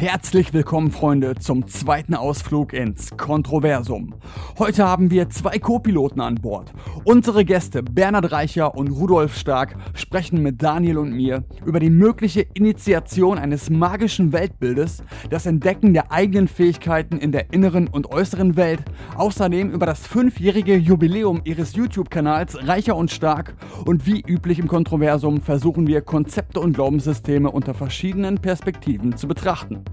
Herzlich willkommen, Freunde, zum zweiten Ausflug ins Kontroversum. Heute haben wir zwei Co-Piloten an Bord. Unsere Gäste Bernhard Reicher und Rudolf Stark sprechen mit Daniel und mir über die mögliche Initiation eines magischen Weltbildes, das Entdecken der eigenen Fähigkeiten in der inneren und äußeren Welt, außerdem über das fünfjährige Jubiläum ihres YouTube-Kanals Reicher und Stark und wie üblich im Kontroversum versuchen wir Konzepte und Glaubenssysteme unter verschiedenen Perspektiven zu betrachten.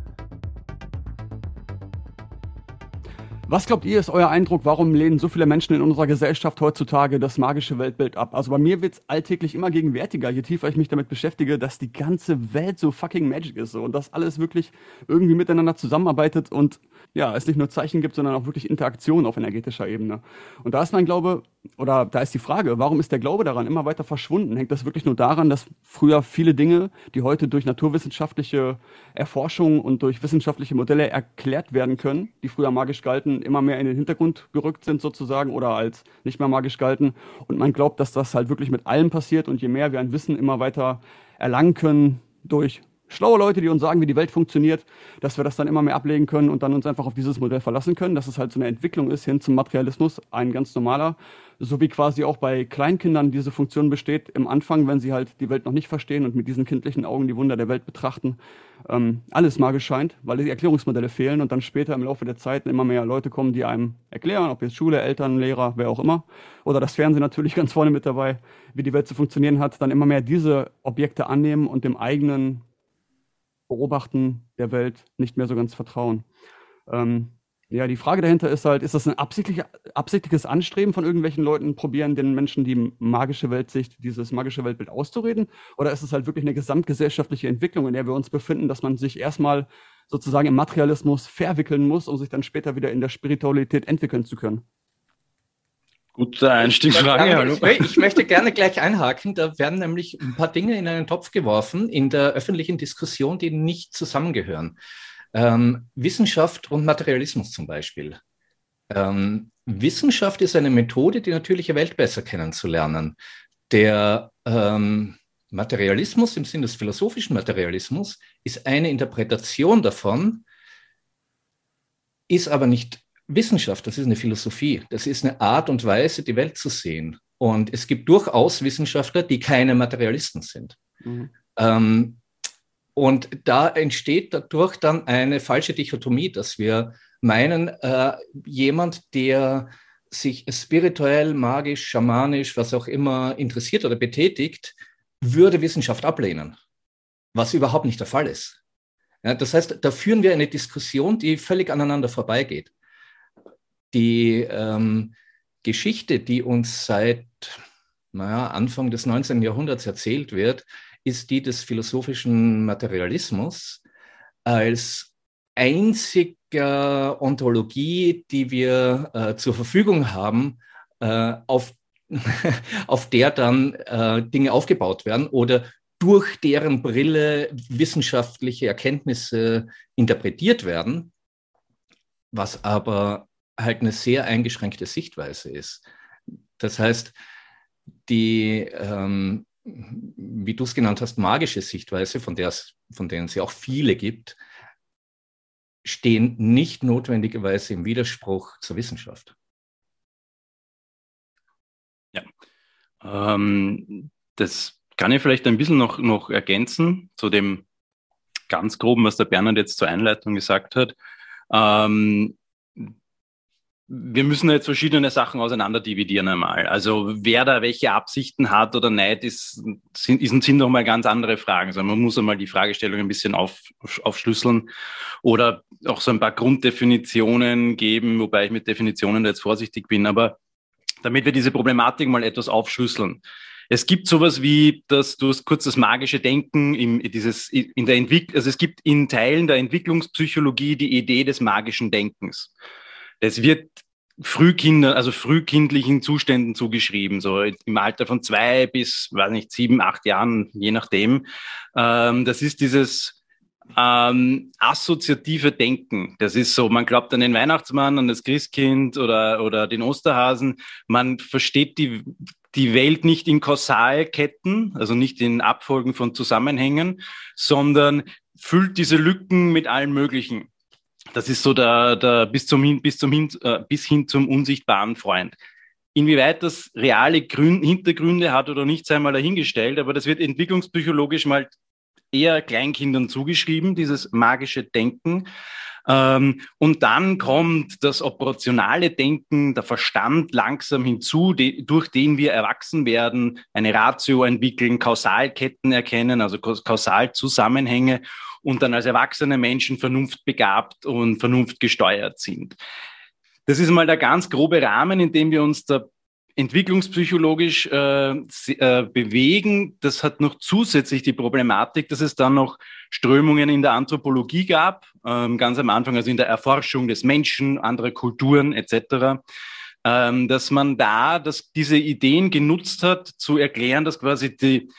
Was glaubt ihr, ist euer Eindruck, warum lehnen so viele Menschen in unserer Gesellschaft heutzutage das magische Weltbild ab? Also bei mir wird es alltäglich immer gegenwärtiger, je tiefer ich mich damit beschäftige, dass die ganze Welt so fucking magic ist so, und dass alles wirklich irgendwie miteinander zusammenarbeitet und ja, es nicht nur Zeichen gibt, sondern auch wirklich Interaktion auf energetischer Ebene. Und da ist mein Glaube, oder da ist die Frage, warum ist der Glaube daran immer weiter verschwunden? Hängt das wirklich nur daran, dass früher viele Dinge, die heute durch naturwissenschaftliche Erforschung und durch wissenschaftliche Modelle erklärt werden können, die früher magisch galten, immer mehr in den Hintergrund gerückt sind sozusagen oder als nicht mehr magisch galten? Und man glaubt, dass das halt wirklich mit allem passiert und je mehr wir ein Wissen immer weiter erlangen können durch schlaue Leute, die uns sagen, wie die Welt funktioniert, dass wir das dann immer mehr ablegen können und dann uns einfach auf dieses Modell verlassen können, dass es halt so eine Entwicklung ist hin zum Materialismus, ein ganz normaler, so wie quasi auch bei Kleinkindern diese Funktion besteht im Anfang, wenn sie halt die Welt noch nicht verstehen und mit diesen kindlichen Augen die Wunder der Welt betrachten, ähm, alles magisch scheint, weil die Erklärungsmodelle fehlen und dann später im Laufe der Zeit immer mehr Leute kommen, die einem erklären, ob jetzt Schule, Eltern, Lehrer, wer auch immer, oder das Fernsehen natürlich ganz vorne mit dabei, wie die Welt zu funktionieren hat, dann immer mehr diese Objekte annehmen und dem eigenen Beobachten der Welt nicht mehr so ganz vertrauen. Ähm, ja, die Frage dahinter ist halt, ist das ein absichtlich, absichtliches Anstreben von irgendwelchen Leuten, probieren den Menschen die magische Weltsicht, dieses magische Weltbild auszureden? Oder ist es halt wirklich eine gesamtgesellschaftliche Entwicklung, in der wir uns befinden, dass man sich erstmal sozusagen im Materialismus verwickeln muss, um sich dann später wieder in der Spiritualität entwickeln zu können? Gute Einstiegsfrage. Hallo. Ich möchte gerne gleich einhaken. Da werden nämlich ein paar Dinge in einen Topf geworfen in der öffentlichen Diskussion, die nicht zusammengehören. Ähm, Wissenschaft und Materialismus zum Beispiel. Ähm, Wissenschaft ist eine Methode, die natürliche Welt besser kennenzulernen. Der ähm, Materialismus im Sinne des philosophischen Materialismus ist eine Interpretation davon, ist aber nicht Wissenschaft, das ist eine Philosophie, das ist eine Art und Weise, die Welt zu sehen. Und es gibt durchaus Wissenschaftler, die keine Materialisten sind. Mhm. Ähm, und da entsteht dadurch dann eine falsche Dichotomie, dass wir meinen, äh, jemand, der sich spirituell, magisch, schamanisch, was auch immer interessiert oder betätigt, würde Wissenschaft ablehnen, was überhaupt nicht der Fall ist. Ja, das heißt, da führen wir eine Diskussion, die völlig aneinander vorbeigeht die ähm, Geschichte, die uns seit naja, Anfang des 19. Jahrhunderts erzählt wird, ist die des philosophischen Materialismus als einziger Ontologie, die wir äh, zur Verfügung haben, äh, auf, auf der dann äh, Dinge aufgebaut werden oder durch deren Brille wissenschaftliche Erkenntnisse interpretiert werden, was aber halt eine sehr eingeschränkte Sichtweise ist. Das heißt, die, ähm, wie du es genannt hast, magische Sichtweise, von, der es, von denen es ja auch viele gibt, stehen nicht notwendigerweise im Widerspruch zur Wissenschaft. Ja, ähm, das kann ich vielleicht ein bisschen noch, noch ergänzen zu dem ganz groben, was der Bernhard jetzt zur Einleitung gesagt hat. Ähm, wir müssen jetzt verschiedene Sachen auseinander dividieren einmal. Also wer da welche Absichten hat oder nicht, ist, sind, sind, sind nochmal ganz andere Fragen. Also man muss einmal die Fragestellung ein bisschen auf, aufschlüsseln oder auch so ein paar Grunddefinitionen geben, wobei ich mit Definitionen jetzt vorsichtig bin, aber damit wir diese Problematik mal etwas aufschlüsseln. Es gibt sowas wie das, du kurz das magische Denken im, dieses, in der Entwicklung, also es gibt in Teilen der Entwicklungspsychologie die Idee des magischen Denkens. Das wird Frühkinder, also frühkindlichen Zuständen zugeschrieben, so im Alter von zwei bis, weiß nicht, sieben, acht Jahren, je nachdem. Ähm, das ist dieses ähm, assoziative Denken. Das ist so, man glaubt an den Weihnachtsmann, an das Christkind oder, oder den Osterhasen. Man versteht die, die Welt nicht in Kausalketten, also nicht in Abfolgen von Zusammenhängen, sondern füllt diese Lücken mit allen möglichen. Das ist so der, der bis, zum, bis, zum, äh, bis hin zum unsichtbaren Freund. Inwieweit das reale Grün, Hintergründe hat oder nicht, sei mal dahingestellt, aber das wird entwicklungspsychologisch mal eher Kleinkindern zugeschrieben, dieses magische Denken. Ähm, und dann kommt das operationale Denken, der Verstand langsam hinzu, die, durch den wir erwachsen werden, eine Ratio entwickeln, Kausalketten erkennen, also Kausalzusammenhänge und dann als erwachsene Menschen vernunftbegabt und vernunftgesteuert sind. Das ist mal der ganz grobe Rahmen, in dem wir uns da entwicklungspsychologisch äh, äh, bewegen. Das hat noch zusätzlich die Problematik, dass es dann noch Strömungen in der Anthropologie gab, ähm, ganz am Anfang, also in der Erforschung des Menschen, anderer Kulturen etc., ähm, dass man da dass diese Ideen genutzt hat, zu erklären, dass quasi die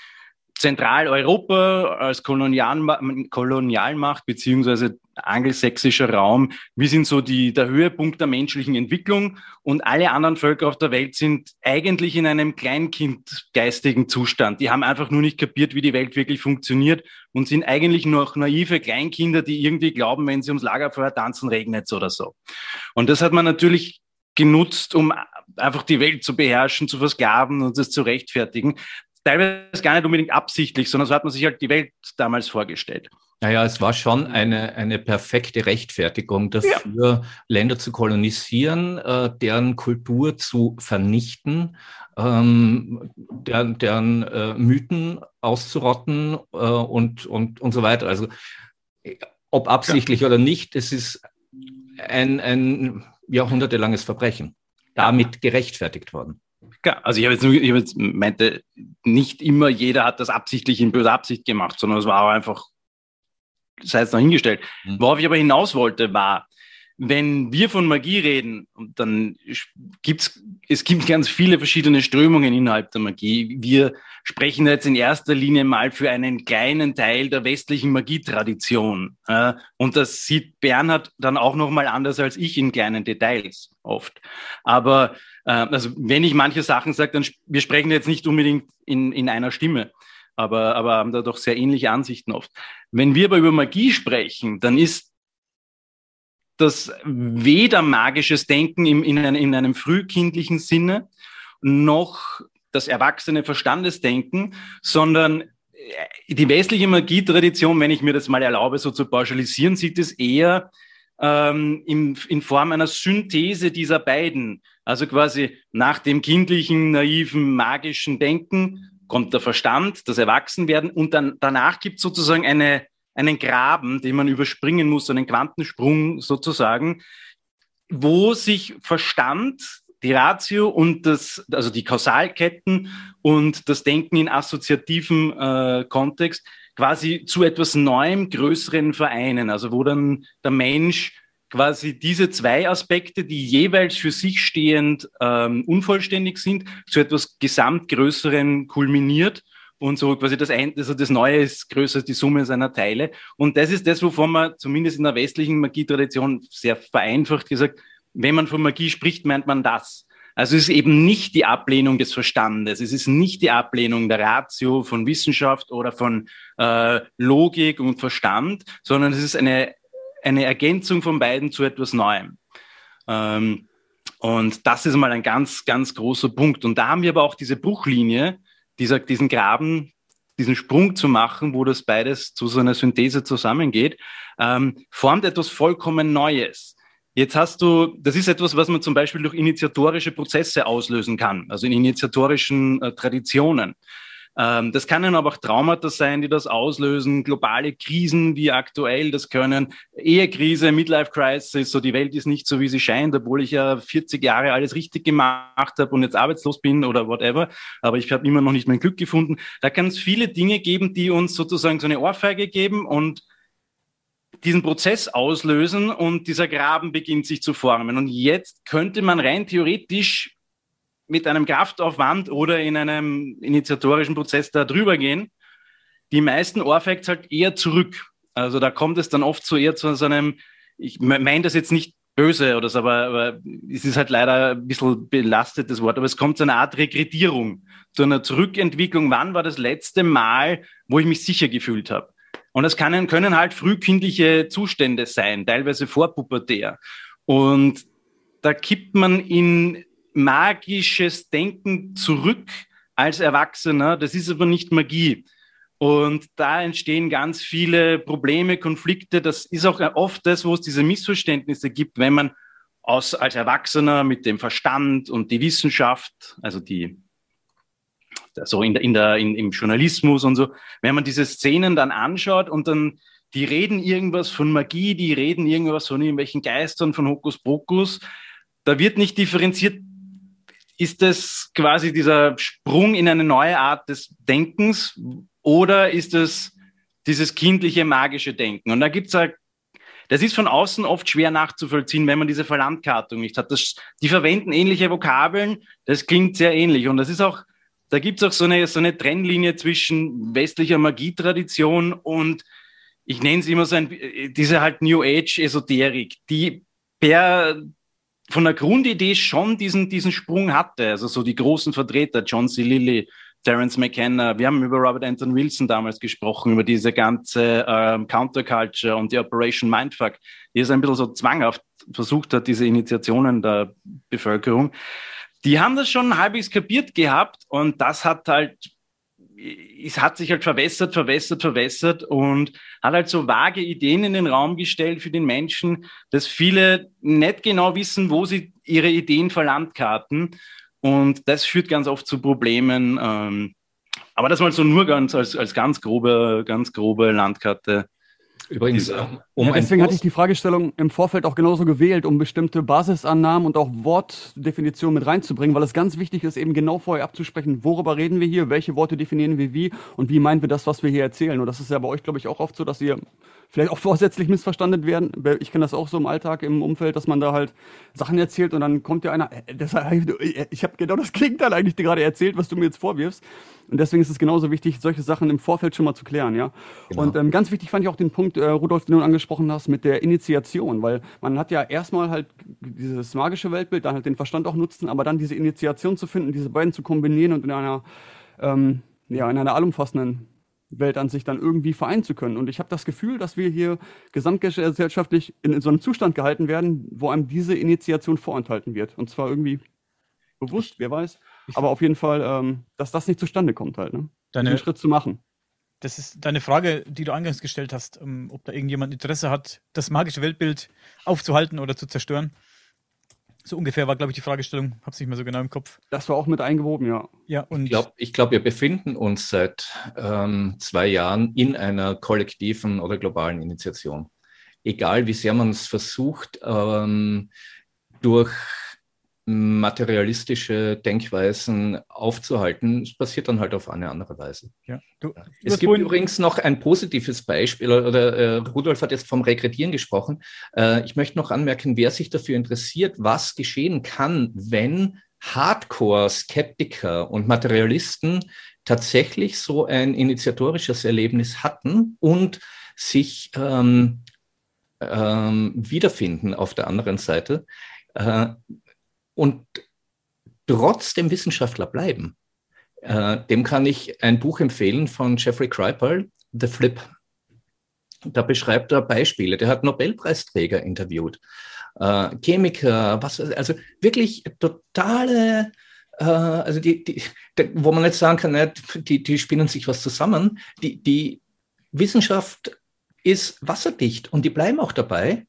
Zentraleuropa als Kolonialma Kolonialmacht beziehungsweise angelsächsischer Raum, wir sind so die, der Höhepunkt der menschlichen Entwicklung und alle anderen Völker auf der Welt sind eigentlich in einem kleinkindgeistigen Zustand. Die haben einfach nur nicht kapiert, wie die Welt wirklich funktioniert und sind eigentlich noch naive Kleinkinder, die irgendwie glauben, wenn sie ums Lagerfeuer tanzen, regnet es oder so. Und das hat man natürlich genutzt, um einfach die Welt zu beherrschen, zu versklaven und das zu rechtfertigen teilweise gar nicht unbedingt absichtlich, sondern so hat man sich halt die Welt damals vorgestellt. Naja, es war schon eine, eine perfekte Rechtfertigung dafür, ja. Länder zu kolonisieren, äh, deren Kultur zu vernichten, ähm, deren, deren äh, Mythen auszurotten äh, und, und, und so weiter. Also ob absichtlich ja. oder nicht, es ist ein, ein jahrhundertelanges Verbrechen damit gerechtfertigt worden. Also ich habe jetzt, nur, ich habe jetzt meinte, nicht immer jeder hat das absichtlich in böser Absicht gemacht, sondern es war auch einfach, sei es dahingestellt. Mhm. Worauf ich aber hinaus wollte, war, wenn wir von Magie reden, dann gibt's, es gibt ganz viele verschiedene Strömungen innerhalb der Magie. Wir sprechen jetzt in erster Linie mal für einen kleinen Teil der westlichen Magietradition. Und das sieht Bernhard dann auch nochmal anders als ich in kleinen Details oft. Aber äh, also wenn ich manche Sachen sage, dann wir sprechen jetzt nicht unbedingt in, in einer Stimme, aber, aber haben da doch sehr ähnliche Ansichten oft. Wenn wir aber über Magie sprechen, dann ist das weder magisches Denken im, in, einem, in einem frühkindlichen Sinne noch das erwachsene Verstandesdenken, sondern äh, die westliche Magietradition, wenn ich mir das mal erlaube, so zu pauschalisieren, sieht es eher ähm, in, in Form einer Synthese dieser beiden. Also quasi nach dem kindlichen, naiven, magischen Denken kommt der Verstand, das Erwachsenwerden und dann danach gibt es sozusagen eine, einen Graben, den man überspringen muss, einen Quantensprung sozusagen, wo sich Verstand, die Ratio und das, also die Kausalketten und das Denken in assoziativem äh, Kontext quasi zu etwas Neuem, Größeren vereinen. Also wo dann der Mensch quasi diese zwei Aspekte, die jeweils für sich stehend ähm, unvollständig sind, zu etwas Gesamtgrößeren kulminiert und so quasi das, ein, also das Neue ist größer als die Summe seiner Teile. Und das ist das, wovon man zumindest in der westlichen Magietradition sehr vereinfacht gesagt, wenn man von Magie spricht, meint man das. Also es ist eben nicht die Ablehnung des Verstandes, es ist nicht die Ablehnung der Ratio von Wissenschaft oder von äh, Logik und Verstand, sondern es ist eine, eine Ergänzung von beiden zu etwas Neuem. Ähm, und das ist mal ein ganz, ganz großer Punkt. Und da haben wir aber auch diese Bruchlinie, dieser, diesen Graben, diesen Sprung zu machen, wo das beides zu so einer Synthese zusammengeht, ähm, formt etwas vollkommen Neues. Jetzt hast du, das ist etwas, was man zum Beispiel durch initiatorische Prozesse auslösen kann, also in initiatorischen äh, Traditionen. Ähm, das können aber auch Traumata sein, die das auslösen, globale Krisen wie aktuell, das können Ehekrise, Midlife Crisis, so die Welt ist nicht so, wie sie scheint, obwohl ich ja 40 Jahre alles richtig gemacht habe und jetzt arbeitslos bin oder whatever, aber ich habe immer noch nicht mein Glück gefunden. Da kann es viele Dinge geben, die uns sozusagen so eine Ohrfeige geben und diesen Prozess auslösen und dieser Graben beginnt sich zu formen. Und jetzt könnte man rein theoretisch mit einem Kraftaufwand oder in einem initiatorischen Prozess da drüber gehen. Die meisten Ohrfacts halt eher zurück. Also da kommt es dann oft so eher zu so einem, ich meine das jetzt nicht böse oder so, aber, aber es ist halt leider ein bisschen belastetes Wort, aber es kommt zu einer Art Regredierung, zu einer Zurückentwicklung. Wann war das letzte Mal, wo ich mich sicher gefühlt habe? Und das kann, können halt frühkindliche Zustände sein, teilweise vorpubertär. Und da kippt man in magisches Denken zurück als Erwachsener. Das ist aber nicht Magie. Und da entstehen ganz viele Probleme, Konflikte. Das ist auch oft das, wo es diese Missverständnisse gibt, wenn man aus, als Erwachsener mit dem Verstand und die Wissenschaft, also die, so in der, in der, in, im Journalismus und so, wenn man diese Szenen dann anschaut und dann, die reden irgendwas von Magie, die reden irgendwas von irgendwelchen Geistern, von Hokuspokus, da wird nicht differenziert, ist das quasi dieser Sprung in eine neue Art des Denkens oder ist es dieses kindliche, magische Denken? Und da gibt es das ist von außen oft schwer nachzuvollziehen, wenn man diese Verlandkartung nicht hat. Das, die verwenden ähnliche Vokabeln, das klingt sehr ähnlich. Und das ist auch, da gibt es auch so eine, so eine Trennlinie zwischen westlicher Magietradition und ich nenne es immer so ein, diese halt New Age Esoterik, die per von der Grundidee schon diesen, diesen Sprung hatte. Also so die großen Vertreter, John C. Lilly, Terence McKenna, wir haben über Robert Anton Wilson damals gesprochen, über diese ganze ähm, Counterculture und die Operation Mindfuck, die es ein bisschen so zwanghaft versucht hat, diese Initiationen der Bevölkerung. Die haben das schon halbwegs kapiert gehabt und das hat halt, es hat sich halt verwässert, verwässert, verwässert und hat halt so vage Ideen in den Raum gestellt für den Menschen, dass viele nicht genau wissen, wo sie ihre Ideen verlandkarten und das führt ganz oft zu Problemen. Ähm, aber das mal so nur ganz als, als ganz grobe, ganz grobe Landkarte. Übrigens, um ja, deswegen hatte ich die Fragestellung im Vorfeld auch genauso gewählt, um bestimmte Basisannahmen und auch Wortdefinitionen mit reinzubringen, weil es ganz wichtig ist, eben genau vorher abzusprechen, worüber reden wir hier, welche Worte definieren wir wie und wie meinen wir das, was wir hier erzählen. Und das ist ja bei euch, glaube ich, auch oft so, dass ihr vielleicht auch vorsätzlich missverstanden werden. Ich kenne das auch so im Alltag, im Umfeld, dass man da halt Sachen erzählt und dann kommt ja einer, äh, das, äh, ich habe genau das Gegenteil eigentlich gerade erzählt, was du mir jetzt vorwirfst. Und deswegen ist es genauso wichtig, solche Sachen im Vorfeld schon mal zu klären, ja. Genau. Und ähm, ganz wichtig fand ich auch den Punkt, äh, Rudolf, den du angesprochen hast, mit der Initiation, weil man hat ja erstmal halt dieses magische Weltbild, dann halt den Verstand auch nutzen, aber dann diese Initiation zu finden, diese beiden zu kombinieren und in einer, ähm, ja, in einer allumfassenden Weltansicht dann irgendwie vereinen zu können. Und ich habe das Gefühl, dass wir hier gesamtgesellschaftlich in, in, so einem Zustand gehalten werden, wo einem diese Initiation vorenthalten wird. Und zwar irgendwie bewusst, wer weiß. Aber auf jeden Fall, ähm, dass das nicht zustande kommt halt, ne? Deine, Den Schritt zu machen. Das ist deine Frage, die du eingangs gestellt hast, ähm, ob da irgendjemand Interesse hat, das magische Weltbild aufzuhalten oder zu zerstören. So ungefähr war, glaube ich, die Fragestellung. Habe es nicht mehr so genau im Kopf. Das war auch mit eingewoben, ja. Ja, und ich glaube, ich glaub, wir befinden uns seit ähm, zwei Jahren in einer kollektiven oder globalen Initiation. Egal, wie sehr man es versucht, ähm, durch materialistische Denkweisen aufzuhalten. Es passiert dann halt auf eine andere Weise. Ja. Du, es gibt übrigens noch ein positives Beispiel, oder äh, Rudolf hat jetzt vom Rekredieren gesprochen. Äh, ich möchte noch anmerken, wer sich dafür interessiert, was geschehen kann, wenn Hardcore-Skeptiker und Materialisten tatsächlich so ein initiatorisches Erlebnis hatten und sich ähm, ähm, wiederfinden auf der anderen Seite. Äh, und trotzdem Wissenschaftler bleiben. Äh, dem kann ich ein Buch empfehlen von Jeffrey Kripal, The Flip. Da beschreibt er Beispiele. Der hat Nobelpreisträger interviewt, äh, Chemiker, was, also wirklich totale, äh, also die, die, wo man jetzt sagen kann, ne, die, die spinnen sich was zusammen. Die, die Wissenschaft ist wasserdicht und die bleiben auch dabei,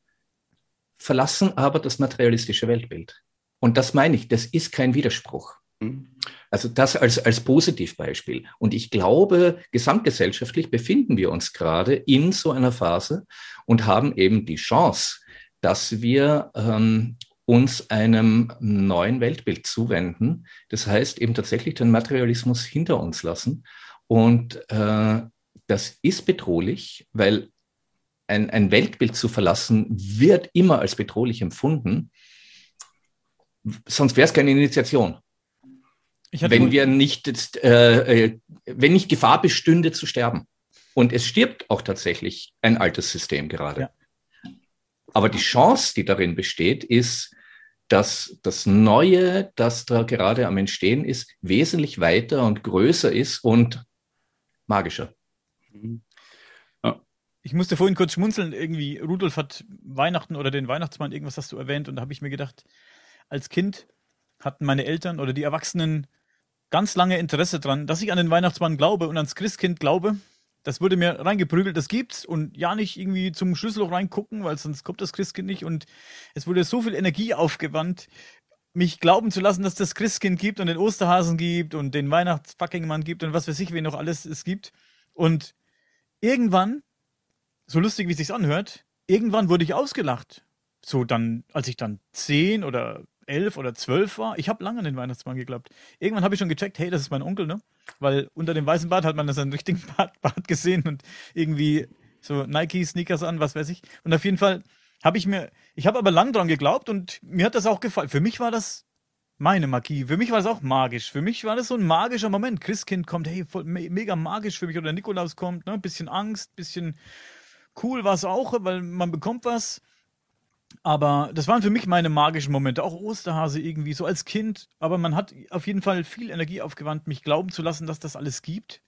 verlassen aber das materialistische Weltbild. Und das meine ich, das ist kein Widerspruch. Mhm. Also das als, als Positivbeispiel. Und ich glaube, gesamtgesellschaftlich befinden wir uns gerade in so einer Phase und haben eben die Chance, dass wir ähm, uns einem neuen Weltbild zuwenden. Das heißt eben tatsächlich den Materialismus hinter uns lassen. Und äh, das ist bedrohlich, weil ein, ein Weltbild zu verlassen wird immer als bedrohlich empfunden sonst wäre es keine Initiation. wenn wir nicht, äh, äh, wenn nicht Gefahr bestünde zu sterben. Und es stirbt auch tatsächlich ein altes System gerade. Ja. Aber die Chance, die darin besteht, ist, dass das Neue, das da gerade am Entstehen ist, wesentlich weiter und größer ist und magischer. Mhm. ich musste vorhin kurz schmunzeln, irgendwie, Rudolf hat Weihnachten oder den Weihnachtsmann, irgendwas hast du erwähnt, und da habe ich mir gedacht, als Kind hatten meine Eltern oder die Erwachsenen ganz lange Interesse dran, dass ich an den Weihnachtsmann glaube und ans Christkind glaube. Das wurde mir reingeprügelt, das gibt's und ja nicht irgendwie zum Schlüsselloch reingucken, weil sonst kommt das Christkind nicht und es wurde so viel Energie aufgewandt, mich glauben zu lassen, dass das Christkind gibt und den Osterhasen gibt und den Weihnachtsfuckingmann gibt und was weiß ich, wen noch alles es gibt. Und irgendwann, so lustig wie es sich anhört, irgendwann wurde ich ausgelacht. So dann, als ich dann zehn oder elf oder zwölf war, ich habe lange an den Weihnachtsmann geglaubt. Irgendwann habe ich schon gecheckt, hey, das ist mein Onkel, ne? Weil unter dem weißen Bart hat man das einen richtigen Bart, Bart gesehen und irgendwie so Nike-Sneakers an, was weiß ich. Und auf jeden Fall habe ich mir, ich habe aber lang dran geglaubt und mir hat das auch gefallen. Für mich war das meine Magie. Für mich war das auch magisch. Für mich war das so ein magischer Moment. Christkind kommt, hey, voll, me mega magisch für mich. Oder Nikolaus kommt, ne? Bisschen Angst, bisschen cool war es auch, weil man bekommt was. Aber das waren für mich meine magischen Momente. Auch Osterhase irgendwie, so als Kind. Aber man hat auf jeden Fall viel Energie aufgewandt, mich glauben zu lassen, dass das alles gibt.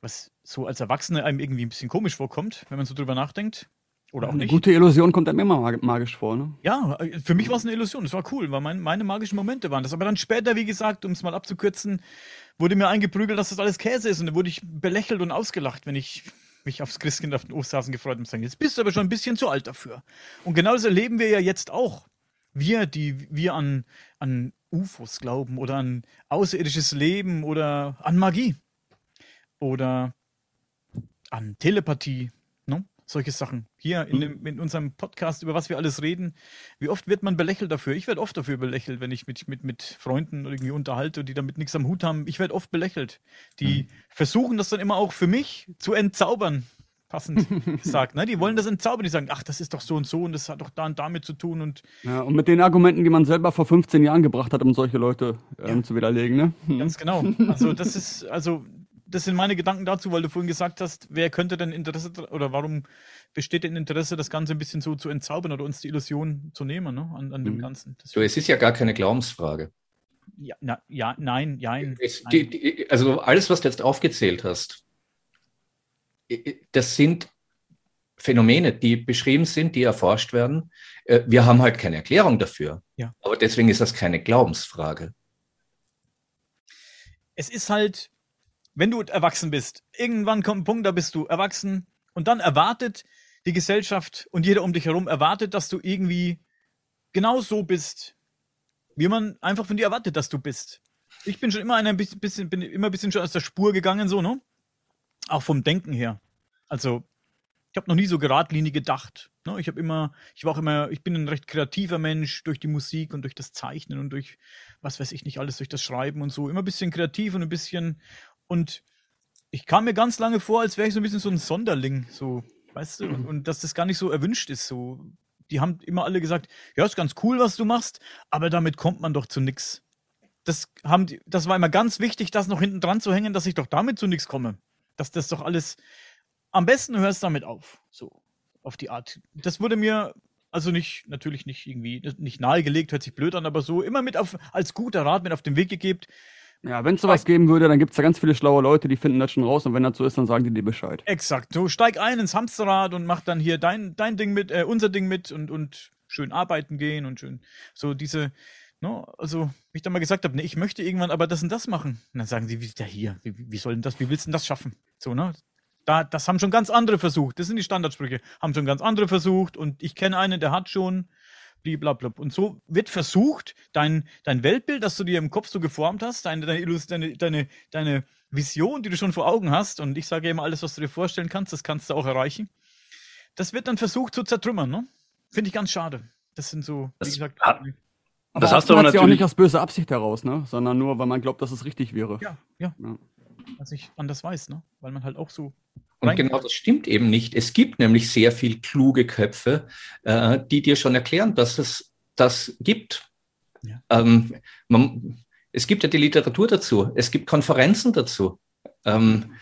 Was so als Erwachsene einem irgendwie ein bisschen komisch vorkommt, wenn man so drüber nachdenkt. Oder auch Eine nicht. gute Illusion kommt einem immer mag- magisch vor, ne? Ja, äh, für mich war es eine Illusion. Das war cool, weil mein, meine magischen Momente waren das. Aber dann später, wie gesagt, um es mal abzukürzen, wurde mir eingeprügelt, dass das alles Käse ist. Und dann wurde ich belächelt und ausgelacht, wenn ich mich aufs Christkind, auf den Osterhasen gefreut und sagen, jetzt bist du aber schon ein bisschen zu alt dafür. Und genau das erleben wir ja jetzt auch. Wir, die wir an, an UFOs glauben oder an außerirdisches Leben oder an Magie oder an Telepathie? Solche Sachen. Hier in, dem, in unserem Podcast, über was wir alles reden, wie oft wird man belächelt dafür? Ich werde oft dafür belächelt, wenn ich mich mit, mit Freunden irgendwie unterhalte, die damit nichts am Hut haben. Ich werde oft belächelt. Die versuchen das dann immer auch für mich zu entzaubern. Passend gesagt. Ne? Die wollen das entzaubern. Die sagen, ach, das ist doch so und so und das hat doch da und damit zu tun. Und Ja, und mit den Argumenten, die man selber vor 15 Jahren gebracht hat, um solche Leute ähm, Ja. zu widerlegen, ne? Ganz genau. Also das ist, also das sind meine Gedanken dazu, weil du vorhin gesagt hast, wer könnte denn Interesse oder warum besteht denn Interesse, das Ganze ein bisschen so zu entzaubern oder uns die Illusion zu nehmen ne? an, an dem Mhm. Ganzen. Das So, es ist ja gar keine Glaubensfrage. ja, na, ja, nein, nein. Es, die, die, also alles, was du jetzt aufgezählt hast, das sind Phänomene, die beschrieben sind, die erforscht werden. Äh, Wir haben halt keine Erklärung dafür. Ja. Aber deswegen ist das keine Glaubensfrage. es ist halt, wenn du erwachsen bist, irgendwann kommt ein Punkt, da bist du erwachsen und dann erwartet die Gesellschaft und jeder um dich herum erwartet, dass du irgendwie genau so bist, wie man einfach von dir erwartet, dass du bist. Ich bin schon immer ein bisschen, bin immer ein bisschen schon aus der Spur gegangen, so, ne? Auch vom Denken her. Also, ich habe noch nie so geradlinig gedacht. Ne? Ich habe immer, ich war auch immer, ich bin ein recht kreativer Mensch durch die Musik und durch das Zeichnen und durch, was weiß ich nicht, alles durch das Schreiben und so. Immer ein bisschen kreativ und ein bisschen. Und ich kam mir ganz lange vor, als wäre ich so ein bisschen so ein Sonderling, so, weißt du, und, und dass das gar nicht so erwünscht ist. So, die haben immer alle gesagt, ja, ist ganz cool, was du machst, aber damit kommt man doch zu nix. Das, haben die, das war immer ganz wichtig, das noch hinten dran zu hängen, dass ich doch damit zu nichts komme. Dass das doch alles. Am besten hörst damit auf. So, auf die Art. Das wurde mir also nicht, natürlich nicht irgendwie, nicht nahegelegt, hört sich blöd an, aber so immer mit auf, als guter Rat mit auf den Weg gegeben. Ja, wenn es sowas geben würde, dann gibt es da ganz viele schlaue Leute, die finden das schon raus und wenn das so ist, dann sagen die dir Bescheid. Exakt. So steig ein ins Hamsterrad und mach dann hier dein, dein Ding mit, äh, unser Ding mit und, und schön arbeiten gehen und schön so diese, ne, also, wie ich dann mal gesagt habe, ne, ich möchte irgendwann aber das und das machen. Und dann sagen sie, wie ist der hier? Wie, wie wie soll denn das, wie willst du denn das schaffen? So, ne? Da, das haben schon ganz andere versucht. Das sind die Standardsprüche. Haben schon ganz andere versucht und ich kenne einen, der hat schon blablabla. Und so wird versucht, dein, dein Weltbild, das du dir im Kopf so geformt hast, deine, deine, deine, deine, deine Vision, die du schon vor Augen hast, und ich sage immer, alles, was du dir vorstellen kannst, das kannst du auch erreichen. Das wird dann versucht zu zertrümmern, ne? Finde ich ganz schade. Das sind so, wie Das gesagt. hat- Aber Das hast du aber ja auch natürlich- nicht aus böser Absicht heraus, ne? Sondern nur, weil man glaubt, dass es richtig wäre. Ja, ja, Ja. was ich anders weiß, ne? Weil man halt auch so. Und rein- genau das stimmt eben nicht. Es gibt nämlich sehr viel kluge Köpfe, äh, die dir schon erklären, dass es das gibt. Ja. Ähm, man, es gibt ja die Literatur dazu, es gibt Konferenzen dazu. Ähm,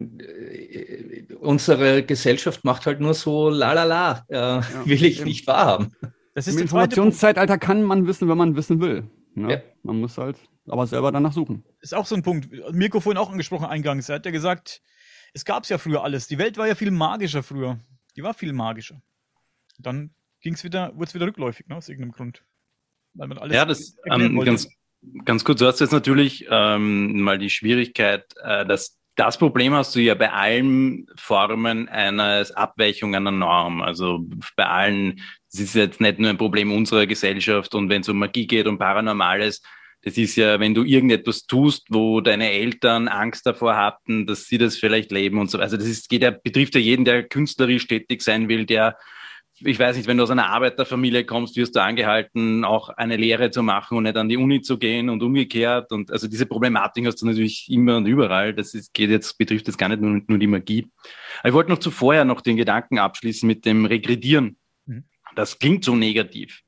äh, unsere Gesellschaft macht halt nur so la la la, äh, will ich eben. nicht wahrhaben. Das Im. Informationszeitalter kann man wissen, wenn man wissen will. Ne? Ja. Man muss halt aber selber danach suchen. ist auch so ein Punkt. Mirko vorhin auch angesprochen eingangs. Er hat ja gesagt, es gab ja früher alles. Die Welt war ja viel magischer früher. Die war viel magischer. Dann ging es wieder, wurde es wieder rückläufig, ne, aus irgendeinem Grund. Weil man alles ja, das ähm, ganz, ganz kurz, du hast jetzt natürlich ähm, mal die Schwierigkeit, äh, dass das Problem hast du ja bei allen Formen eines Abweichung einer Norm. Also bei allen, das ist jetzt nicht nur ein Problem unserer Gesellschaft und wenn es um Magie geht und Paranormales, das ist ja, wenn du irgendetwas tust, wo deine Eltern Angst davor hatten, dass sie das vielleicht leben und so. Also das ist, geht ja, betrifft ja jeden, der künstlerisch tätig sein will, der ich weiß nicht, wenn du aus einer Arbeiterfamilie kommst, wirst du angehalten, auch eine Lehre zu machen und nicht an die Uni zu gehen und umgekehrt. Und also diese Problematik hast du natürlich immer und überall. Das ist, geht jetzt, betrifft jetzt gar nicht nur, nur die Magie. Aber ich wollte noch zuvor ja noch den Gedanken abschließen mit dem Regredieren. Mhm. Das klingt so negativ.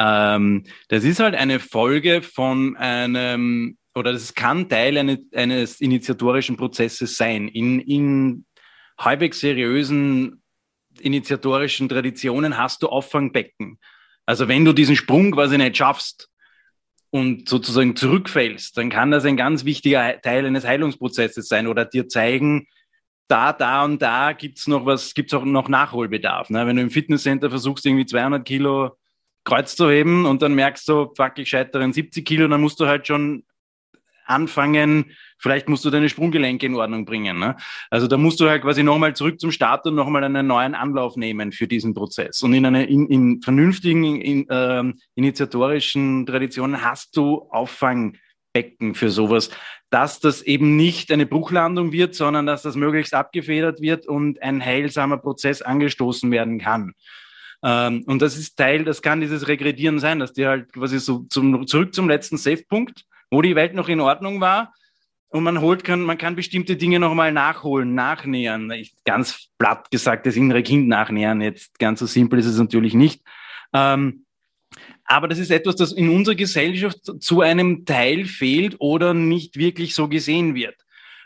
Ähm, das ist halt eine Folge von einem, oder das kann Teil eine, eines initiatorischen Prozesses sein. In, in halbwegs seriösen initiatorischen Traditionen hast du Auffangbecken. Also wenn du diesen Sprung quasi nicht schaffst und sozusagen zurückfällst, dann kann das ein ganz wichtiger Teil eines Heilungsprozesses sein oder dir zeigen, da, da und da gibt's noch was, gibt's auch noch Nachholbedarf. Ne? Wenn du im Fitnesscenter versuchst, irgendwie 200 Kilo Kreuz zu heben und dann merkst du, fuck, ich scheitere in 70 Kilo, dann musst du halt schon anfangen, vielleicht musst du deine Sprunggelenke in Ordnung bringen. Ne? Also da musst du halt quasi nochmal zurück zum Start und nochmal einen neuen Anlauf nehmen für diesen Prozess. Und in, eine, in, in vernünftigen in, äh, initiatorischen Traditionen hast du Auffangbecken für sowas, dass das eben nicht eine Bruchlandung wird, sondern dass das möglichst abgefedert wird und ein heilsamer Prozess angestoßen werden kann. Ähm, und das ist Teil, das kann dieses Regredieren sein, dass die halt quasi so zum, zurück zum letzten Safe-Punkt, wo die Welt noch in Ordnung war, und man holt kann, man kann bestimmte Dinge nochmal nachholen, nachnähern. Ich, ganz platt gesagt, das innere Kind nachnähern. Jetzt ganz so simpel ist es natürlich nicht. Ähm, aber das ist etwas, das in unserer Gesellschaft zu einem Teil fehlt oder nicht wirklich so gesehen wird.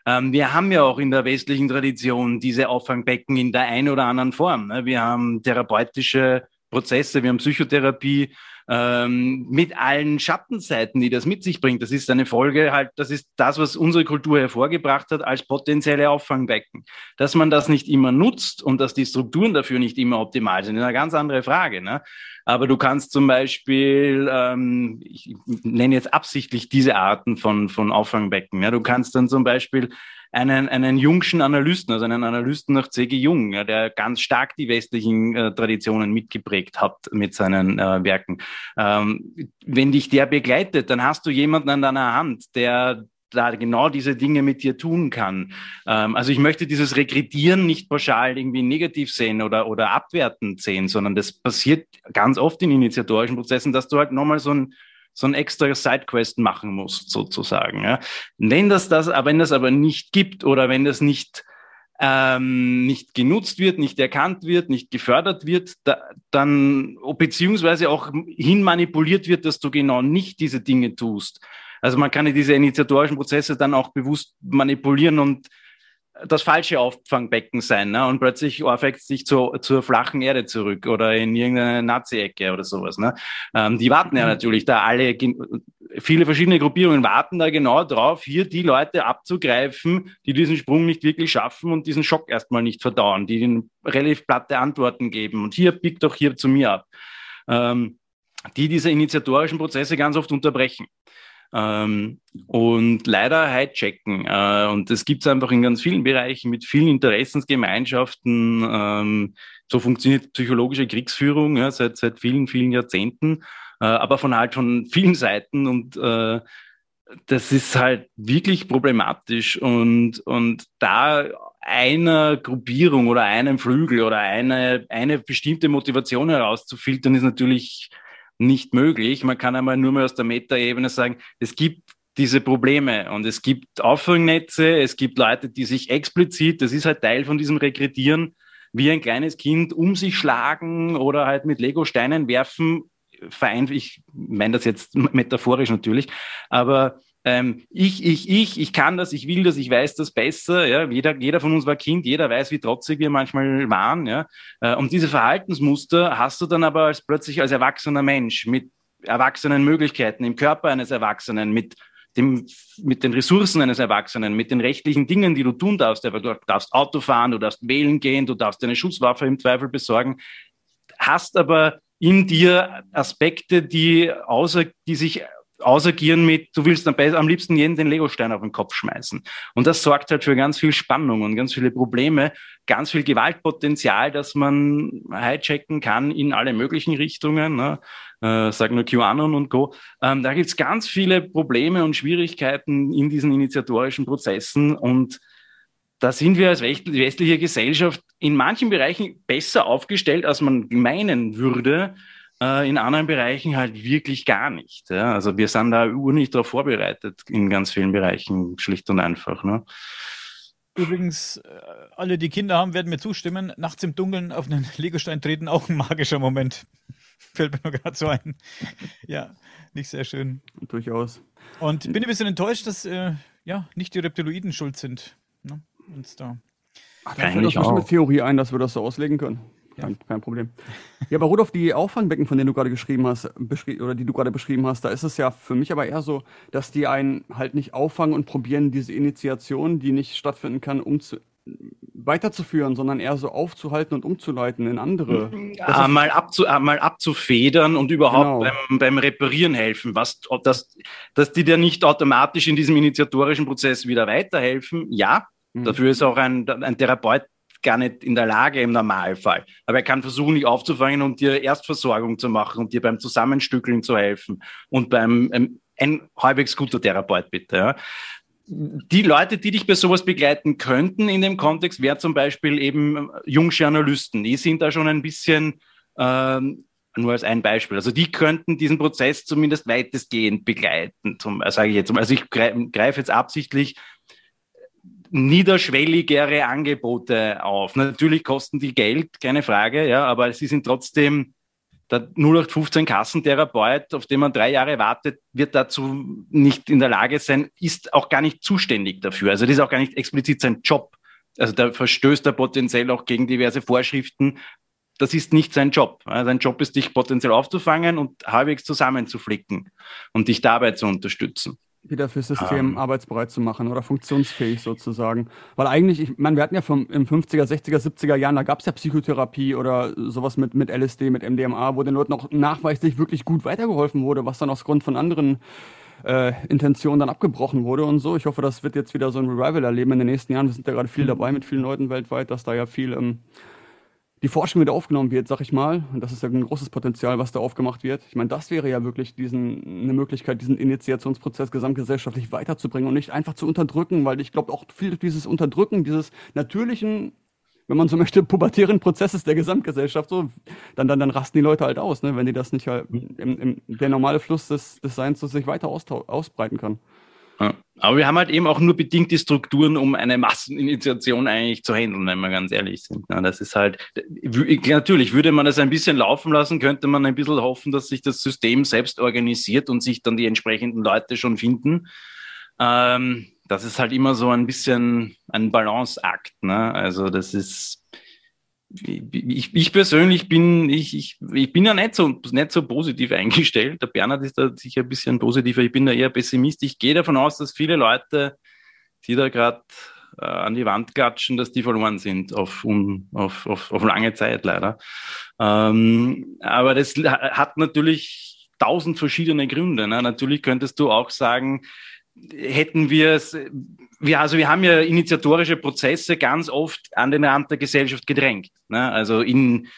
Ähm, wir haben ja auch in der westlichen Tradition diese Auffangbecken in der einen oder anderen Form. Ne? Wir haben therapeutische Prozesse, wir haben Psychotherapie, ähm, mit allen Schattenseiten, die das mit sich bringt. Das ist eine Folge halt, das ist das, was unsere Kultur hervorgebracht hat als potenzielle Auffangbecken. Dass man das nicht immer nutzt und dass die Strukturen dafür nicht immer optimal sind, ist eine ganz andere Frage. Ne? Aber du kannst zum Beispiel, ähm, ich nenne jetzt absichtlich diese Arten von, von Auffangbecken. Ja? Du kannst dann zum Beispiel einen, einen jungschen Analysten, also einen Analysten nach C.G. Jung, ja, der ganz stark die westlichen äh, Traditionen mitgeprägt hat mit seinen äh, Werken. Ähm, wenn dich der begleitet, dann hast du jemanden an deiner Hand, der da genau diese Dinge mit dir tun kann. Ähm, also ich möchte dieses Rekrutieren nicht pauschal irgendwie negativ sehen oder, oder abwertend sehen, sondern das passiert ganz oft in initiatorischen Prozessen, dass du halt nochmal so ein so ein extra Sidequest machen musst, sozusagen. Ja. Wenn das das, wenn das aber nicht gibt oder wenn das nicht ähm, nicht genutzt wird, nicht erkannt wird, nicht gefördert wird, da, dann beziehungsweise auch hinmanipuliert wird, dass du genau nicht diese Dinge tust. Also man kann diese initiatorischen Prozesse dann auch bewusst manipulieren und das falsche Auffangbecken sein ne? und plötzlich ohrfeigt sich zur, zur flachen Erde zurück oder in irgendeine Nazi-Ecke oder sowas. Ne? Ähm, die warten ja mhm. natürlich da alle, viele verschiedene Gruppierungen warten da genau drauf, hier die Leute abzugreifen, die diesen Sprung nicht wirklich schaffen und diesen Schock erstmal nicht verdauen, die ihnen relativ platte Antworten geben und hier biegt doch hier zu mir ab. Ähm, die diese initiatorischen Prozesse ganz oft unterbrechen ähm, und leider hijacken. Äh, und das gibt es einfach in ganz vielen Bereichen mit vielen Interessensgemeinschaften. Ähm, so funktioniert psychologische Kriegsführung ja, seit, seit vielen, vielen Jahrzehnten, äh, aber von halt von vielen Seiten und äh, das ist halt wirklich problematisch und, und da einer Gruppierung oder einem Flügel oder eine, eine bestimmte Motivation herauszufiltern, ist natürlich nicht möglich. Man kann einmal nur mal aus der Metaebene sagen, es gibt diese Probleme und es gibt Auffangnetze, es gibt Leute, die sich explizit, das ist halt Teil von diesem Rekrutieren, wie ein kleines Kind um sich schlagen oder halt mit Lego-Steinen werfen. Ich meine das jetzt metaphorisch natürlich, aber ähm, ich, ich, ich, ich kann das, ich will das, ich weiß das besser. Ja? Jeder, jeder von uns war Kind, jeder weiß, wie trotzig wir manchmal waren. Ja? Äh, und diese Verhaltensmuster hast du dann aber als, plötzlich als erwachsener Mensch mit erwachsenen Möglichkeiten im Körper eines Erwachsenen, mit dem, mit den Ressourcen eines Erwachsenen, mit den rechtlichen Dingen, die du tun darfst. Du darfst Auto fahren, du darfst wählen gehen, du darfst eine Schusswaffe im Zweifel besorgen, hast aber in dir Aspekte, die, außer, die sich ausagieren mit, du willst am, liebsten jeden den Legostein auf den Kopf schmeißen. Und das sorgt halt für ganz viel Spannung und ganz viele Probleme, ganz viel Gewaltpotenzial, das man hijacken kann in alle möglichen Richtungen. Ne? Äh, sag nur QAnon und Co. Ähm, da gibt's ganz viele Probleme und Schwierigkeiten in diesen initiatorischen Prozessen und da sind wir als westliche Gesellschaft in manchen Bereichen besser aufgestellt, als man meinen würde äh, in anderen Bereichen halt wirklich gar nicht. Ja? Also wir sind da ur nicht darauf vorbereitet in ganz vielen Bereichen, schlicht und einfach. Ne? Übrigens, äh, alle, die Kinder haben, werden mir zustimmen. Nachts im Dunkeln auf einen Legostein treten, auch ein magischer Moment. Fällt mir nur gerade so ein. Ja, nicht sehr schön. Durchaus. Und bin ein bisschen enttäuscht, dass äh, ja nicht die Reptiloiden schuld sind. Ne? Uns da. Ach, da fällt uns eine Theorie ein, dass wir das so auslegen können. Kein, kein, Problem. Ja, aber Rudolf, die Auffangbecken, von denen du gerade geschrieben hast, oder die du gerade beschrieben hast, da ist es ja für mich aber eher so, dass die einen halt nicht auffangen und probieren, diese Initiation, die nicht stattfinden kann, um zu, weiterzuführen, sondern eher so aufzuhalten und umzuleiten in andere. Ja, mal, abzu, äh, mal abzufedern und überhaupt genau. beim, beim Reparieren helfen. Was, dass, dass die dir nicht automatisch in diesem initiatorischen Prozess wieder weiterhelfen, ja. Mhm. Dafür ist auch ein, ein Therapeut gar nicht in der Lage im Normalfall. Aber er kann versuchen, dich aufzufangen und dir Erstversorgung zu machen und dir beim Zusammenstückeln zu helfen und beim ähm, ein halbwegs guter Therapeut bitte. Ja. Die Leute, die dich bei sowas begleiten könnten in dem Kontext, wäre zum Beispiel eben Jungjournalisten. Die sind da schon ein bisschen ähm, nur als ein Beispiel. Also die könnten diesen Prozess zumindest weitestgehend begleiten. Zum, sage ich jetzt. Also ich greife greif jetzt absichtlich niederschwelligere Angebote auf. Natürlich kosten die Geld, keine Frage, ja, aber sie sind trotzdem der 0815 Kassentherapeut, auf den man drei Jahre wartet, wird dazu nicht in der Lage sein, ist auch gar nicht zuständig dafür. Also das ist auch gar nicht explizit sein Job. Also da verstößt er potenziell auch gegen diverse Vorschriften. Das ist nicht sein Job. Sein Job ist, dich potenziell aufzufangen und halbwegs zusammenzuflicken und dich dabei zu unterstützen wieder fürs System um. Ähm. arbeitsbereit zu machen oder funktionsfähig sozusagen. Weil eigentlich, ich meine, wir hatten ja vom, im 50er, 60er, 70er Jahren, da gab es ja Psychotherapie oder sowas mit, mit LSD, mit MDMA, wo den Leuten auch nachweislich wirklich gut weitergeholfen wurde, was dann aus Grund von anderen äh, Intentionen dann abgebrochen wurde und so. Ich hoffe, das wird jetzt wieder so ein Revival erleben in den nächsten Jahren. Wir sind ja gerade viel dabei mit vielen Leuten weltweit, dass da ja viel ähm, die Forschung wieder aufgenommen wird, sag ich mal. Und das ist ja ein großes Potenzial, was da aufgemacht wird. Ich meine, das wäre ja wirklich diesen, eine Möglichkeit, diesen Initiationsprozess gesamtgesellschaftlich weiterzubringen und nicht einfach zu unterdrücken, weil ich glaube auch viel dieses Unterdrücken, dieses natürlichen, wenn man so möchte, pubertären Prozesses der Gesamtgesellschaft, so, dann, dann, dann rasten die Leute halt aus, ne, wenn die das nicht halt im, im, der normale Fluss des, des Seins so sich weiter ausbreiten kann. Aber wir haben halt eben auch nur bedingt die Strukturen, um eine Masseninitiation eigentlich zu handeln, wenn wir ganz ehrlich sind. Ja, das ist halt, natürlich würde man das ein bisschen laufen lassen, könnte man ein bisschen hoffen, dass sich das System selbst organisiert und sich dann die entsprechenden Leute schon finden. Ähm, das ist halt immer so ein bisschen ein Balanceakt. Ne? Also das ist, ich, ich persönlich bin, ich, ich, ich bin ja nicht so, nicht so positiv eingestellt. Der Bernhard ist da sicher ein bisschen positiver. Ich bin da eher Pessimist. Ich gehe davon aus, dass viele Leute, die da gerade äh, an die Wand klatschen, dass die verloren sind auf, um, auf, auf, auf lange Zeit leider. Ähm, aber das hat natürlich tausend verschiedene Gründe. Ne? Natürlich könntest du auch sagen, hätten wir es, wir, also wir haben ja initiatorische Prozesse ganz oft an den Rand der Gesellschaft gedrängt. Ne? Also in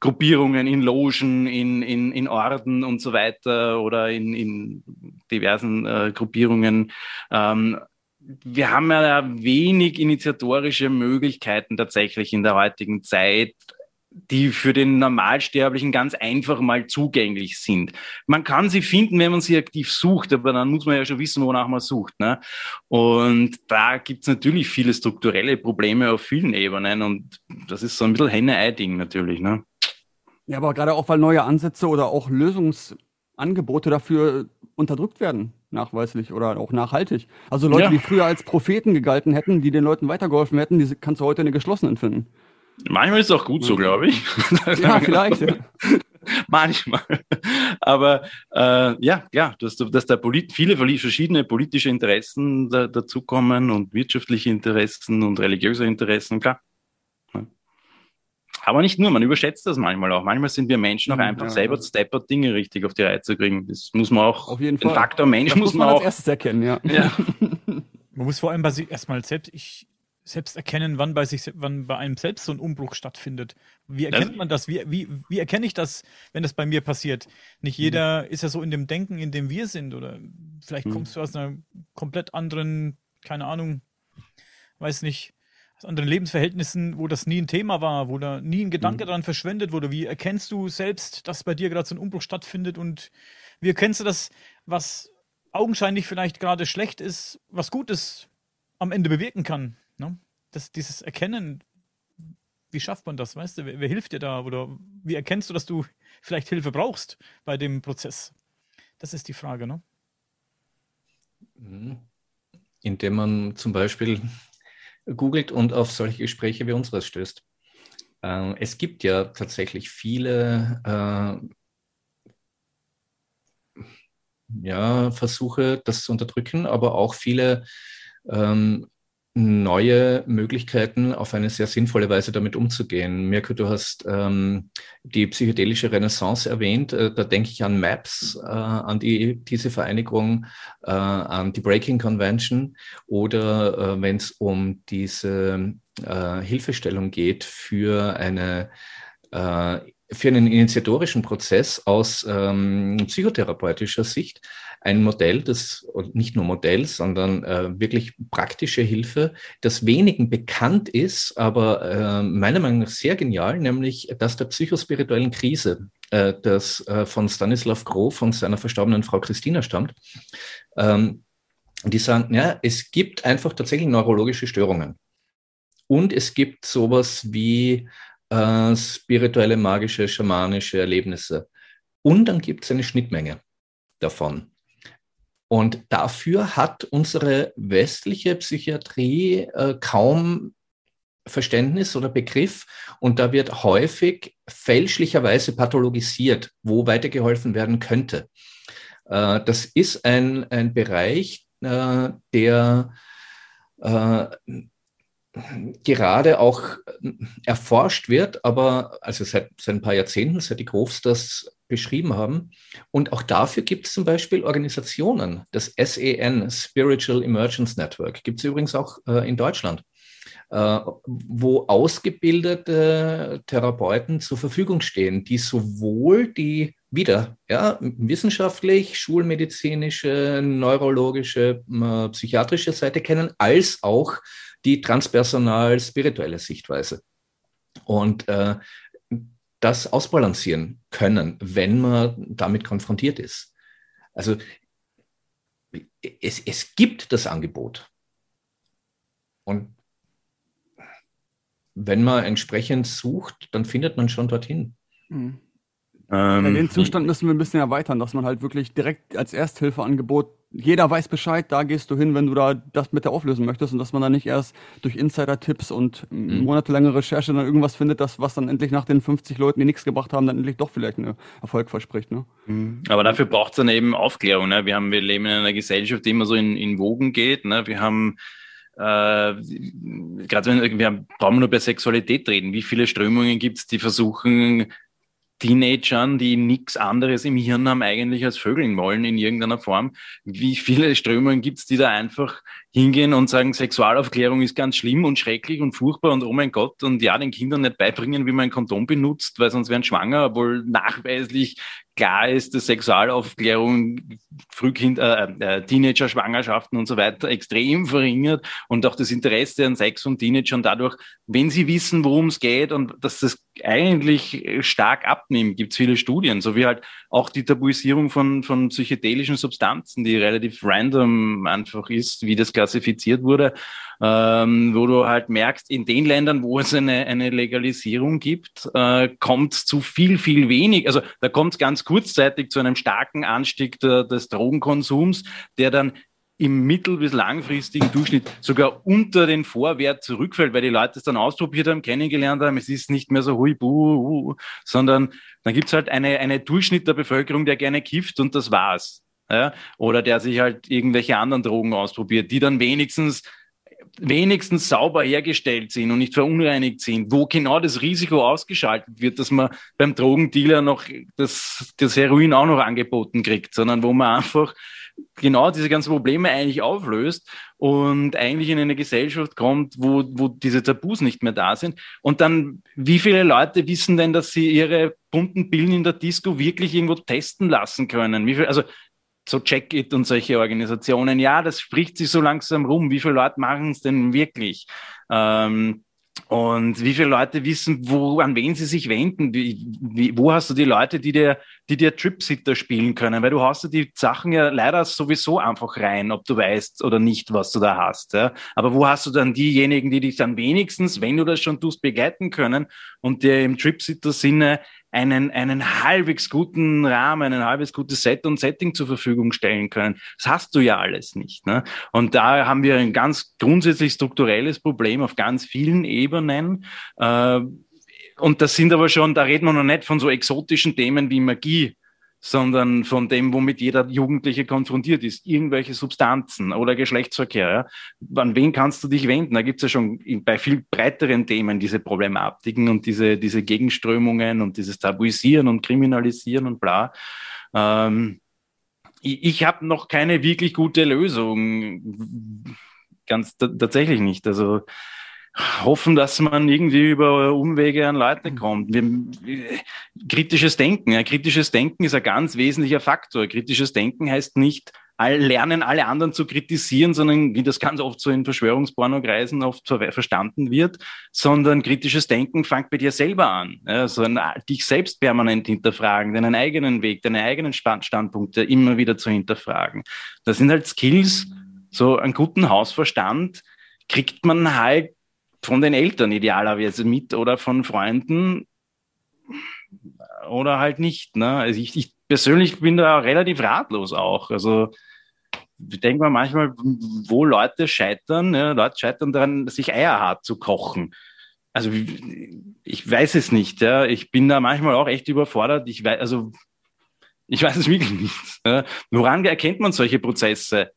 Gruppierungen, in Logen, in, in, in Orden und so weiter oder in, in diversen äh, Gruppierungen. Ähm, wir haben ja wenig initiatorische Möglichkeiten tatsächlich in der heutigen Zeit, die für den Normalsterblichen ganz einfach mal zugänglich sind. Man kann sie finden, wenn man sie aktiv sucht, aber dann muss man ja schon wissen, wonach man sucht. Ne? Und da gibt es natürlich viele strukturelle Probleme auf vielen Ebenen und das ist so ein bisschen Henne-Ei-Ding natürlich. Ne? Ja, aber gerade auch, weil neue Ansätze oder auch Lösungsangebote dafür unterdrückt werden, nachweislich oder auch nachhaltig. Also Leute, ja. die früher als Propheten gegalten hätten, die den Leuten weitergeholfen hätten, die kannst du heute in eine geschlossenen finden. Manchmal ist es auch gut so, glaube ich. Ja, vielleicht. Ja. manchmal. Aber äh, ja, klar, dass, dass da polit viele verschiedene politische Interessen da, dazukommen und wirtschaftliche Interessen und religiöse Interessen, klar. Aber nicht nur, man überschätzt das manchmal auch. Manchmal sind wir Menschen auch mhm, einfach ja, selber ja. steppert, Dinge richtig auf die Reihe zu kriegen. Das muss man auch, auf jeden den Fall. Faktor Mensch das muss man, man auch. als erstes erkennen, ja. ja. man muss vor allem bei sich erstmal selbst, ich, selbst erkennen, wann bei sich, wann bei einem selbst so ein Umbruch stattfindet. Wie erkennt man das? Wie, wie, wie erkenne ich das, wenn das bei mir passiert? Nicht jeder mhm. ist ja so in dem Denken, in dem wir sind. Oder vielleicht mhm. kommst du aus einer komplett anderen, keine Ahnung, weiß nicht, aus anderen Lebensverhältnissen, wo das nie ein Thema war, wo da nie ein Gedanke mhm. daran verschwendet wurde. Wie erkennst du selbst, dass bei dir gerade so ein Umbruch stattfindet und wie erkennst du das, was augenscheinlich vielleicht gerade schlecht ist, was Gutes am Ende bewirken kann? Das, dieses Erkennen, wie schafft man das? Weißt du, wer, wer hilft dir da? Oder wie erkennst du, dass du vielleicht Hilfe brauchst bei dem Prozess? Das ist die Frage, ne? Mhm. Indem man zum Beispiel googelt und auf solche Gespräche wie unseres stößt. Äh, es gibt ja tatsächlich viele äh, ja, Versuche, das zu unterdrücken, aber auch viele ähm, neue Möglichkeiten, auf eine sehr sinnvolle Weise damit umzugehen. Mirko, du hast ähm, die psychedelische Renaissance erwähnt. Äh, da denke ich an MAPS, äh, an die, diese Vereinigung, äh, an die Breaking Convention oder äh, wenn es um diese äh, Hilfestellung geht für eine äh, für einen initiatorischen Prozess aus ähm, psychotherapeutischer Sicht ein Modell, das nicht nur Modell, sondern äh, wirklich praktische Hilfe, das wenigen bekannt ist, aber äh, meiner Meinung nach sehr genial, nämlich das der psychospirituellen Krise, äh, das äh, von Stanislav Grof von seiner verstorbenen Frau Christina stammt. Ähm, die sagen, ja, es gibt einfach tatsächlich neurologische Störungen. Und es gibt sowas wie äh, spirituelle, magische, schamanische Erlebnisse. Und dann gibt es eine Schnittmenge davon. Und dafür hat unsere westliche Psychiatrie äh, kaum Verständnis oder Begriff. Und da wird häufig fälschlicherweise pathologisiert, wo weitergeholfen werden könnte. Äh, das ist ein, ein Bereich, äh, der äh, gerade auch erforscht wird, aber also seit, seit ein paar Jahrzehnten, seit die Grofs das beschrieben haben. Und auch dafür gibt es zum Beispiel Organisationen. Das SEN, Spiritual Emergence Network, gibt es übrigens auch äh, in Deutschland, äh, wo ausgebildete Therapeuten zur Verfügung stehen, die sowohl die wieder ja, wissenschaftlich, schulmedizinische, neurologische, äh, psychiatrische Seite kennen, als auch die transpersonal spirituelle Sichtweise. Und äh, das ausbalancieren können, wenn man damit konfrontiert ist. Also es, es gibt das Angebot. Und wenn man entsprechend sucht, dann findet man schon dorthin. Mhm. Ähm, ja, den Zustand müssen wir ein bisschen erweitern, dass man halt wirklich direkt als Ersthilfeangebot, jeder weiß Bescheid, da gehst du hin, wenn du da das mit der auflösen möchtest und dass man dann nicht erst durch Insider-Tipps und mhm. monatelange Recherche dann irgendwas findet, das, was dann endlich nach den 50 Leuten, die nichts gebracht haben, dann endlich doch vielleicht einen Erfolg verspricht. Ne? Mhm. Aber dafür braucht es dann eben Aufklärung. Ne? Wir, haben, wir leben in einer Gesellschaft, die immer so in, in Wogen geht. Ne? Wir haben äh, gerade wenn wir brauchen nur bei Sexualität reden, wie viele Strömungen gibt es, die versuchen, Teenagern, die nichts anderes im Hirn haben eigentlich als Vögeln wollen in irgendeiner Form. Wie viele Strömungen gibt es, die da einfach hingehen und sagen, Sexualaufklärung ist ganz schlimm und schrecklich und furchtbar und oh mein Gott und ja, den Kindern nicht beibringen, wie man ein Kondom benutzt, weil sonst werden schwanger, obwohl nachweislich klar ist, dass Sexualaufklärung Frühkind, äh, äh, Teenager-Schwangerschaften und so weiter extrem verringert und auch das Interesse an Sex von Teenagern dadurch, wenn sie wissen, worum es geht und dass das eigentlich stark abnimmt, gibt es viele Studien, so wie halt auch die Tabuisierung von, von psychedelischen Substanzen, die relativ random einfach ist, wie das klassifiziert wurde ähm, wo du halt merkst, in den Ländern, wo es eine, eine Legalisierung gibt, äh, kommt es zu viel, viel wenig. Also da kommt es ganz kurzzeitig zu einem starken Anstieg der, des Drogenkonsums, der dann im mittel- bis langfristigen Durchschnitt sogar unter den Vorwert zurückfällt, weil die Leute es dann ausprobiert haben, kennengelernt haben, es ist nicht mehr so hui, buh, sondern dann gibt's halt eine, eine Durchschnitt der Bevölkerung, der gerne kifft und das war's. Ja? Oder der sich halt irgendwelche anderen Drogen ausprobiert, die dann wenigstens wenigstens sauber hergestellt sind und nicht verunreinigt sind, wo genau das Risiko ausgeschaltet wird, dass man beim Drogendealer noch das, das Heroin auch noch angeboten kriegt, sondern wo man einfach genau diese ganzen Probleme eigentlich auflöst und eigentlich in eine Gesellschaft kommt, wo, wo diese Tabus nicht mehr da sind. Und dann, wie viele Leute wissen denn, dass sie ihre bunten Pillen in der Disco wirklich irgendwo testen lassen können? Viel, also so Check-It und solche Organisationen, ja, das spricht sich so langsam rum. Wie viele Leute machen es denn wirklich? Ähm, und wie viele Leute wissen, wo, an wen sie sich wenden? Wie, wie, wo hast du die Leute, die dir, die dir Tripsitter spielen können? Weil du hast ja die Sachen ja leider sowieso einfach rein, ob du weißt oder nicht, was du da hast. Ja? Aber wo hast du dann diejenigen, die dich dann wenigstens, wenn du das schon tust, begleiten können und dir im Tripsitter-Sinne einen, einen halbwegs guten Rahmen, ein halbwegs gutes Set und Setting zur Verfügung stellen können. Das hast du ja alles nicht. Ne? Und da haben wir ein ganz grundsätzlich strukturelles Problem auf ganz vielen Ebenen. Äh, und das sind aber schon, da reden wir noch nicht von so exotischen Themen wie Magie, sondern von dem, womit jeder Jugendliche konfrontiert ist. Irgendwelche Substanzen oder Geschlechtsverkehr. Ja? An wen kannst du dich wenden? Da gibt es ja schon bei viel breiteren Themen diese Problematiken und diese, diese Gegenströmungen und dieses Tabuisieren und Kriminalisieren und bla. Ähm, ich ich habe noch keine wirklich gute Lösung. Ganz tatsächlich nicht. Also hoffen, dass man irgendwie über Umwege an Leute mhm. kommt. Wir, kritisches Denken. Ja, kritisches Denken ist ein ganz wesentlicher Faktor. Kritisches Denken heißt nicht, lernen alle anderen zu kritisieren, sondern wie das ganz oft so in Verschwörungspornokreisen oft verstanden wird, sondern kritisches Denken fängt bei dir selber an. Ja, so ein, dich selbst permanent hinterfragen, deinen eigenen Weg, deine eigenen Standpunkte immer wieder zu hinterfragen. Das sind halt Skills, so einen guten Hausverstand kriegt man halt von den Eltern idealerweise mit oder von Freunden oder halt nicht. Ne? Also ich, ich persönlich bin da relativ ratlos auch. Also ich denke mal manchmal, wo Leute scheitern, ja, Leute scheitern daran, sich Eier hart zu kochen. Also ich weiß es nicht. Ja. Ich bin da manchmal auch echt überfordert. Ich weiß, also ich weiß es wirklich nicht. Ja. Woran erkennt man solche Prozesse?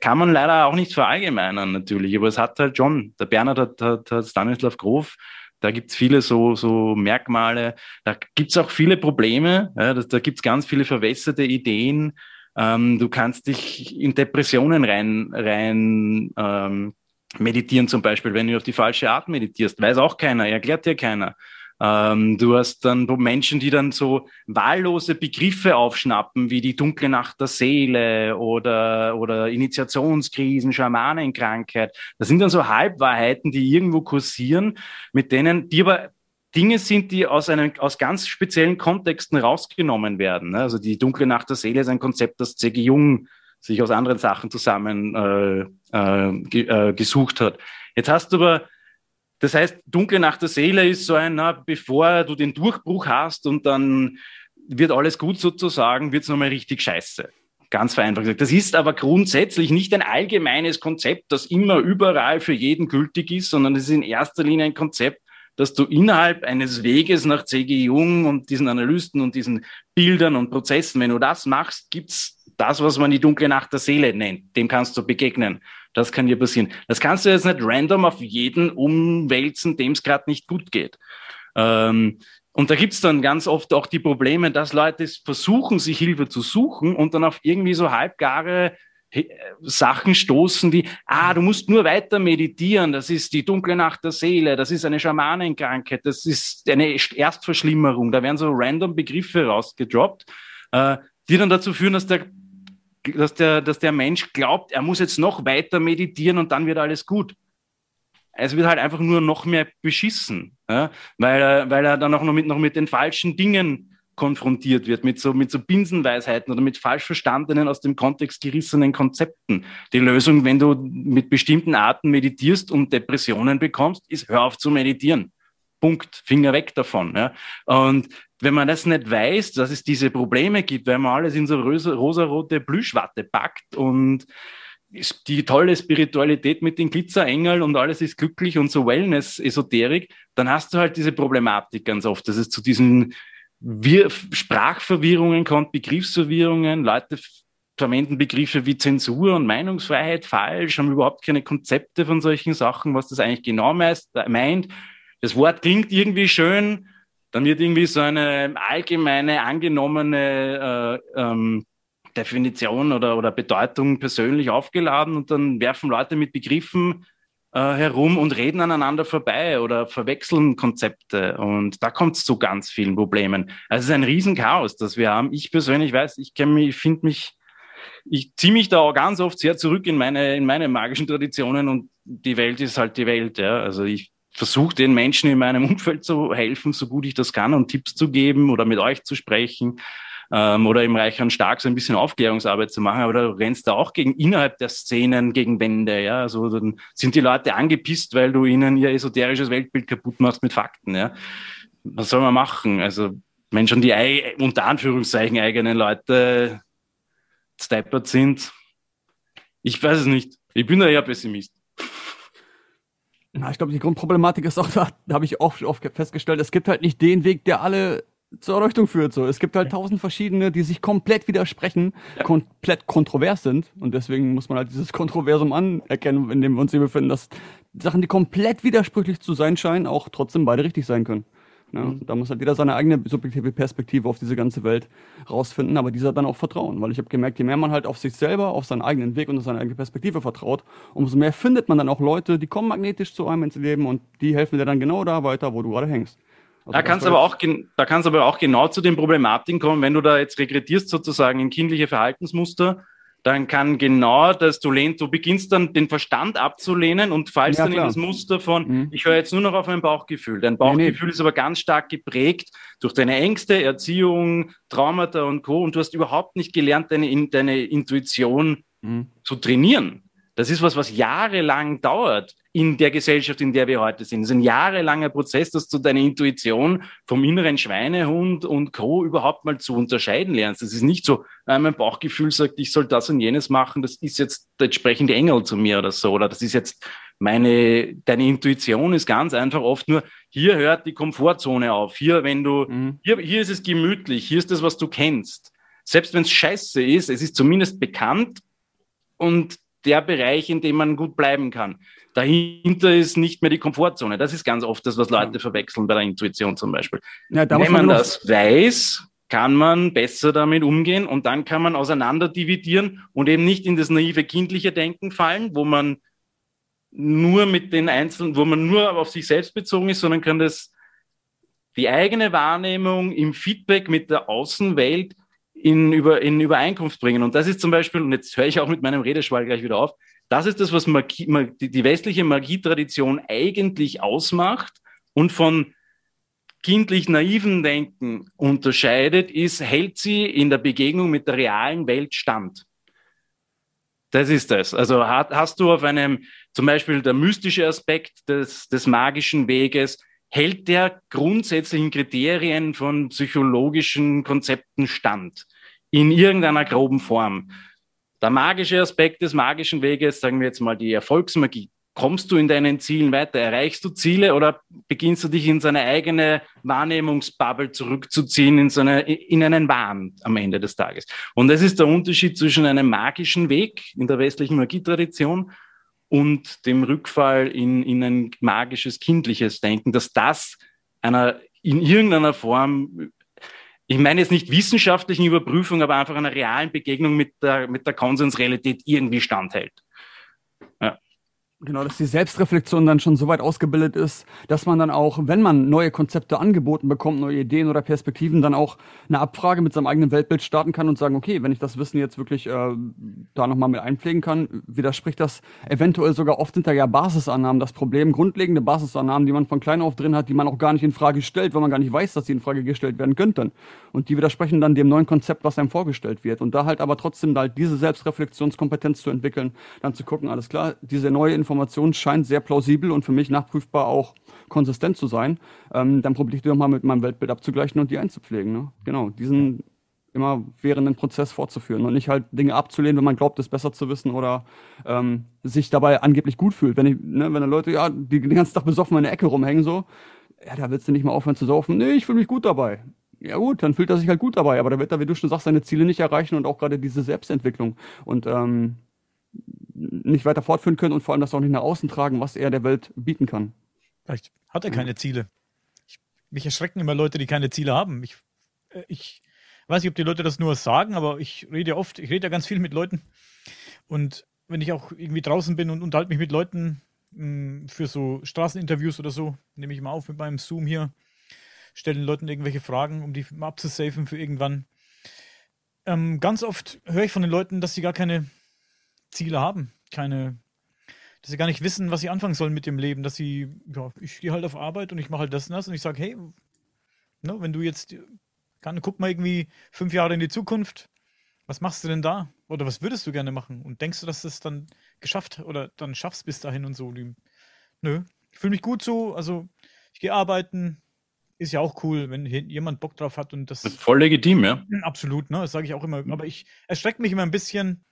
kann man leider auch nicht verallgemeinern natürlich, aber es hat halt schon, der Bernhard hat, hat, hat Stanislav Grof, da gibt's viele so, so Merkmale, da gibt's auch viele Probleme, ja, da, da gibt's ganz viele verwässerte Ideen, ähm, du kannst dich in Depressionen rein, rein ähm, meditieren zum Beispiel, wenn du auf die falsche Art meditierst, weiß auch keiner, erklärt dir keiner. Ähm, du hast dann Menschen, die dann so wahllose Begriffe aufschnappen, wie die dunkle Nacht der Seele oder, oder Initiationskrisen, Schamanenkrankheit. Das sind dann so Halbwahrheiten, die irgendwo kursieren, mit denen, die aber Dinge sind, die aus einem, aus ganz speziellen Kontexten rausgenommen werden. Ne? Also die dunkle Nacht der Seele ist ein Konzept, das C.G. Jung sich aus anderen Sachen zusammen äh, äh, äh, gesucht hat. Jetzt hast du aber das heißt, Dunkle Nacht der Seele ist so ein, na, bevor du den Durchbruch hast und dann wird alles gut sozusagen, wird es nochmal richtig scheiße. Ganz vereinfacht gesagt. Das ist aber grundsätzlich nicht ein allgemeines Konzept, das immer überall für jeden gültig ist, sondern es ist in erster Linie ein Konzept, dass du innerhalb eines Weges nach C.G. Jung und diesen Analysten und diesen Bildern und Prozessen, wenn du das machst, gibt's das, was man die dunkle Nacht der Seele nennt. Dem kannst du begegnen. Das kann dir passieren. Das kannst du jetzt nicht random auf jeden umwälzen, dem es gerade nicht gut geht. Ähm, und da gibt's dann ganz oft auch die Probleme, dass Leute versuchen, sich Hilfe zu suchen und dann auf irgendwie so halbgare äh, Sachen stoßen wie, ah, du musst nur weiter meditieren, das ist die dunkle Nacht der Seele, das ist eine Schamanenkrankheit, das ist eine Erstverschlimmerung. Da werden so random Begriffe rausgedroppt, äh, die dann dazu führen, dass der dass der, dass der Mensch glaubt, er muss jetzt noch weiter meditieren und dann wird alles gut. Es wird halt einfach nur noch mehr beschissen, ja? weil, er, weil er dann auch noch mit, noch mit den falschen Dingen konfrontiert wird, mit so, mit so Binsenweisheiten oder mit falsch verstandenen, aus dem Kontext gerissenen Konzepten. Die Lösung, wenn du mit bestimmten Arten meditierst und Depressionen bekommst, ist, hör auf zu meditieren. Punkt, Finger weg davon. Ja. Und wenn man das nicht weiß, dass es diese Probleme gibt, weil man alles in so rosarote Plüschwatte packt und die tolle Spiritualität mit den Glitzerengeln und alles ist glücklich und so Wellness-Esoterik, dann hast du halt diese Problematik ganz oft, dass es zu diesen Wir Sprachverwirrungen kommt, Begriffsverwirrungen, Leute verwenden Begriffe wie Zensur und Meinungsfreiheit falsch, haben überhaupt keine Konzepte von solchen Sachen, was das eigentlich genau meint. Das Wort klingt irgendwie schön, dann wird irgendwie so eine allgemeine, angenommene äh, ähm, Definition oder, oder Bedeutung persönlich aufgeladen und dann werfen Leute mit Begriffen äh, herum und reden aneinander vorbei oder verwechseln Konzepte. Und da kommt es zu ganz vielen Problemen. Also es ist ein Riesenchaos, das wir haben. Ich persönlich weiß, ich kenne mich, finde mich, ich ziehe mich da auch ganz oft sehr zurück in meine, in meine magischen Traditionen und die Welt ist halt die Welt. Ja. Also ich versuche den Menschen in meinem Umfeld zu helfen, so gut ich das kann und Tipps zu geben oder mit euch zu sprechen ähm, oder im Reichern Stark so ein bisschen Aufklärungsarbeit zu machen, aber da rennst du auch gegen innerhalb der Szenen gegen Wände, ja. Also dann sind die Leute angepisst, weil du ihnen ihr esoterisches Weltbild kaputt machst mit Fakten, ja. Was soll man machen? Also wenn schon die unter Anführungszeichen eigenen Leute steppert sind, ich weiß es nicht. Ich bin da eher Pessimist. Na, ich glaube, die Grundproblematik ist auch, da, da habe ich oft, oft festgestellt, es gibt halt nicht den Weg, der alle zur Erleuchtung führt. So, es gibt halt tausend verschiedene, die sich komplett widersprechen, ja. komplett kontrovers sind und deswegen muss man halt dieses Kontroversum anerkennen, in dem wir uns hier befinden, dass Sachen, die komplett widersprüchlich zu sein scheinen, auch trotzdem beide richtig sein können. Ja, mhm. Da muss halt jeder seine eigene subjektive Perspektive auf diese ganze Welt rausfinden, aber dieser dann auch vertrauen, weil ich habe gemerkt, je mehr man halt auf sich selber, auf seinen eigenen Weg und auf seine eigene Perspektive vertraut, umso mehr findet man dann auch Leute, die kommen magnetisch zu einem ins Leben und die helfen dir dann genau da weiter, wo du gerade hängst. Also da kannst aber auch, da kannst aber auch genau zu den Problematiken kommen, wenn du da jetzt regrettierst sozusagen in kindliche Verhaltensmuster, dann kann genau das, du lehnst, du beginnst dann den Verstand abzulehnen und fallst ja, dann klar. in das Muster von, mhm. ich höre jetzt nur noch auf mein Bauchgefühl. Dein Bauchgefühl nee, ist aber ganz stark geprägt durch deine Ängste, Erziehung, Traumata und Co. Und du hast überhaupt nicht gelernt, deine, deine Intuition mhm. zu trainieren. Das ist was, was jahrelang dauert in der Gesellschaft, in der wir heute sind. Es ist ein jahrelanger Prozess, dass du deine Intuition vom inneren Schweinehund und Co. überhaupt mal zu unterscheiden lernst. Es ist nicht so, äh, mein Bauchgefühl sagt, ich soll das und jenes machen, das ist jetzt der entsprechende Engel zu mir oder so, oder das ist jetzt meine, deine Intuition ist ganz einfach oft nur, hier hört die Komfortzone auf, hier, wenn du, mhm. hier, hier ist es gemütlich, hier ist das, was du kennst. Selbst wenn es scheiße ist, es ist zumindest bekannt und der Bereich, in dem man gut bleiben kann. Dahinter ist nicht mehr die Komfortzone. Das ist ganz oft das, was Leute verwechseln bei der Intuition zum Beispiel. Ja, Wenn man das weiß, kann man besser damit umgehen und dann kann man auseinander dividieren und eben nicht in das naive kindliche Denken fallen, wo man nur mit den Einzelnen, wo man nur auf sich selbst bezogen ist, sondern kann das die eigene Wahrnehmung im Feedback mit der Außenwelt in, über, in Übereinkunft bringen. Und das ist zum Beispiel, und jetzt höre ich auch mit meinem Redeschwall gleich wieder auf, das ist das, was Magie, die westliche Magietradition eigentlich ausmacht und von kindlich naiven Denken unterscheidet, ist, hält sie in der Begegnung mit der realen Welt stand. Das ist das. Also hast du auf einem, zum Beispiel der mystische Aspekt des, des magischen Weges, hält der grundsätzlichen Kriterien von psychologischen Konzepten stand in irgendeiner groben Form. Der magische Aspekt des magischen Weges, sagen wir jetzt mal die Erfolgsmagie. Kommst du in deinen Zielen weiter? Erreichst du Ziele oder beginnst du dich in seine eigene Wahrnehmungsbubble zurückzuziehen, in, so eine, in einen Wahn am Ende des Tages? Und das ist der Unterschied zwischen einem magischen Weg in der westlichen Magietradition und dem Rückfall in, in ein magisches, kindliches Denken, dass das einer in irgendeiner Form ich meine jetzt nicht wissenschaftlichen Überprüfung, aber einfach einer realen Begegnung mit der, mit der Konsensrealität irgendwie standhält. Genau, dass die Selbstreflexion dann schon so weit ausgebildet ist, dass man dann auch, wenn man neue Konzepte angeboten bekommt, neue Ideen oder Perspektiven, dann auch eine Abfrage mit seinem eigenen Weltbild starten kann und sagen, okay, wenn ich das Wissen jetzt wirklich äh, da nochmal mit einpflegen kann, widerspricht das eventuell sogar oft hinter ja Basisannahmen. Das Problem, grundlegende Basisannahmen, die man von klein auf drin hat, die man auch gar nicht in Frage stellt, weil man gar nicht weiß, dass sie in Frage gestellt werden könnten. Und die widersprechen dann dem neuen Konzept, was einem vorgestellt wird. Und da halt aber trotzdem halt diese Selbstreflexionskompetenz zu entwickeln, dann zu gucken, alles klar, diese neue Information Information scheint sehr plausibel und für mich nachprüfbar auch konsistent zu sein. Ähm, dann probiere ich die nochmal mit meinem Weltbild abzugleichen und die einzupflegen. Ne? Genau, diesen immer während einem Prozess fortzuführen und nicht halt Dinge abzulehnen, wenn man glaubt, es besser zu wissen oder ähm, sich dabei angeblich gut fühlt. Wenn ich, ne, wenn da Leute ja die den ganzen Tag besoffen in der Ecke rumhängen so, ja, da willst du nicht mal aufhören zu saufen. Nee, ich fühle mich gut dabei. Ja gut, dann fühlt er sich halt gut dabei, aber da wird er, wie du schon sagst, seine Ziele nicht erreichen und auch gerade diese Selbstentwicklung und ähm, nicht weiter fortführen können und vor allem das auch nicht nach außen tragen, was er der Welt bieten kann. Vielleicht hat er keine Ziele. Ich, mich erschrecken immer Leute, die keine Ziele haben. Ich, äh, ich weiß nicht, ob die Leute das nur sagen, aber ich rede ja oft, ich rede ja ganz viel mit Leuten. Und wenn ich auch irgendwie draußen bin und unterhalte mich mit Leuten mh, hm, für so Straßeninterviews oder so, nehme ich mal auf mit meinem Zoom hier, stelle den Leuten irgendwelche Fragen, um die mal abzusafen für irgendwann. Ähm, ganz oft höre ich von den Leuten, dass sie gar keine Ziele haben, keine, dass sie gar nicht wissen, was sie anfangen sollen mit dem Leben, dass sie, ja, ich gehe halt auf Arbeit und ich mache halt das und das und ich sage, hey, ne, wenn du jetzt kann, guck mal irgendwie fünf Jahre in die Zukunft. Was machst du denn da? Oder was würdest du gerne machen? Und denkst du, dass du es dann geschafft oder dann schaffst bis dahin und so? Nö, ich fühle mich gut so. Also ich gehe arbeiten. Ist ja auch cool, wenn jemand Bock drauf hat und das. Voll legitim, ja. Absolut, ne? Das sage ich auch immer. Aber ich erschreckt mich immer ein bisschen,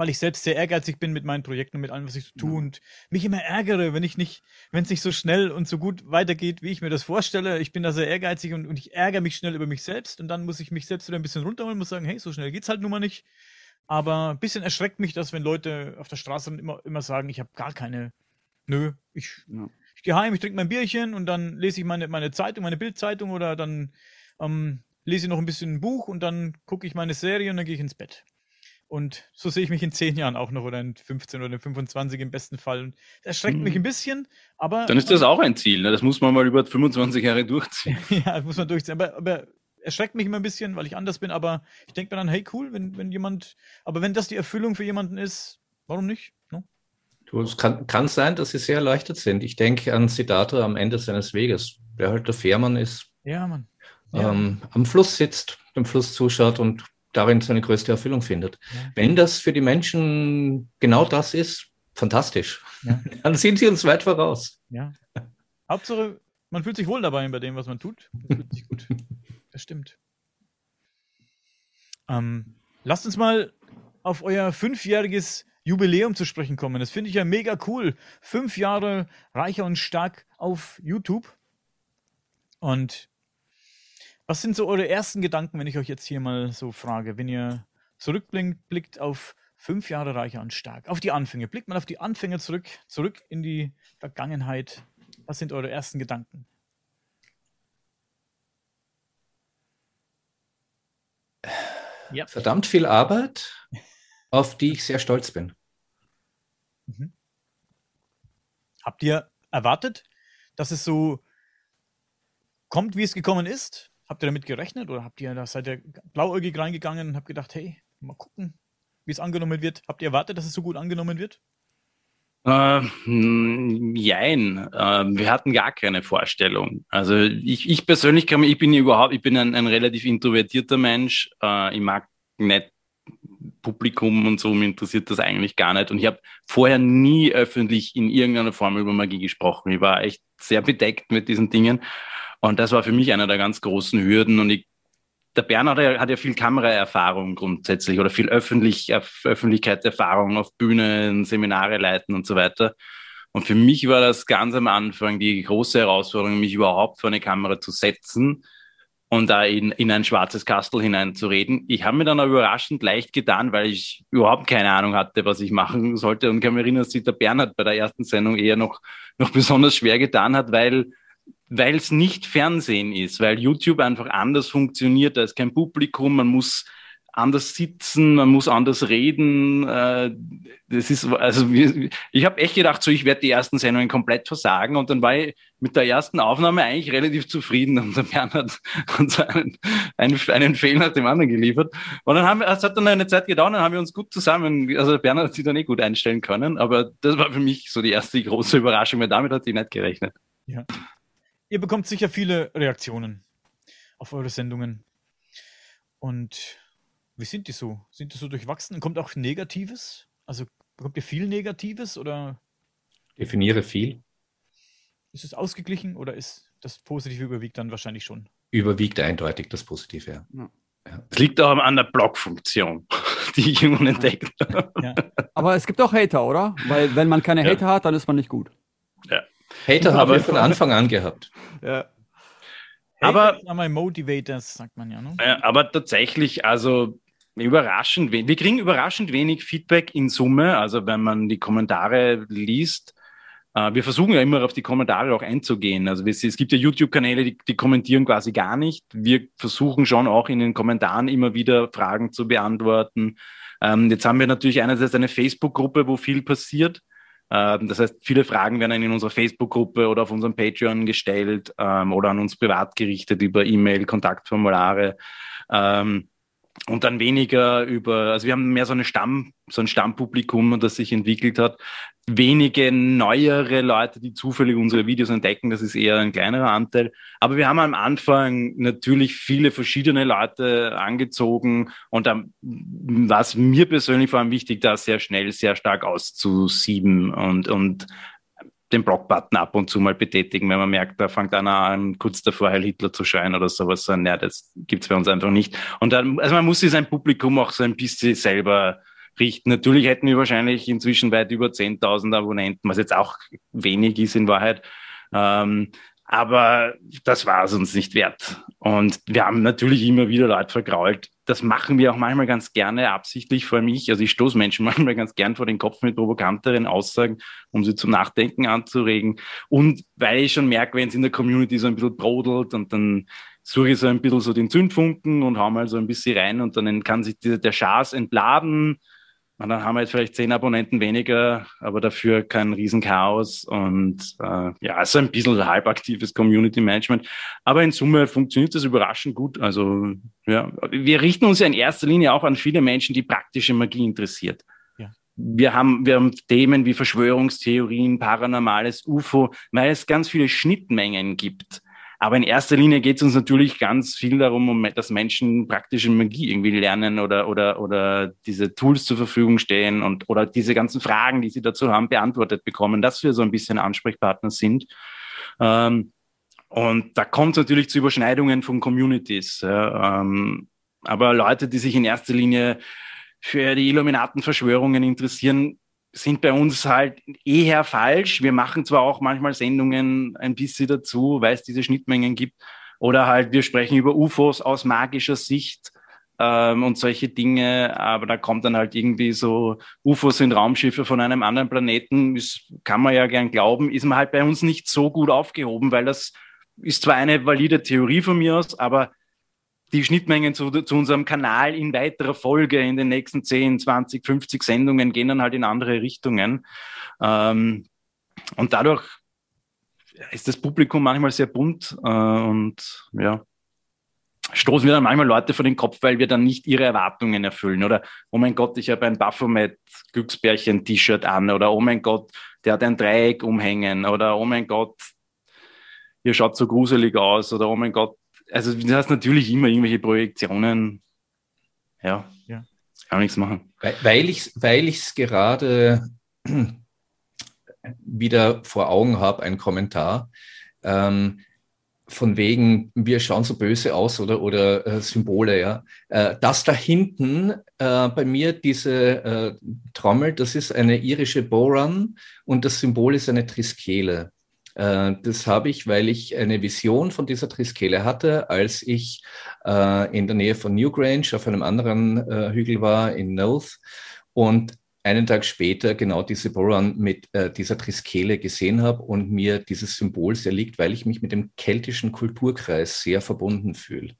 weil ich selbst sehr ehrgeizig bin mit meinen Projekten und mit allem, was ich so tue und mich immer ärgere, wenn ich nicht, wenn es nicht so schnell und so gut weitergeht, wie ich mir das vorstelle. Ich bin da sehr ehrgeizig und, und ich ärgere mich schnell über mich selbst und dann muss ich mich selbst wieder ein bisschen runterholen, muss sagen, hey, so schnell geht's halt nun mal nicht. Aber ein bisschen erschreckt mich das, wenn Leute auf der Straße immer, immer sagen, ich habe gar keine, nö, ich, ja. ich gehe heim, ich trinke mein Bierchen und dann lese ich meine, meine Zeitung, meine Bildzeitung oder dann ähm, lese ich noch ein bisschen ein Buch und dann gucke ich meine Serie und dann gehe ich ins Bett. Und so sehe ich mich in zehn Jahren auch noch oder in 15 oder in 25 im besten Fall. Und das erschreckt mhm. mich ein bisschen, aber. Dann ist das auch ein Ziel, ne? Das muss man mal über 25 Jahre durchziehen. ja, das muss man durchziehen. Aber, aber erschreckt mich immer ein bisschen, weil ich anders bin, aber ich denke mir dann, hey, cool, wenn, wenn jemand, aber wenn das die Erfüllung für jemanden ist, warum nicht? No? Du, es kann, kann sein, dass sie sehr erleichtert sind. Ich denke an Siddhartha am Ende seines Weges, der halt der Fährmann ist. Ja, Mann. Ja. Ähm, am Fluss sitzt, dem Fluss zuschaut und darin seine größte Erfüllung findet. Ja. Wenn das für die Menschen genau das ist, fantastisch. Ja. Dann sind sie uns weit voraus. Ja. Hauptsache, man fühlt sich wohl dabei bei dem, was man tut. Das fühlt sich gut. Das stimmt. Ähm, lasst uns mal auf euer fünfjähriges Jubiläum zu sprechen kommen. Das finde ich ja mega cool. Fünf Jahre reicher und stark auf YouTube. Und was sind so eure ersten Gedanken, wenn ich euch jetzt hier mal so frage, wenn ihr zurückblickt auf fünf Jahre reicher und stark, auf die Anfänge, blickt mal auf die Anfänge zurück, zurück in die Vergangenheit. Was sind eure ersten Gedanken? Ja. Verdammt viel Arbeit, auf die ich sehr stolz bin. Mhm. Habt ihr erwartet, dass es so kommt, wie es gekommen ist? Habt ihr damit gerechnet oder habt ihr da seid ihr blauäugig reingegangen und habt gedacht, hey, mal gucken, wie es angenommen wird? Habt ihr erwartet, dass es so gut angenommen wird? Äh, jein, äh, wir hatten gar keine Vorstellung. Also ich, ich persönlich kann ich bin überhaupt, ich bin ein, ein relativ introvertierter Mensch. Äh, ich mag nicht Publikum und so, mir interessiert das eigentlich gar nicht. Und ich habe vorher nie öffentlich in irgendeiner Form über Magie gesprochen. Ich war echt sehr bedeckt mit diesen Dingen. Und das war für mich einer der ganz großen Hürden. Und ich, der Bernhard hat ja, viel Kameraerfahrung grundsätzlich oder viel Öffentlich, Öffentlichkeitserfahrung auf Bühnen, Seminare leiten und so weiter. Und für mich war das ganz am Anfang die große Herausforderung, mich überhaupt vor eine Kamera zu setzen und da in, in ein schwarzes Kastel hineinzureden. Ich habe mir dann aber überraschend leicht getan, weil ich überhaupt keine Ahnung hatte, was ich machen sollte. Und kann mich erinnern, dass sich der Bernhard bei der ersten Sendung eher noch, noch besonders schwer getan hat, weil weil es nicht Fernsehen ist, weil YouTube einfach anders funktioniert, da ist kein Publikum, man muss anders sitzen, man muss anders reden. Äh, das ist also ich habe echt gedacht, so ich werde die ersten Sendungen komplett versagen und dann war ich mit der ersten Aufnahme eigentlich relativ zufrieden und der Bernhard hat einen, einen, einen Fehler nach dem anderen geliefert. Und dann haben wir, es hat dann eine Zeit gedauert, dann haben wir uns gut zusammen, also der Bernhard hat sich dann eh gut einstellen können, aber das war für mich so die erste große Überraschung, weil damit hat ich nicht gerechnet. Ja. Ihr bekommt sicher viele Reaktionen auf eure Sendungen. Und wie sind die so? Sind die so durchwachsen? Kommt auch Negatives? Also bekommt ihr viel Negatives oder? Definiere viel. Ist es ausgeglichen oder ist das Positive überwiegt dann wahrscheinlich schon? Überwiegt eindeutig das Positive, ja. ja. ja. Es liegt auch an der Blockfunktion, die Jungen entdeckt ja. Aber es gibt auch Hater, oder? Weil wenn man keine ja. Hater hat, dann ist man nicht gut. Hater haben wir von Anfang an gehabt. Ja. Aber einmal Motivators, sagt man ja. Ne? Aber tatsächlich, also überraschend, wir kriegen überraschend wenig Feedback in Summe. Also wenn man die Kommentare liest, äh, wir versuchen ja immer auf die Kommentare auch einzugehen. Also es gibt ja YouTube-Kanäle, die, die kommentieren quasi gar nicht. Wir versuchen schon auch in den Kommentaren immer wieder Fragen zu beantworten. Ähm, jetzt haben wir natürlich einerseits eine Facebook-Gruppe, wo viel passiert. Ähm, das heißt, viele Fragen werden in unserer Facebook-Gruppe oder auf unserem Patreon gestellt ähm, oder an uns privat gerichtet über E-Mail, Kontaktformulare. Ähm, und dann weniger über, also wir haben mehr so, eine Stamm, so ein Stammpublikum, das sich entwickelt hat. Wenige neuere Leute, die zufällig unsere Videos entdecken, das ist eher ein kleinerer Anteil. Aber wir haben am Anfang natürlich viele verschiedene Leute angezogen und dann war es mir persönlich vor allem wichtig, da sehr schnell, sehr stark auszusieben und, und den Block-Button ab und zu mal betätigen, wenn man merkt, da fängt einer an, kurz davor Heil Hitler zu schreien oder sowas. So, ja, das gibt's bei uns einfach nicht. Und dann, also man muss sich sein Publikum auch so ein bisschen selber richten. Natürlich hätten wir wahrscheinlich inzwischen weit über 10.000 Abonnenten, was jetzt auch wenig ist in Wahrheit. Ähm, aber das war es uns nicht wert. Und wir haben natürlich immer wieder Leute vergrault. Das machen wir auch manchmal ganz gerne absichtlich, vor allem ich. Also ich stoße Menschen manchmal ganz gern vor den Kopf mit provokanteren Aussagen, um sie zum Nachdenken anzuregen. Und weil ich schon merke, wenn es in der Community so ein bisschen brodelt und dann suche ich so ein bisschen so den Zündfunken und hau mal so ein bisschen rein und dann kann sich der Schaß entladen und dann haben wir jetzt vielleicht zehn Abonnenten weniger, aber dafür kein Riesenchaos und äh, ja, also ein bisschen halbaktives Community Management. Aber in Summe funktioniert das überraschend gut. Also ja, wir richten uns ja in erster Linie auch an viele Menschen, die praktische Magie interessiert. Ja. Wir haben, wir haben Themen wie Verschwörungstheorien, Paranormales, UFO, weil es ganz viele Schnittmengen gibt aber in erster Linie geht es uns natürlich ganz viel darum, dass Menschen praktische Magie irgendwie lernen oder, oder, oder diese Tools zur Verfügung stehen und oder diese ganzen Fragen, die sie dazu haben, beantwortet bekommen, dass wir so ein bisschen Ansprechpartner sind. Ähm, und da kommt es natürlich zu Überschneidungen von Communities. Ja, ähm, aber Leute, die sich in erster Linie für die Illuminatenverschwörungen interessieren, sind bei uns halt eher falsch. Wir machen zwar auch manchmal Sendungen ein bisschen dazu, weil es diese Schnittmengen gibt. Oder halt, wir sprechen über UFOs aus magischer Sicht ähm, und solche Dinge, aber da kommt dann halt irgendwie so, UFOs sind Raumschiffe von einem anderen Planeten, das kann man ja gern glauben, ist man halt bei uns nicht so gut aufgehoben, weil das ist zwar eine valide Theorie von mir aus, aber die Schnittmengen zu, zu unserem Kanal in weiterer Folge in den nächsten 10, 20, 50 Sendungen gehen dann halt in andere Richtungen. Ähm, und dadurch ist das Publikum manchmal sehr bunt äh, und ja, stoßen wir dann manchmal Leute vor den Kopf, weil wir dann nicht ihre Erwartungen erfüllen. Oder, oh mein Gott, ich habe ein Baphomet Glücksbärchen-T-Shirt an. Oder, oh mein Gott, der hat ein Dreieck umhängen. Oder, oh mein Gott, ihr schaut so gruselig aus. Oder, oh mein Gott, also du hast natürlich immer irgendwelche Projektionen. Ja, ja. kann nichts machen. Weil ich es weil ich's gerade wieder vor Augen habe, ein Kommentar. Ähm, von wegen, wir schauen so böse aus oder, oder äh, Symbole, ja. Äh, das da hinten äh, bei mir, diese äh, Trommel, das ist eine irische Boran und das Symbol ist eine Triskele. Äh, das habe ich, weil ich eine Vision von dieser Triskele hatte, als ich äh, in der Nähe von Newgrange auf einem anderen äh, Hügel war in North und einen Tag später genau diese Boron mit dieser Triskele gesehen habe und mir dieses Symbol sehr liegt, weil ich mich mit dem keltischen Kulturkreis sehr verbunden fühle.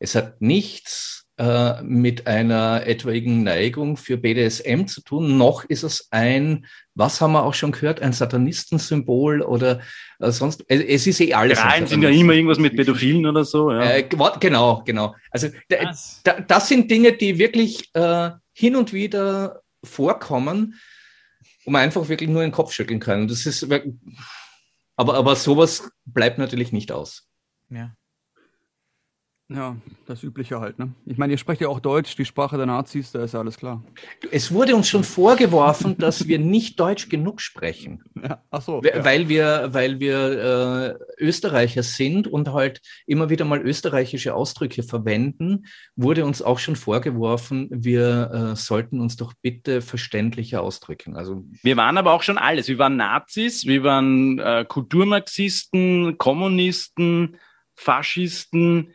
Es hat nichts äh, mit einer etwaigen Neigung für BDSM zu tun, noch ist es ein, was haben wir auch schon gehört, ein Satanistensymbol oder äh, sonst, es ist eh alles. Rein sind ja immer irgendwas mit Pädophilen oder so. Ja. Äh, genau, genau. Also da, das sind Dinge, die wirklich äh, hin und wieder vorkommen, man einfach wirklich nur den Kopf schütteln kann. Das ist, aber, aber sowas bleibt natürlich nicht aus. Ja. Ja, das Übliche halt, ne? Ich meine, ihr sprecht ja auch Deutsch, die Sprache der Nazis, da ist ja alles klar. Es wurde uns schon vorgeworfen, dass wir nicht Deutsch genug sprechen. Ja, ach so. Ja. Weil wir, weil wir äh, Österreicher sind und halt immer wieder mal österreichische Ausdrücke verwenden, wurde uns auch schon vorgeworfen, wir äh, sollten uns doch bitte verständlicher ausdrücken. Also wir waren aber auch schon alles. Wir waren Nazis, wir waren äh, Kulturmarxisten, Kommunisten, Faschisten,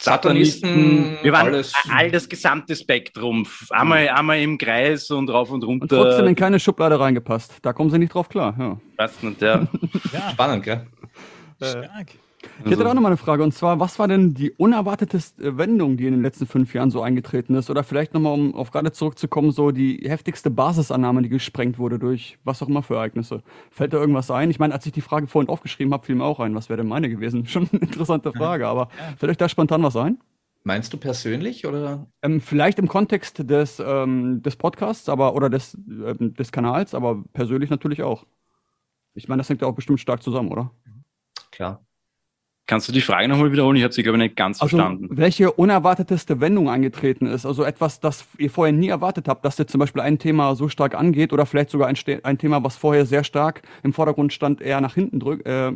Satanisten, wir waren alles. all das gesamte Spektrum, einmal, einmal im Kreis und rauf und runter. Und trotzdem in keine Schublade reingepasst. Da kommen sie nicht drauf klar. Ja. Nicht, ja. ja. Spannend, gell? Stark. Ich hätte auch noch mal eine Frage und zwar, was war denn die unerwarteteste Wendung, die in den letzten fünf Jahren so eingetreten ist? Oder vielleicht nochmal, um auf gerade zurückzukommen, so die heftigste Basisannahme, die gesprengt wurde durch was auch immer für Ereignisse. Fällt da irgendwas ein? Ich meine, als ich die Frage vorhin aufgeschrieben habe, fiel mir auch ein, was wäre denn meine gewesen? Schon eine interessante Frage, aber fällt euch da spontan was ein? Meinst du persönlich oder? Ähm, vielleicht im Kontext des, ähm, des Podcasts, aber oder des, ähm, des Kanals, aber persönlich natürlich auch. Ich meine, das hängt ja auch bestimmt stark zusammen, oder? Klar. Kannst du die Frage nochmal wiederholen? Ich habe sie, glaube ich, nicht ganz also, verstanden. Welche unerwarteteste Wendung eingetreten ist? Also etwas, das ihr vorher nie erwartet habt, dass ihr zum Beispiel ein Thema so stark angeht oder vielleicht sogar ein, ein Thema, was vorher sehr stark im Vordergrund stand, eher nach hinten drück, äh,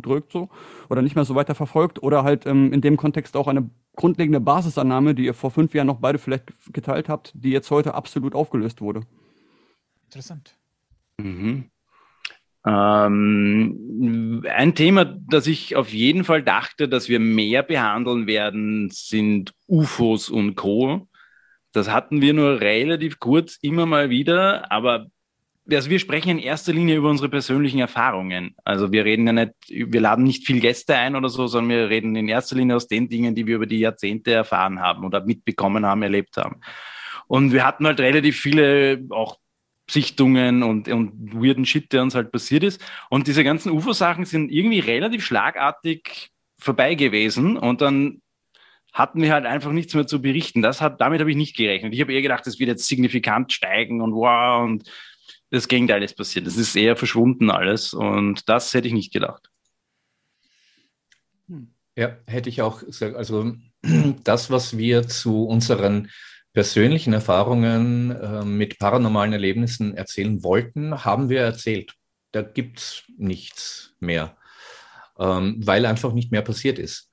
drückt so oder nicht mehr so weiter verfolgt oder halt ähm, in dem Kontext auch eine grundlegende Basisannahme, die ihr vor fünf Jahren noch beide vielleicht geteilt habt, die jetzt heute absolut aufgelöst wurde. Interessant. Mhm. Ähm, ein Thema, das ich auf jeden Fall dachte, dass wir mehr behandeln werden, sind UFOs und Co. Das hatten wir nur relativ kurz immer mal wieder, aber also wir sprechen in erster Linie über unsere persönlichen Erfahrungen. Also wir reden ja nicht, wir laden nicht viel Gäste ein oder so, sondern wir reden in erster Linie aus den Dingen, die wir über die Jahrzehnte erfahren haben oder mitbekommen haben, erlebt haben. Und wir hatten halt relativ viele auch Sichtungen und, und weirden Shit, der uns halt passiert ist. Und diese ganzen UFO-Sachen sind irgendwie relativ schlagartig vorbei gewesen und dann hatten wir halt einfach nichts mehr zu berichten. Das hat, damit habe ich nicht gerechnet. Ich habe eher gedacht, es wird jetzt signifikant steigen und wow und das Gegenteil ist passiert. Es ist eher verschwunden alles und das hätte ich nicht gedacht. Ja, hätte ich auch gesagt. Also das, was wir zu unseren persönlichen Erfahrungen äh, mit paranormalen Erlebnissen erzählen wollten, haben wir erzählt. Da gibt es nichts mehr, ähm, weil einfach nicht mehr passiert ist.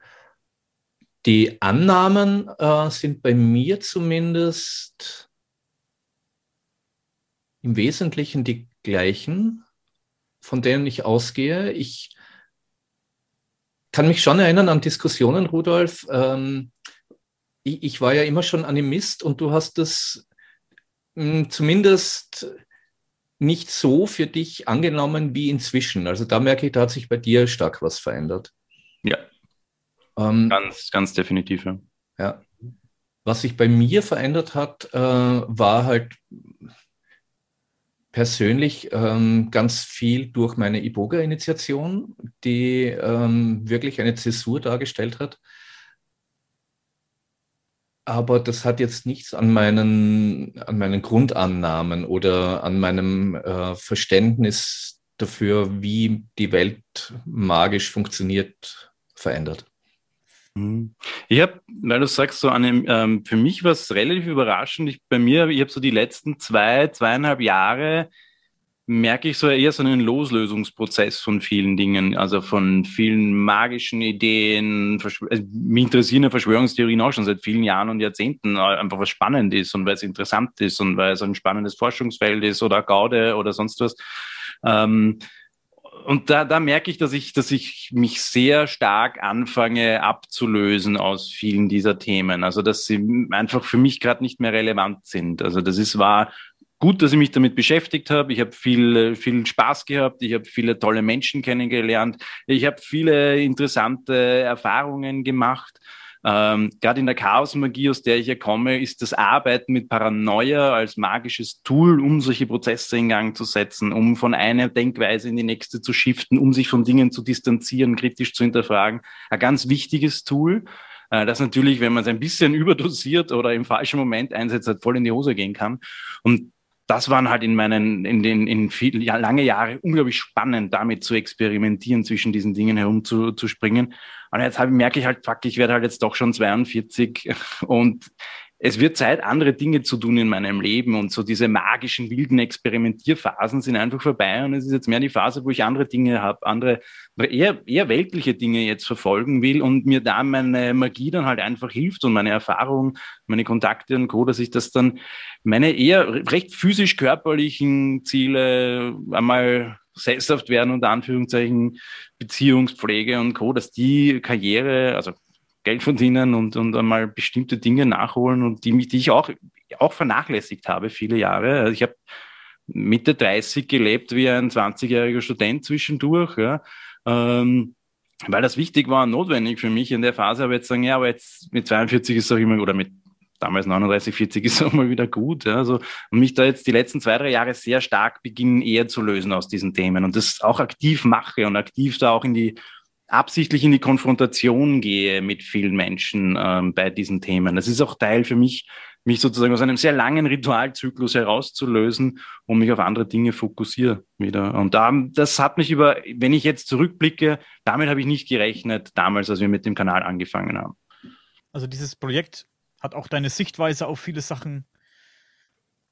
Die Annahmen äh, sind bei mir zumindest im Wesentlichen die gleichen, von denen ich ausgehe. Ich kann mich schon erinnern an Diskussionen, Rudolf, ähm, ich, ich war ja immer schon Animist und du hast das mh, hm, zumindest nicht so für dich angenommen wie inzwischen. Also da merke ich, da hat sich bei dir stark was verändert. Ja. Ähm, ganz, ganz definitiv. Ja. ja. Was sich bei mir verändert hat, äh, war halt persönlich ähm, ganz viel durch meine Iboga-Initiation, die ähm, wirklich eine Zäsur dargestellt hat aber das hat jetzt nichts an meinen, an meinen Grundannahmen oder an meinem äh, Verständnis dafür, wie die Welt magisch funktioniert, verändert. Mhm. Ich habe, weil du sagst, so an ähm, für mich war es relativ überraschend. Ich, bei mir, ich habe so die letzten zwei, zweieinhalb Jahre merke ich so eher so einen Loslösungsprozess von vielen Dingen, also von vielen magischen Ideen. Also, mich interessieren ja Verschwörungstheorien auch schon seit vielen Jahren und Jahrzehnten, äh, einfach was spannend ist und weil es interessant ist und weil es ein spannendes Forschungsfeld ist oder Gaude oder sonst was. Ähm, und da, da merke ich, dass ich, dass ich mich sehr stark anfange abzulösen aus vielen dieser Themen. Also dass sie einfach für mich gerade nicht mehr relevant sind. Also das ist war gut, dass ich mich damit beschäftigt habe. Ich habe viel, viel Spaß gehabt. Ich habe viele tolle Menschen kennengelernt. Ich habe viele interessante Erfahrungen gemacht. Ähm, Gerade in der Chaosmagie, aus der ich ja komme, ist das Arbeiten mit Paranoia als magisches Tool, um solche Prozesse in Gang zu setzen, um von einer Denkweise in die nächste zu shiften, um sich von Dingen zu distanzieren, kritisch zu hinterfragen, ein ganz wichtiges Tool äh, das natürlich, wenn man es ein bisschen überdosiert oder im falschen Moment einsetzt, halt voll in die Hose gehen kann. Und das waren halt in meinen, in den, in viel, ja, lange Jahre unglaublich spannend, damit zu experimentieren, zwischen diesen Dingen herumzuspringen. Und jetzt habe, merke ich halt, fuck, ich werde halt jetzt doch schon 42 und es wird Zeit, andere Dinge zu tun in meinem Leben und so diese magischen, wilden Experimentierphasen sind einfach vorbei und es ist jetzt mehr die Phase, wo ich andere Dinge habe, andere, eher, eher weltliche Dinge jetzt verfolgen will und mir da meine Magie dann halt einfach hilft und meine Erfahrung, meine Kontakte und Co., dass ich das dann meine eher recht physisch körperlichen Ziele einmal sesshaft werden, unter Anführungszeichen Beziehungspflege und Co., dass die Karriere, also Geld verdienen und, und einmal bestimmte Dinge nachholen und die, die ich auch, auch vernachlässigt habe viele Jahre. Also ich habe Mitte 30 gelebt wie ein 20-jähriger Student zwischendurch, ja. Ähm, weil das wichtig war und notwendig für mich in der Phase, aber jetzt sagen, ja, aber jetzt mit 42 ist es auch immer, oder mit damals 39, 40 ist auch mal wieder gut. Ja. Also, und mich da jetzt die letzten zwei, drei Jahre sehr stark beginnen, eher zu lösen aus diesen Themen und das auch aktiv mache und aktiv da auch in die absichtlich in die Konfrontation gehe mit vielen Menschen ähm, bei diesen Themen. Das ist auch Teil für mich, mich sozusagen aus einem sehr langen Ritualzyklus herauszulösen und mich auf andere Dinge fokussiere wieder. Und da, das hat mich über, wenn ich jetzt zurückblicke, damit habe ich nicht gerechnet, damals, als wir mit dem Kanal angefangen haben. Also dieses Projekt hat auch deine Sichtweise auf viele Sachen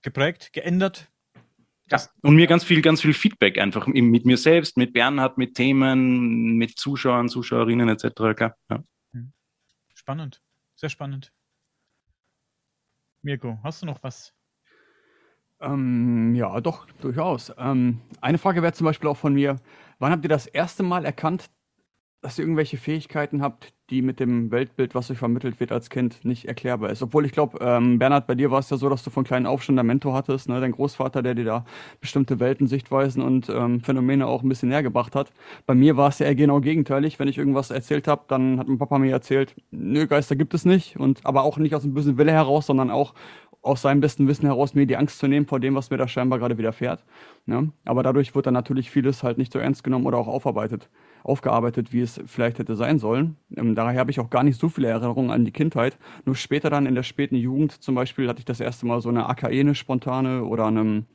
geprägt, geändert. Ja, und mir ganz viel, ganz viel Feedback einfach mit mir selbst, mit Bernhard, mit Themen, mit Zuschauern, Zuschauerinnen etc. Klar. Ja. Hm. Spannend, sehr spannend. Mirko, hast du noch was? Ähm, ja, doch, durchaus. Ähm, eine Frage wäre zum Beispiel auch von mir, wann habt ihr das erste Mal erkannt, dass ihr irgendwelche Fähigkeiten habt, die mit dem Weltbild, was euch vermittelt wird als Kind, nicht erklärbar ist. Obwohl ich glaube, ähm, Bernhard, bei dir war es ja so, dass du von kleinen auf schon einen Mentor hattest, ne? dein Großvater, der dir da bestimmte Welten, Sichtweisen und ähm, Phänomene auch ein bisschen näher gebracht hat. Bei mir war es ja eher genau gegenteilig. Wenn ich irgendwas erzählt habe, dann hat mein Papa mir erzählt, nö, Geister gibt es nicht. Und aber auch nicht aus dem bösen Wille heraus, sondern auch aus seinem besten Wissen heraus, mir die Angst zu nehmen vor dem, was mir da scheinbar gerade widerfährt. Ne? Aber dadurch wird dann natürlich vieles halt nicht so ernst genommen oder auch aufarbeitet aufgearbeitet, wie es vielleicht hätte sein sollen. Ähm, daher habe ich auch gar nicht so viele Erinnerungen an die Kindheit. Nur später dann in der späten Jugend zum Beispiel hatte ich das erste Mal so eine AKE, eine spontane oder eine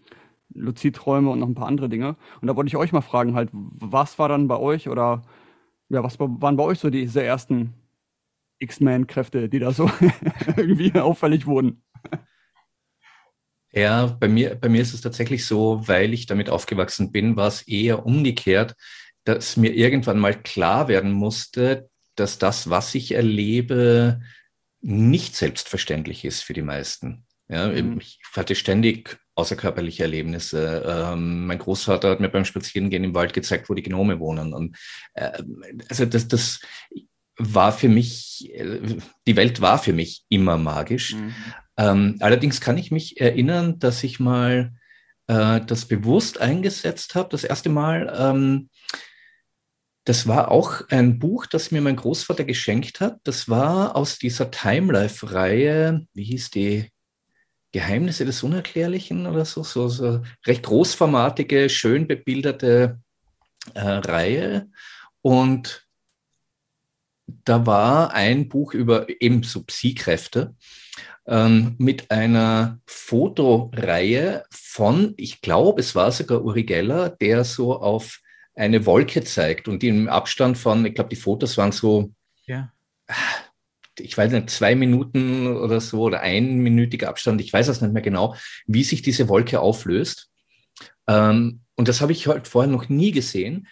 Luzidträume und noch ein paar andere Dinge. Und da wollte ich euch mal fragen, halt, was war dann bei euch oder ja, was waren bei euch so diese ersten X-Men-Kräfte, die da so irgendwie auffällig wurden? Ja, bei mir, bei mir ist es tatsächlich so, weil ich damit aufgewachsen bin, war es eher umgekehrt dass mir irgendwann mal klar werden musste, dass das, was ich erlebe, nicht selbstverständlich ist für die meisten. Ja, mhm. Ich hatte ständig außerkörperliche Erlebnisse. Ähm, mein Großvater hat mir beim Spazierengehen im Wald gezeigt, wo die Gnome wohnen. Und äh, also das, das war für mich, äh, die Welt war für mich immer magisch. Mhm. Ähm, allerdings kann ich mich erinnern, dass ich mal äh, das bewusst eingesetzt habe. Das erste Mal ähm, das war auch ein Buch, das mir mein Großvater geschenkt hat. Das war aus dieser Time-Life-Reihe, wie hieß die? Geheimnisse des Unerklärlichen oder so, so, so recht großformatige, schön bebilderte äh, Reihe. Und da war ein Buch über ebenso Psykräfte ähm, mit einer Fotoreihe von, ich glaube, es war sogar Uri Geller, der so auf eine Wolke zeigt und im Abstand von, ich glaube, die Fotos waren so, ja. ich weiß nicht, zwei Minuten oder so oder einminütiger Abstand, ich weiß es nicht mehr genau, wie sich diese Wolke auflöst. Ähm, und das habe ich halt vorher noch nie gesehen.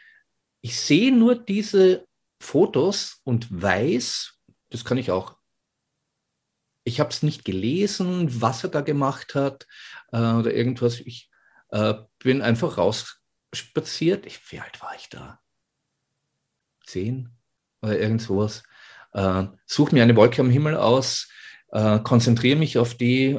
Ich sehe nur diese Fotos und weiß, das kann ich auch. Ich habe es nicht gelesen, was er da gemacht hat äh, oder irgendwas. Ich äh, bin einfach raus spaziert. Ich, wie alt war ich da? Zehn oder irgend sowas. Äh, suche mir eine Wolke am Himmel aus, äh, konzentriere mich auf die.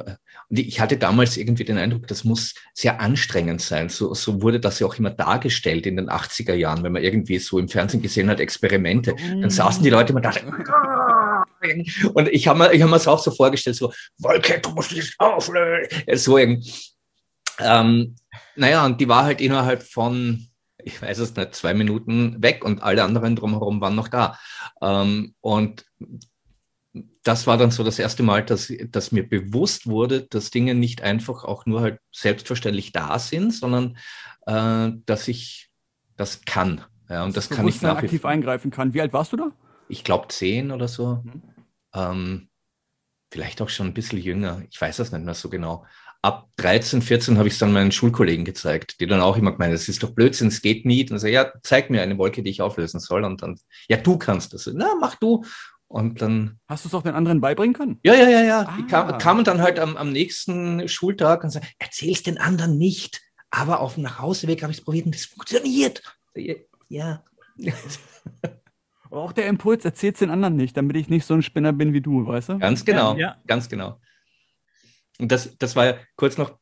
Und ich hatte damals irgendwie den Eindruck, das muss sehr anstrengend sein. So, so wurde das ja auch immer dargestellt in den 80er Jahren, wenn man irgendwie so im Fernsehen gesehen hat, Experimente. Dann saßen die Leute immer da. Und ich habe mir, hab mir das auch so vorgestellt, so, Wolke, du musst dich auflösen. So irgendwie. Ähm, naja, und die war halt innerhalb von, ich weiß es nicht, zwei Minuten weg und alle anderen drumherum waren noch da. Ähm, und das war dann so das erste Mal, dass, dass mir bewusst wurde, dass Dinge nicht einfach auch nur halt selbstverständlich da sind, sondern äh, dass ich das kann. Ja, und das, das kann ich nach aktiv eingreifen kann. Wie alt warst du da? Ich glaube zehn oder so. Mhm. Ähm, vielleicht auch schon ein bisschen jünger. Ich weiß das nicht mehr so genau. Ab 13, 14 habe ich es dann meinen Schulkollegen gezeigt, die dann auch immer gemeint, das ist doch Blödsinn, es geht nie. Und so, ja, zeig mir eine Wolke, die ich auflösen soll. Und dann, ja, du kannst das. Na, mach du. Und dann. Hast du es auch den anderen beibringen können? Ja, ja, ja, ja. Ah. Die kam, kamen dann halt am, am nächsten Schultag und sagten, erzähl's den anderen nicht. Aber auf dem Nachhauseweg habe ich es probiert und es funktioniert. Ja. auch der Impuls, erzähl's den anderen nicht, damit ich nicht so ein Spinner bin wie du, weißt du? Ganz genau, ja. ganz genau. Und das, das war ja kurz noch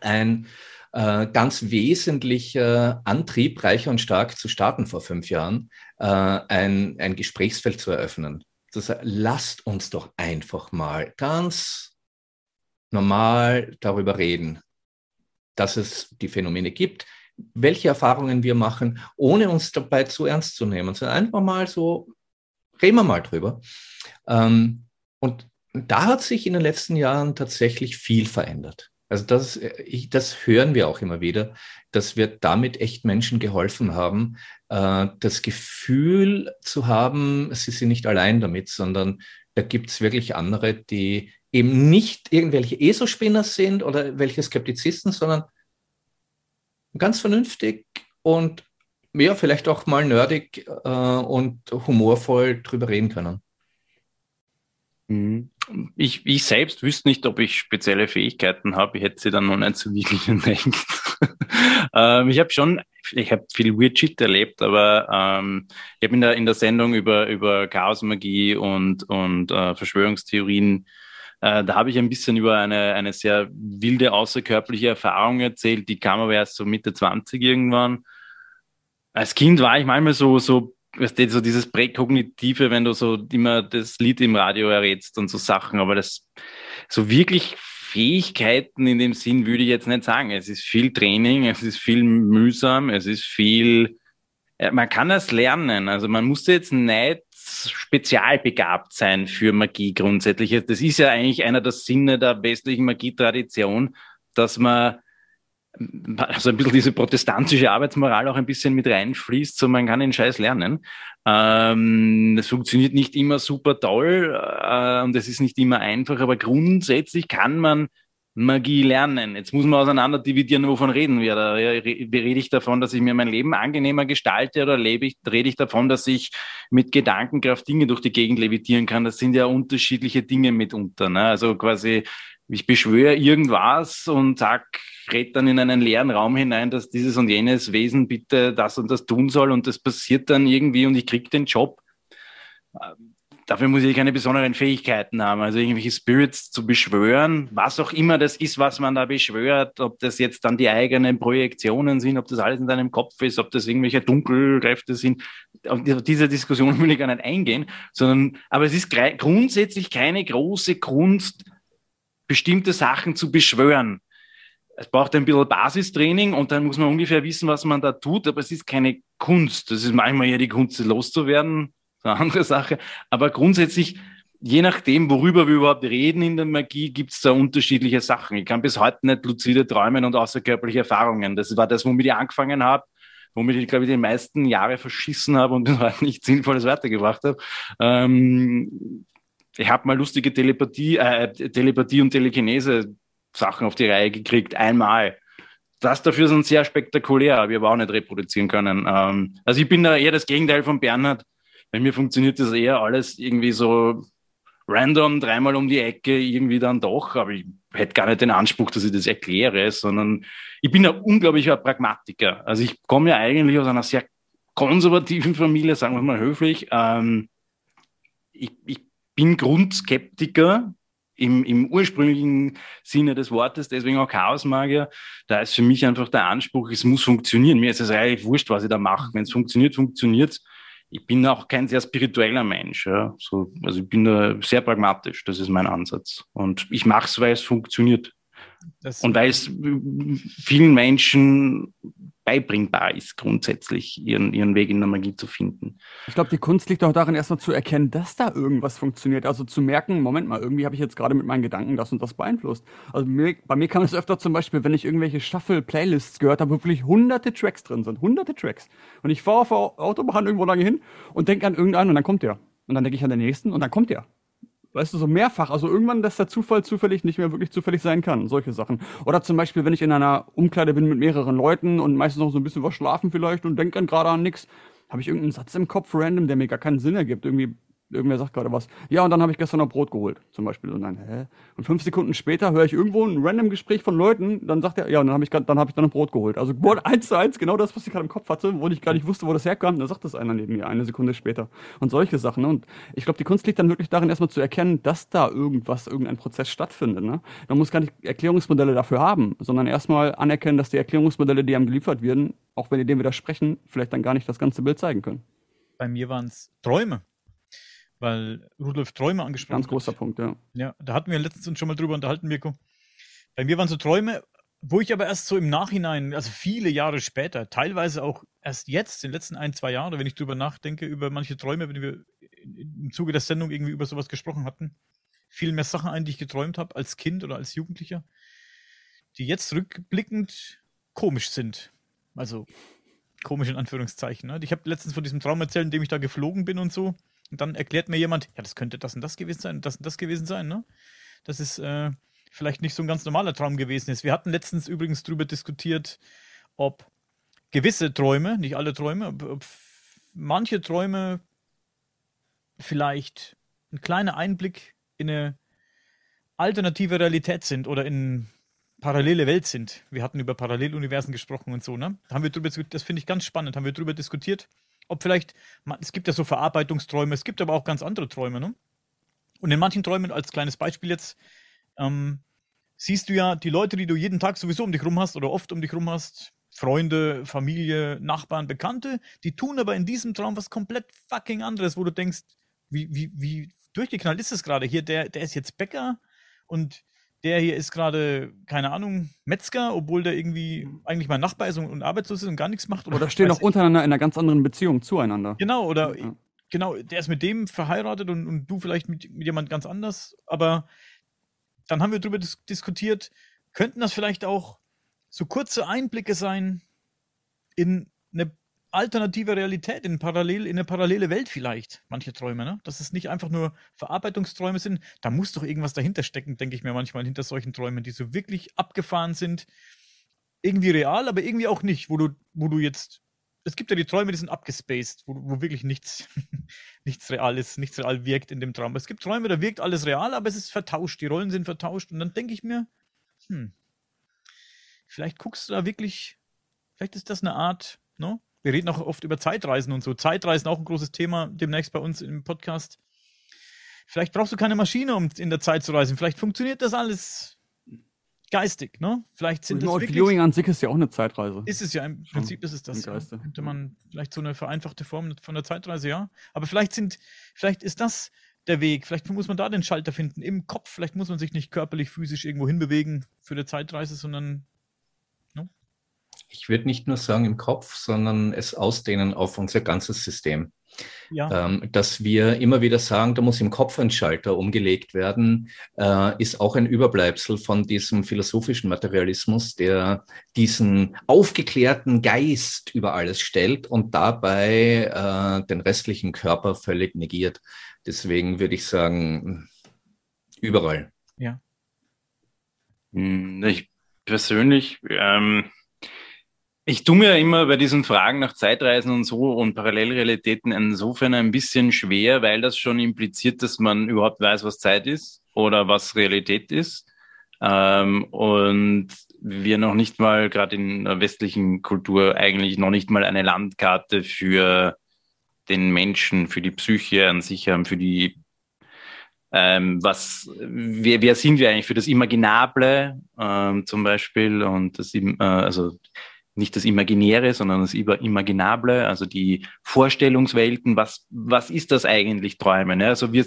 ein äh, ganz wesentlicher Antrieb, reicher und stark zu starten vor fünf Jahren, äh, ein, ein Gesprächsfeld zu eröffnen. Das, lasst uns doch einfach mal ganz normal darüber reden, dass es die Phänomene gibt, welche Erfahrungen wir machen, ohne uns dabei zu ernst zu nehmen, sondern einfach mal so, reden wir mal drüber. Ähm, und da hat sich in den letzten Jahren tatsächlich viel verändert. Also das, ich, das hören wir auch immer wieder, dass wir damit echt Menschen geholfen haben, äh, das Gefühl zu haben, sie sind nicht allein damit, sondern da gibt es wirklich andere, die eben nicht irgendwelche ESO-Spinner sind oder welche Skeptizisten, sondern ganz vernünftig und ja, vielleicht auch mal nerdig äh, und humorvoll drüber reden können. Mhm. Ich, ich selbst wüsste nicht, ob ich spezielle Fähigkeiten habe. Ich hätte sie dann noch nicht so wirklich entdeckt. ähm, ich habe schon, ich habe viel Weird Shit erlebt, aber ähm, ich habe in der, in der Sendung über, über Chaosmagie und, und äh, Verschwörungstheorien äh, da habe ich ein bisschen über eine, eine sehr wilde außerkörperliche Erfahrung erzählt, die kam aber erst so Mitte 20 irgendwann. Als Kind war ich manchmal so, so, so dieses Präkognitive, wenn du so immer das Lied im Radio errätst und so Sachen, aber das so wirklich Fähigkeiten in dem Sinn würde ich jetzt nicht sagen. Es ist viel Training, es ist viel mühsam, es ist viel, man kann das lernen. Also man muss jetzt nicht spezialbegabt sein für Magie grundsätzlich. Das ist ja eigentlich einer der Sinne der westlichen Magietradition, dass man also ein bisschen diese protestantische Arbeitsmoral auch ein bisschen mit reinfließt, so man kann den Scheiß lernen. Ähm, das funktioniert nicht immer super toll äh, und es ist nicht immer einfach, aber grundsätzlich kann man Magie lernen. Jetzt muss man auseinander dividieren, wovon reden wir da? Rede ich davon, dass ich mir mein Leben angenehmer gestalte oder lebe ich, rede ich davon, dass ich mit Gedankenkraft Dinge durch die Gegend levitieren kann? Das sind ja unterschiedliche Dinge mitunter. Ne? Also quasi, ich beschwöre irgendwas und sag, red dann in einen leeren Raum hinein, dass dieses und jenes Wesen bitte das und das tun soll und das passiert dann irgendwie und ich krieg den Job dafür muss ich keine besonderen Fähigkeiten haben. Also irgendwelche Spirits zu beschwören, was auch immer das ist, was man da beschwört, ob das jetzt dann die eigenen Projektionen sind, ob das alles in deinem Kopf ist, ob das irgendwelche Dunkelkräfte sind. Auf diese Diskussion will ich gar nicht eingehen, sondern, aber es ist grundsätzlich keine große Kunst, bestimmte Sachen zu beschwören. Es braucht ein bisschen Basistraining und dann muss man ungefähr wissen, was man da tut, aber es ist keine Kunst. Das ist manchmal ja die Kunst, loszuwerden eine andere Sache. Aber grundsätzlich, je nachdem, worüber wir überhaupt reden in der Magie, gibt es da unterschiedliche Sachen. Ich kann bis heute nicht luzide träumen und außerkörperliche Erfahrungen. Das war das, womit ich angefangen habe, womit ich, glaube ich, die meisten Jahre verschissen habe und bis heute nichts Sinnvolles weitergebracht habe. Ähm, ich habe mal lustige Telepathie, äh, Telepathie und Telekinese Sachen auf die Reihe gekriegt, einmal. Das dafür sind sehr spektakulär, aber ich habe auch nicht reproduzieren können. Ähm, also ich bin da eher das Gegenteil von Bernhard. Bei mir funktioniert das eher alles irgendwie so random, dreimal um die Ecke, irgendwie dann doch. Aber ich hätte gar nicht den Anspruch, dass ich das erkläre, sondern ich bin ein unglaublicher Pragmatiker. Also ich komme ja eigentlich aus einer sehr konservativen Familie, sagen wir mal höflich. Ähm, ich, ich bin Grundskeptiker, im, im ursprünglichen Sinne des Wortes, deswegen auch Chaosmagier. Da ist für mich einfach der Anspruch, es muss funktionieren. Mir ist es eigentlich wurscht, was ich da mache. Wenn es funktioniert, funktioniert es ich bin auch kein sehr spiritueller Mensch. Ja. So, also ich bin da sehr pragmatisch, das ist mein Ansatz. Und ich mache es, weil es funktioniert. Das und weil es vielen Menschen beibringbar ist, grundsätzlich ihren, ihren Weg in der Magie zu finden. Ich glaube, die Kunst liegt auch darin, erstmal zu erkennen, dass da irgendwas funktioniert. Also zu merken, Moment mal, irgendwie habe ich jetzt gerade mit meinen Gedanken das und das beeinflusst. Also mir, bei mir kam es öfter zum Beispiel, wenn ich irgendwelche Shuffle-Playlists gehört habe, wo wirklich hunderte Tracks drin sind. Hunderte Tracks. Und ich fahre auf der Autobahn irgendwo lange hin und denke an irgendeinen und dann kommt der. Und dann denke ich an den nächsten und dann kommt der. Weißt du, so mehrfach. Also irgendwann, dass der Zufall zufällig nicht mehr wirklich zufällig sein kann. Solche Sachen. Oder zum Beispiel, wenn ich in einer Umkleide bin mit mehreren Leuten und meistens noch so ein bisschen was schlafen vielleicht und denke dann gerade an nichts, habe ich irgendeinen Satz im Kopf random, der mir gar keinen Sinn ergibt. Irgendwie irgendwer sagt gerade was. Ja, und dann habe ich gestern noch Brot geholt, zum Beispiel. Und dann, hä? Und fünf Sekunden später höre ich irgendwo ein random Gespräch von Leuten, dann sagt er, ja, und dann habe ich, dann hab ich dann noch Brot geholt. Also eins zu eins, genau das, was ich gerade im Kopf hatte, wo ich gar nicht wusste, wo das herkam, dann sagt das einer neben mir, eine Sekunde später. Und solche Sachen. Ne? Und ich glaube, die Kunst liegt dann wirklich darin, erstmal zu erkennen, dass da irgendwas, irgendein Prozess stattfindet. Ne? Man muss gar nicht Erklärungsmodelle dafür haben, sondern erstmal anerkennen, dass die Erklärungsmodelle, die einem geliefert werden, auch wenn die dem widersprechen, vielleicht dann gar nicht das ganze Bild zeigen können. Bei mir waren es Träume weil Rudolf Träume angesprochen Ganz großer hat. Punkt, ja. Ja, da hatten wir letztens uns schon mal drüber unterhalten, Mirko. Bei mir waren so Träume, wo ich aber erst so im Nachhinein, also viele Jahre später, teilweise auch erst jetzt, in den letzten ein, zwei Jahren, wenn ich drüber nachdenke, über manche Träume, wenn wir im Zuge der Sendung irgendwie über sowas gesprochen hatten, viel mehr Sachen ein, die ich geträumt habe als Kind oder als Jugendlicher, die jetzt rückblickend komisch sind. Also komisch in Anführungszeichen. Ne? Ich habe letztens von diesem Traum erzählt, in dem ich da geflogen bin und so. Und dann erklärt mir jemand, ja, das könnte das und das gewesen sein, das und das gewesen sein, ne? Das ist äh, vielleicht nicht so ein ganz normaler Traum gewesen ist. Wir hatten letztens übrigens darüber diskutiert, ob gewisse Träume, nicht alle Träume, ob, ob manche Träume vielleicht ein kleiner Einblick in eine alternative Realität sind oder in parallele Welt sind. Wir hatten über Paralleluniversen gesprochen und so, ne? Haben wir drüber, das finde ich ganz spannend, haben wir darüber diskutiert, ob vielleicht, es gibt ja so Verarbeitungsträume, es gibt aber auch ganz andere Träume, ne? Und in manchen Träumen, als kleines Beispiel jetzt, ähm, siehst du ja die Leute, die du jeden Tag sowieso um dich rum hast oder oft um dich rum hast, Freunde, Familie, Nachbarn, Bekannte, die tun aber in diesem Traum was komplett fucking anderes, wo du denkst, wie, wie, wie durchgeknallt ist es gerade hier? Der, der ist jetzt Bäcker und der hier ist gerade, keine Ahnung, Metzger, obwohl der irgendwie eigentlich mein Nachbar ist und, und arbeitslos ist und gar nichts macht. Oder, oder stehen auch untereinander in einer ganz anderen Beziehung zueinander. Genau, oder ja. genau, der ist mit dem verheiratet und, und du vielleicht mit, mit jemand ganz anders. Aber dann haben wir darüber dis diskutiert, könnten das vielleicht auch so kurze Einblicke sein in eine alternative Realität, in, parallel, in eine parallele Welt vielleicht, manche Träume, ne? Dass es nicht einfach nur Verarbeitungsträume sind. Da muss doch irgendwas dahinter stecken, denke ich mir manchmal, hinter solchen Träumen, die so wirklich abgefahren sind. Irgendwie real, aber irgendwie auch nicht, wo du, wo du jetzt. Es gibt ja die Träume, die sind abgespaced, wo, wo wirklich nichts, nichts real ist, nichts real wirkt in dem Traum. Es gibt Träume, da wirkt alles real, aber es ist vertauscht, die Rollen sind vertauscht. Und dann denke ich mir, hm, vielleicht guckst du da wirklich, vielleicht ist das eine Art, ne? Wir reden auch oft über Zeitreisen und so. Zeitreisen auch ein großes Thema demnächst bei uns im Podcast. Vielleicht brauchst du keine Maschine, um in der Zeit zu reisen. Vielleicht funktioniert das alles geistig, ne? Vielleicht sind das wirklich, Viewing an sich ist ja auch eine Zeitreise. Ist es ja, im Prinzip ist es das. Ja. Könnte man vielleicht so eine vereinfachte Form von der Zeitreise, ja. Aber vielleicht sind, vielleicht ist das der Weg. Vielleicht muss man da den Schalter finden im Kopf. Vielleicht muss man sich nicht körperlich, physisch irgendwo hinbewegen für eine Zeitreise, sondern ich würde nicht nur sagen im Kopf, sondern es ausdehnen auf unser ganzes System. Ja. Ähm, dass wir immer wieder sagen, da muss im Kopf ein Schalter umgelegt werden, äh, ist auch ein Überbleibsel von diesem philosophischen Materialismus, der diesen aufgeklärten Geist über alles stellt und dabei äh, den restlichen Körper völlig negiert. Deswegen würde ich sagen, überall. Ja. Hm, ich persönlich ähm, ich tue mir immer bei diesen Fragen nach Zeitreisen und so und Parallelrealitäten insofern ein bisschen schwer, weil das schon impliziert, dass man überhaupt weiß, was Zeit ist oder was Realität ist. Ähm, und wir noch nicht mal, gerade in der westlichen Kultur, eigentlich noch nicht mal eine Landkarte für den Menschen, für die Psyche an sich haben, für die ähm, was, wer, wer sind wir eigentlich für das Imaginable ähm, zum Beispiel und das, äh, also nicht das Imaginäre, sondern das Imaginable, also die Vorstellungswelten, was, was ist das eigentlich Träumen? Also wir,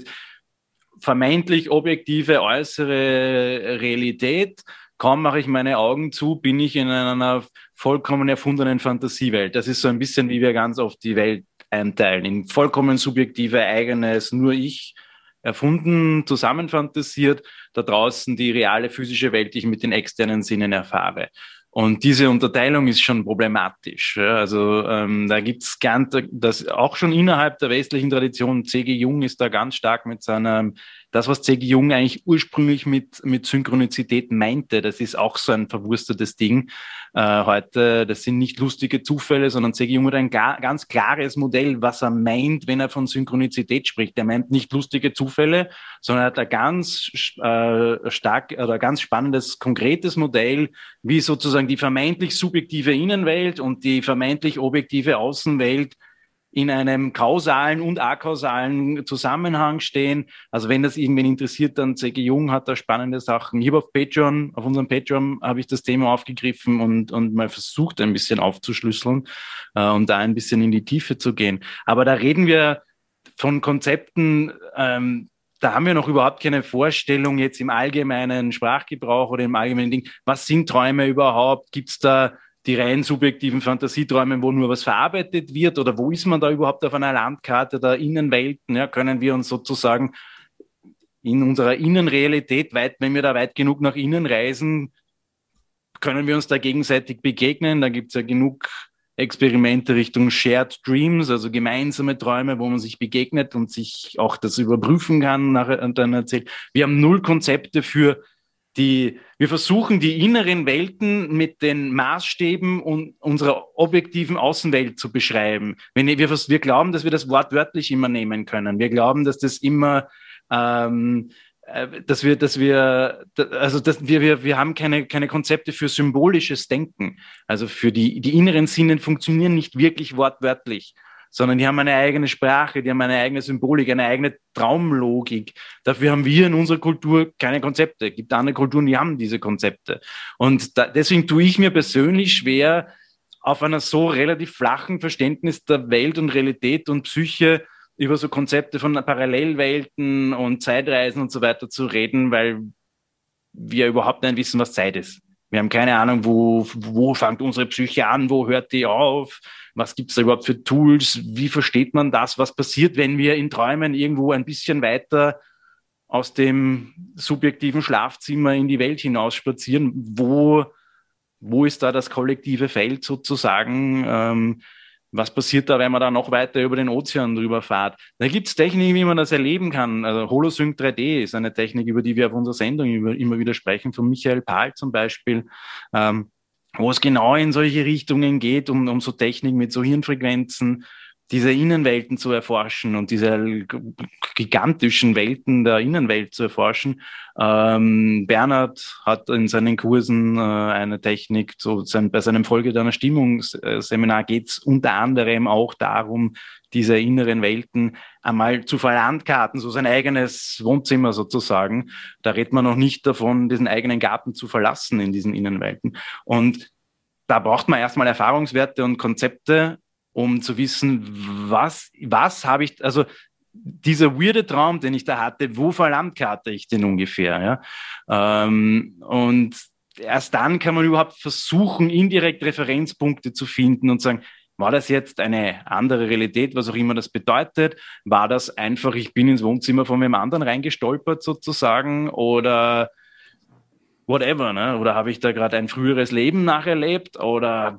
vermeintlich objektive äußere Realität. Kaum mache ich meine Augen zu, bin ich in einer vollkommen erfundenen Fantasiewelt. Das ist so ein bisschen, wie wir ganz oft die Welt einteilen, in vollkommen subjektive, eigenes, nur ich erfunden, zusammenfantasiert, da draußen die reale physische Welt, die ich mit den externen Sinnen erfahre. Und diese Unterteilung ist schon problematisch. Also ähm, da gibt's ganz, das auch schon innerhalb der westlichen Tradition, C.G. Jung ist da ganz stark mit seiner das, was C.G. Jung eigentlich ursprünglich mit, mit Synchronizität meinte, das ist auch so ein verwurstetes Ding äh, heute. Das sind nicht lustige Zufälle, sondern C.G. Jung hat ein gar, ganz klares Modell, was er meint, wenn er von Synchronizität spricht. Er meint nicht lustige Zufälle, sondern er hat ein ganz äh, stark oder ganz spannendes, konkretes Modell, wie sozusagen die vermeintlich subjektive Innenwelt und die vermeintlich objektive Außenwelt in einem kausalen und akausalen Zusammenhang stehen. Also wenn das irgendwen interessiert, dann C.G. Jung hat da spannende Sachen. Habe auf Patreon, auf unserem Patreon habe ich das Thema aufgegriffen und, und mal versucht, ein bisschen aufzuschlüsseln äh, und da ein bisschen in die Tiefe zu gehen. Aber da reden wir von Konzepten, ähm, da haben wir noch überhaupt keine Vorstellung jetzt im allgemeinen Sprachgebrauch oder im allgemeinen Ding. Was sind Träume überhaupt? Gibt es da die rein subjektiven Fantasieträume, wo nur was verarbeitet wird? Oder wo ist man da überhaupt auf einer Landkarte der Innenwelten? Ja, können wir uns sozusagen in unserer Innenrealität weit, wenn wir da weit genug nach innen reisen, können wir uns da gegenseitig begegnen? Da gibt es ja genug Experimente Richtung Shared Dreams, also gemeinsame Träume, wo man sich begegnet und sich auch das überprüfen kann, nachher und dann erzählt. Wir haben null Konzepte für die, wir versuchen die inneren Welten mit den Maßstäben und unserer objektiven Außenwelt zu beschreiben. Wenn wir, wir glauben, dass wir das wortwörtlich immer nehmen können. Wir glauben, dass das immer, ähm, äh, dass wir, dass wir, also dass wir, wir, wir haben keine, keine Konzepte für symbolisches Denken. Also für die, die inneren Sinnen funktionieren nicht wirklich wortwörtlich sondern die haben eine eigene Sprache, die haben eine eigene Symbolik, eine eigene Traumlogik. Dafür haben wir in unserer Kultur keine Konzepte. Es gibt andere Kulturen, die haben diese Konzepte. Und da, deswegen tue ich mir persönlich schwer, auf einer so relativ flachen Verständnis der Welt und Realität und Psyche über so Konzepte von Parallelwelten und Zeitreisen und so weiter zu reden, weil wir überhaupt nicht wissen, was Zeit ist. Wir haben keine Ahnung, wo, wo fängt unsere Psyche an, wo hört die auf, was gibt es da überhaupt für Tools, wie versteht man das, was passiert, wenn wir in Träumen irgendwo ein bisschen weiter aus dem subjektiven Schlafzimmer in die Welt hinaus spazieren, wo, wo ist da das kollektive Feld sozusagen, ähm, was passiert da, wenn man da noch weiter über den Ozean drüber fährt? Da gibt es Techniken, wie man das erleben kann. Also Holosync 3D ist eine Technik, über die wir auf unserer Sendung immer wieder sprechen, von Michael Pahl zum Beispiel. Ähm, wo es genau in solche Richtungen geht, um, um so Technik mit so Hirnfrequenzen, diese Innenwelten zu erforschen und diese gigantischen Welten der Innenwelt zu erforschen. Ähm, Bernhard hat in seinen Kursen äh, eine Technik, so sein, bei seinem Folge deiner Stimmungsseminar geht es unter anderem auch darum, diese inneren Welten einmal zu verlandkarten, so sein eigenes Wohnzimmer sozusagen. Da redet man noch nicht davon, diesen eigenen Garten zu verlassen in diesen Innenwelten. Und da braucht man erstmal Erfahrungswerte und Konzepte, um zu wissen, was, was habe ich, also dieser weirde Traum, den ich da hatte, wo verlandkarte ich den ungefähr? Ja? Ähm, und erst dann kann man überhaupt versuchen, indirekt Referenzpunkte zu finden und sagen, war das jetzt eine andere Realität, was auch immer das bedeutet? War das einfach, ich bin ins Wohnzimmer von einem anderen reingestolpert sozusagen oder whatever, ne? Oder habe ich da gerade ein früheres Leben nacherlebt oder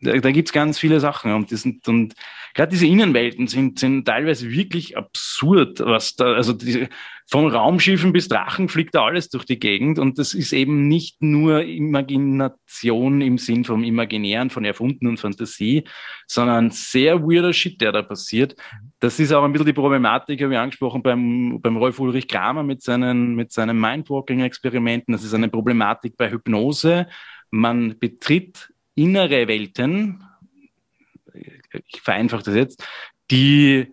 da, da gibt es ganz viele Sachen und, und gerade diese Innenwelten sind, sind teilweise wirklich absurd, was da, also diese, von Raumschiffen bis Drachen fliegt da alles durch die Gegend und das ist eben nicht nur Imagination im Sinn vom Imaginären, von Erfunden und Fantasie, sondern sehr weirder Shit, der da passiert. Das ist auch ein bisschen die Problematik, habe ich angesprochen, beim, beim Rolf Ulrich Kramer mit seinen, mit seinen Mindwalking-Experimenten. Das ist eine Problematik bei Hypnose. Man betritt innere Welten, ich vereinfache das jetzt, die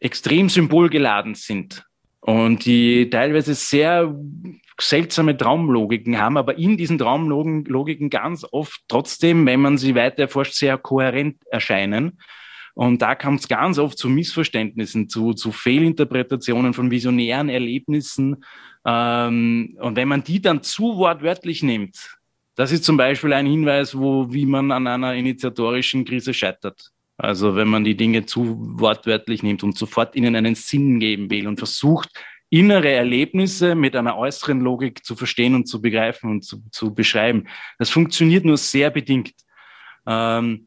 extrem symbolgeladen sind und die teilweise sehr seltsame Traumlogiken haben, aber in diesen Traumlogiken ganz oft trotzdem, wenn man sie weiter erforscht, sehr kohärent erscheinen. Und da kommt es ganz oft zu Missverständnissen, zu, zu Fehlinterpretationen von visionären Erlebnissen. Ähm, und wenn man die dann zu wortwörtlich nimmt, das ist zum Beispiel ein Hinweis, wo, wie man an einer initiatorischen Krise scheitert. Also wenn man die Dinge zu wortwörtlich nimmt und sofort ihnen einen Sinn geben will und versucht, innere Erlebnisse mit einer äußeren Logik zu verstehen und zu begreifen und zu, zu beschreiben. Das funktioniert nur sehr bedingt. Ähm,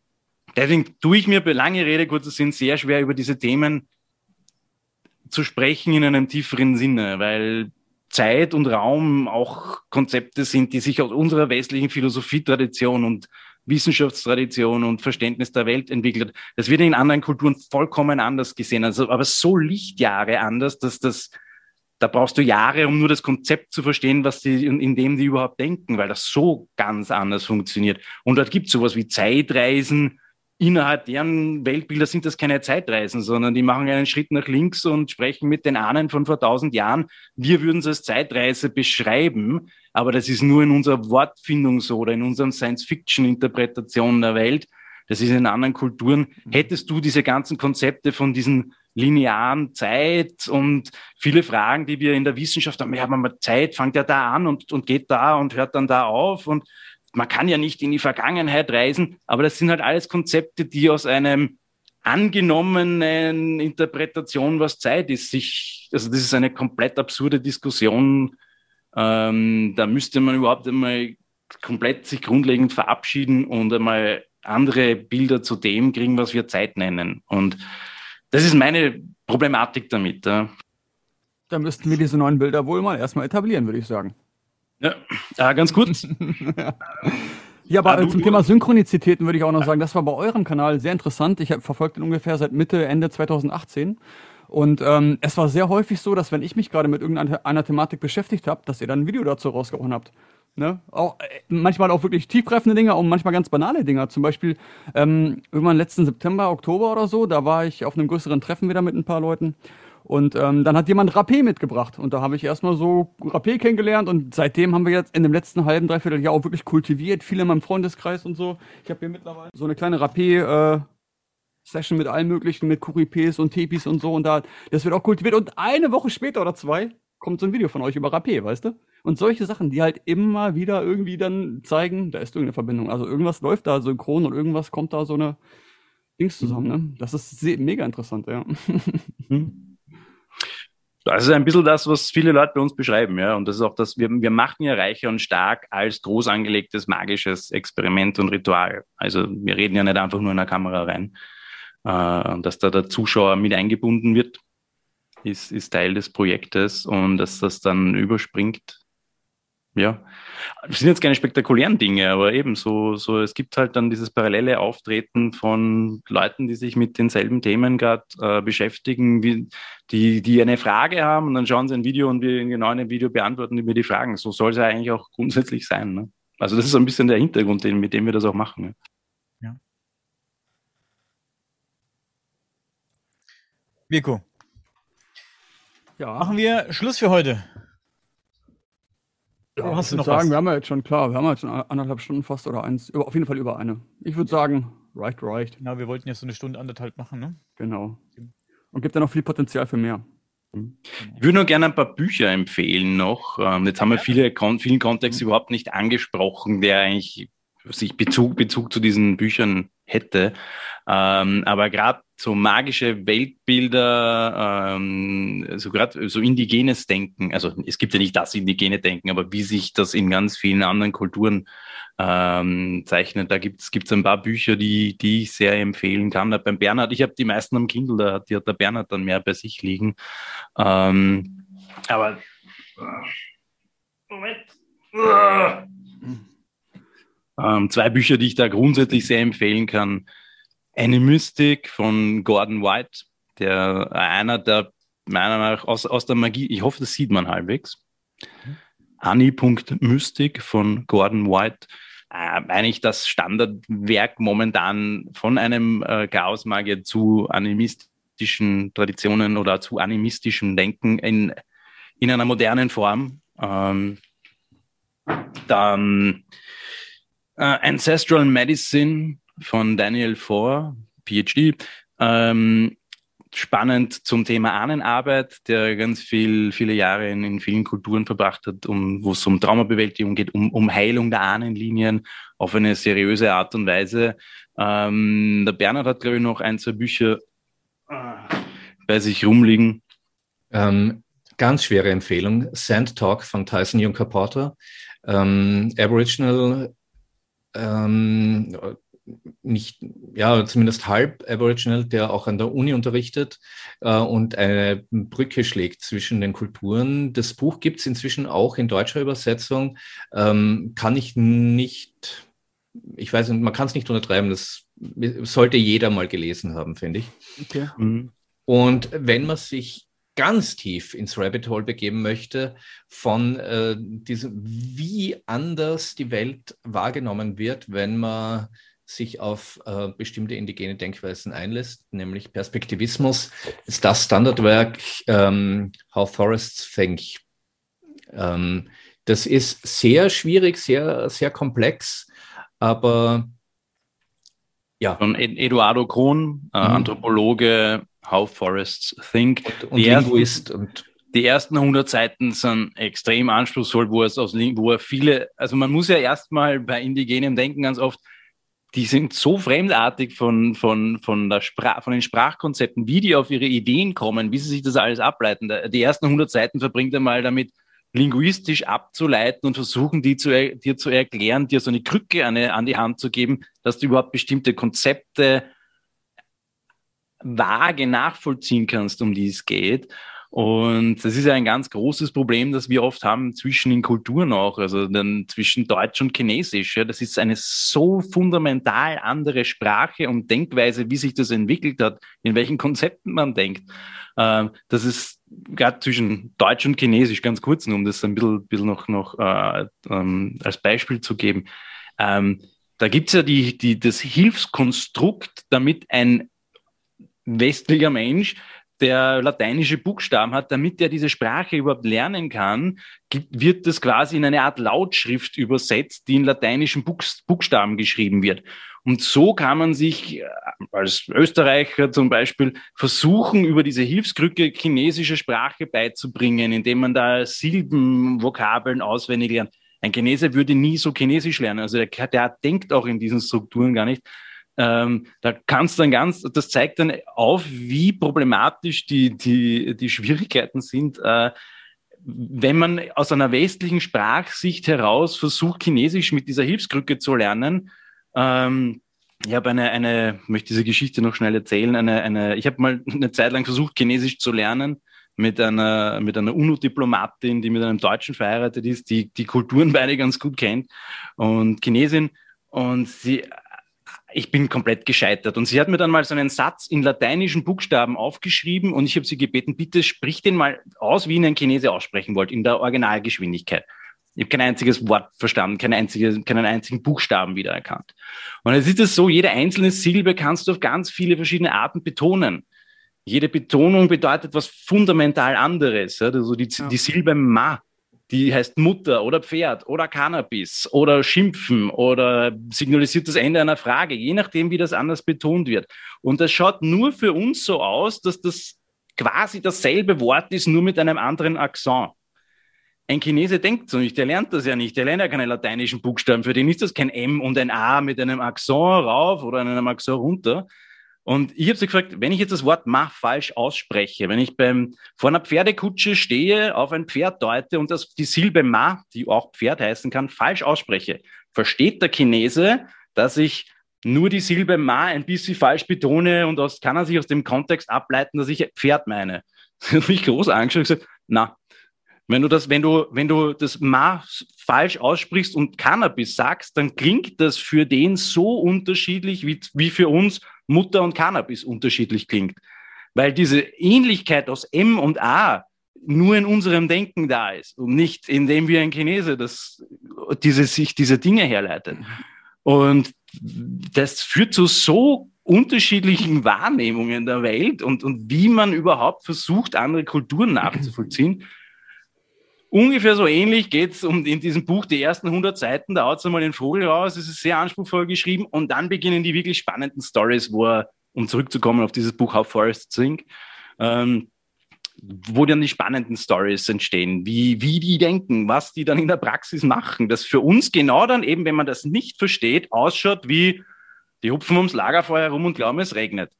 deswegen tue ich mir, lange Rede, kurzer Sinn, sehr schwer über diese Themen zu sprechen in einem tieferen Sinne, weil Zeit und Raum auch Konzepte sind, die sich aus unserer westlichen Philosophietradition und Wissenschaftstradition und Verständnis der Welt entwickelt. Das wird in anderen Kulturen vollkommen anders gesehen, also aber so Lichtjahre anders, dass das da brauchst du Jahre, um nur das Konzept zu verstehen, was die, in, dem die überhaupt denken, weil das so ganz anders funktioniert. Und dort gibt es sowas wie Zeitreisen, innerhalb deren Weltbilder sind das keine Zeitreisen, sondern die machen einen Schritt nach links und sprechen mit den Ahnen von vor tausend Jahren. Wir würden es als Zeitreise beschreiben, aber das ist nur in unserer Wortfindung so oder in unseren Science-Fiction-Interpretationen der Welt. Das ist in anderen Kulturen. Mhm. Hättest du diese ganzen Konzepte von diesen linearen Zeit und viele Fragen, die wir in der Wissenschaft haben, ja, man Zeit fängt ja da an und, und geht da und hört dann da auf und man kann ja nicht in die Vergangenheit reisen, aber das sind halt alles Konzepte, die aus einem angenommenen Interpretation, was Zeit ist, sich, also das ist eine komplett absurde Diskussion. Ähm, da müsste man überhaupt einmal komplett sich grundlegend verabschieden und einmal andere Bilder zu dem kriegen, was wir Zeit nennen. Und das ist meine Problematik damit. Ja. Da müssten wir diese neuen Bilder wohl mal erstmal etablieren, würde ich sagen. Ja, ja ganz kurz. ja. aber ja, zum Thema Synchronizitäten würde ich auch noch sagen, das war bei eurem Kanal sehr interessant. Ich habe verfolgt den ungefähr seit Mitte, Ende 2018. Und ähm, es war sehr häufig so, dass wenn ich mich gerade mit irgendeiner Thematik beschäftigt habe, dass ihr dann ein Video dazu rausgehauen habt. Ne? Auch, äh, manchmal auch wirklich tiefgreifende Dinge und manchmal ganz banale Dinge. Zum Beispiel ähm, irgendwann letzten September, Oktober oder so, da war ich auf einem größeren Treffen wieder mit ein paar Leuten. Und ähm, dann hat jemand Rapé mitgebracht. Und da habe ich erstmal so Rapé kennengelernt. Und seitdem haben wir jetzt in dem letzten halben, dreiviertel Jahr auch wirklich kultiviert. Viele in meinem Freundeskreis und so. Ich habe hier mittlerweile so eine kleine Rapé, äh, Session mit allen möglichen, mit Kuripés und Tepis und so. Und da, das wird auch kultiviert. Und eine Woche später oder zwei kommt so ein Video von euch über Rapé, weißt du? Und solche Sachen, die halt immer wieder irgendwie dann zeigen, da ist irgendeine Verbindung. Also irgendwas läuft da synchron und irgendwas kommt da so eine Dings zusammen, ne? Das ist mega interessant, ja. Das ist ein bisschen das, was viele Leute bei uns beschreiben, ja. Und das ist auch das, wir, wir machen ja Reicher und Stark als groß angelegtes magisches Experiment und Ritual. Also wir reden ja nicht einfach nur in der Kamera rein. Äh, und dass da der Zuschauer mit eingebunden wird, ist, ist Teil des Projektes und dass das dann überspringt ja, das sind jetzt keine spektakulären Dinge, aber eben so, so es gibt halt dann dieses parallele Auftreten von Leuten, die sich mit denselben Themen gerade äh, beschäftigen, wie, die, die eine Frage haben und dann schauen sie ein Video und wir genau in einem Video beantworten die mir die Fragen. So soll es ja eigentlich auch grundsätzlich sein. Ne? Also das ist so ein bisschen der Hintergrund, den, mit dem wir das auch machen. Ne? Ja. Mirko. Ja. Machen wir Schluss für heute. Ja, hast du noch sagen, was? wir haben ja jetzt schon klar, wir haben jetzt schon anderthalb Stunden fast oder eins, auf jeden Fall über eine. Ich würde sagen, reicht, reicht. Ja, wir wollten jetzt so eine Stunde anderthalb machen, ne? Genau. Und gibt ja noch viel Potenzial für mehr. Mhm. Ich würde nur gerne ein paar Bücher empfehlen noch. Ähm, jetzt haben wir viele, vielen Kontext mhm. überhaupt nicht angesprochen, der eigentlich sich Bezug, Bezug zu diesen Büchern hätte. Ähm, aber gerade so magische Weltbilder, ähm, so gerade so indigenes Denken, also es gibt ja nicht das indigene Denken, aber wie sich das in ganz vielen anderen Kulturen ähm, zeichnet, da gibt es ein paar Bücher, die, die ich sehr empfehlen kann. Beim Bernhard, ich habe die meisten am Kindle, da hat, die hat der Bernhard dann mehr bei sich liegen. Ähm, aber Moment. Ähm, zwei Bücher, die ich da grundsätzlich sehr empfehlen kann. Eine Mystik von Gordon White, der einer der meiner Meinung nach aus, aus der Magie, ich hoffe, das sieht man halbwegs. Annie.mystik von Gordon White. Äh, eigentlich das Standardwerk momentan von einem äh, Chaosmagier zu animistischen Traditionen oder zu animistischem Denken in, in einer modernen Form. Ähm, dann Uh, Ancestral Medicine von Daniel Four, PhD. Ähm, spannend zum Thema Ahnenarbeit, der ganz viel, viele Jahre in, in vielen Kulturen verbracht hat, um, wo es um Traumabewältigung geht, um, um Heilung der Ahnenlinien auf eine seriöse Art und Weise. Ähm, der Bernhard hat, glaube ich, noch ein, zwei Bücher äh, bei sich rumliegen. Ähm, ganz schwere Empfehlung. Sand Talk von Tyson Juncker Porter. Ähm, Aboriginal ähm, nicht, ja, zumindest halb Aboriginal, der auch an der Uni unterrichtet äh, und eine Brücke schlägt zwischen den Kulturen. Das Buch gibt es inzwischen auch in deutscher Übersetzung. Ähm, kann ich nicht, ich weiß nicht, man kann es nicht untertreiben, das sollte jeder mal gelesen haben, finde ich. Okay. Mhm. Und wenn man sich ganz tief ins Rabbit Hole begeben möchte, von äh, diesem, wie anders die Welt wahrgenommen wird, wenn man sich auf äh, bestimmte indigene Denkweisen einlässt, nämlich Perspektivismus, ist das Standardwerk ähm, How Forests Think. Ähm, das ist sehr schwierig, sehr, sehr komplex, aber ja. Von Eduardo Krohn, äh, mhm. Anthropologe, How Forests Think. Und, und Linguist und die ersten 100 Seiten sind extrem anspruchsvoll, wo, es aus, wo er viele, also man muss ja erstmal bei indigenem Denken ganz oft die sind so fremdartig von, von, von, der Spra von den Sprachkonzepten, wie die auf ihre Ideen kommen, wie sie sich das alles ableiten. Die ersten 100 Seiten verbringt er mal damit, linguistisch abzuleiten und versuchen, die zu, dir zu erklären, dir so eine Krücke an, an die Hand zu geben, dass du überhaupt bestimmte Konzepte vage nachvollziehen kannst, um die es geht. Und das ist ja ein ganz großes Problem, das wir oft haben zwischen den Kulturen auch, also dann zwischen Deutsch und Chinesisch. Ja. Das ist eine so fundamental andere Sprache und Denkweise, wie sich das entwickelt hat, in welchen Konzepten man denkt. Ähm, das ist gerade zwischen Deutsch und Chinesisch ganz kurz, um das ein bisschen, bisschen noch, noch äh, ähm, als Beispiel zu geben. Ähm, da gibt's ja die, die, das Hilfskonstrukt, damit ein westlicher Mensch der lateinische Buchstaben hat, damit er diese Sprache überhaupt lernen kann, wird das quasi in eine Art Lautschrift übersetzt, die in lateinischen Buchstaben geschrieben wird. Und so kann man sich äh, als Österreicher zum Beispiel versuchen, über diese Hilfskrücke chinesische Sprache beizubringen, indem man da Silben, Vokabeln auswendig lernt. Ein Chinese würde nie so Chinesisch lernen. Also der, der denkt auch in diesen Strukturen gar nicht. Ähm, da kannst dann ganz, das zeigt dann auf, wie problematisch die, die, die Schwierigkeiten sind, äh, wenn man aus einer westlichen Sprachsicht heraus versucht, Chinesisch mit dieser Hilfskrücke zu lernen. Ähm, ich habe eine, eine, möchte diese Geschichte noch schnell erzählen. Eine, eine, ich habe mal eine Zeit lang versucht, Chinesisch zu lernen mit einer, mit einer UNO-Diplomatin, die mit einem Deutschen verheiratet ist, die die Kulturen beide ganz gut kennt und Chinesin. Und sie ich bin komplett gescheitert. Und sie hat mir dann mal so einen Satz in lateinischen Buchstaben aufgeschrieben und ich habe sie gebeten, bitte sprich den mal aus, wie ihn ein Chinese aussprechen wollt, in der Originalgeschwindigkeit. Ich habe kein einziges Wort verstanden, keine einzige, keinen einzigen Buchstaben wiedererkannt. Und jetzt ist es so, jede einzelne Silbe kannst du auf ganz viele verschiedene Arten betonen. Jede Betonung bedeutet was fundamental anderes. Also die, die Silbe ma die heißt Mutter oder Pferd oder Cannabis oder Schimpfen oder signalisiert das Ende einer Frage, je nachdem, wie das anders betont wird. Und das schaut nur für uns so aus, dass das quasi dasselbe Wort ist, nur mit einem anderen Akzent. Ein Chinese denkt so nicht, der lernt das ja nicht, der lernt ja keine lateinischen Buchstaben, für den ist das kein M und ein A mit einem Akzent rauf oder einem Akzent runter, und ich habe sie gefragt, wenn ich jetzt das Wort mach falsch ausspreche, wenn ich beim, vor einer Pferdekutsche stehe, auf ein Pferd deute und das, die Silbe ma, die auch Pferd heißen kann, falsch ausspreche, versteht der Chinese, dass ich nur die Silbe ma ein bisschen falsch betone und aus, kann er sich aus dem Kontext ableiten, dass ich Pferd meine. Das hat mich groß angeschaut und gesagt, na, wenn du das, wenn du, wenn du das Ma falsch aussprichst und Cannabis sagst, dann klingt das für den so unterschiedlich wie, wie für uns Mutter und Cannabis unterschiedlich klingt. Weil diese Ähnlichkeit aus M und A nur in unserem Denken da ist und nicht indem wir ein Chinese das, diese, sich diese Dinge herleitet. Und das führt zu so unterschiedlichen Wahrnehmungen der Welt und, und wie man überhaupt versucht, andere Kulturen nachzuvollziehen. Ungefähr so ähnlich geht es um in diesem Buch die ersten 100 Seiten, da haut es einmal den Vogel raus, es ist sehr anspruchsvoll geschrieben und dann beginnen die wirklich spannenden Stories, wo er um zurückzukommen auf dieses Buch How Forests Sing, ähm, wo dann die spannenden Stories entstehen, wie, wie die denken, was die dann in der Praxis machen, das für uns genau dann eben, wenn man das nicht versteht, ausschaut wie, die hupfen ums Lagerfeuer herum und glauben, es regnet.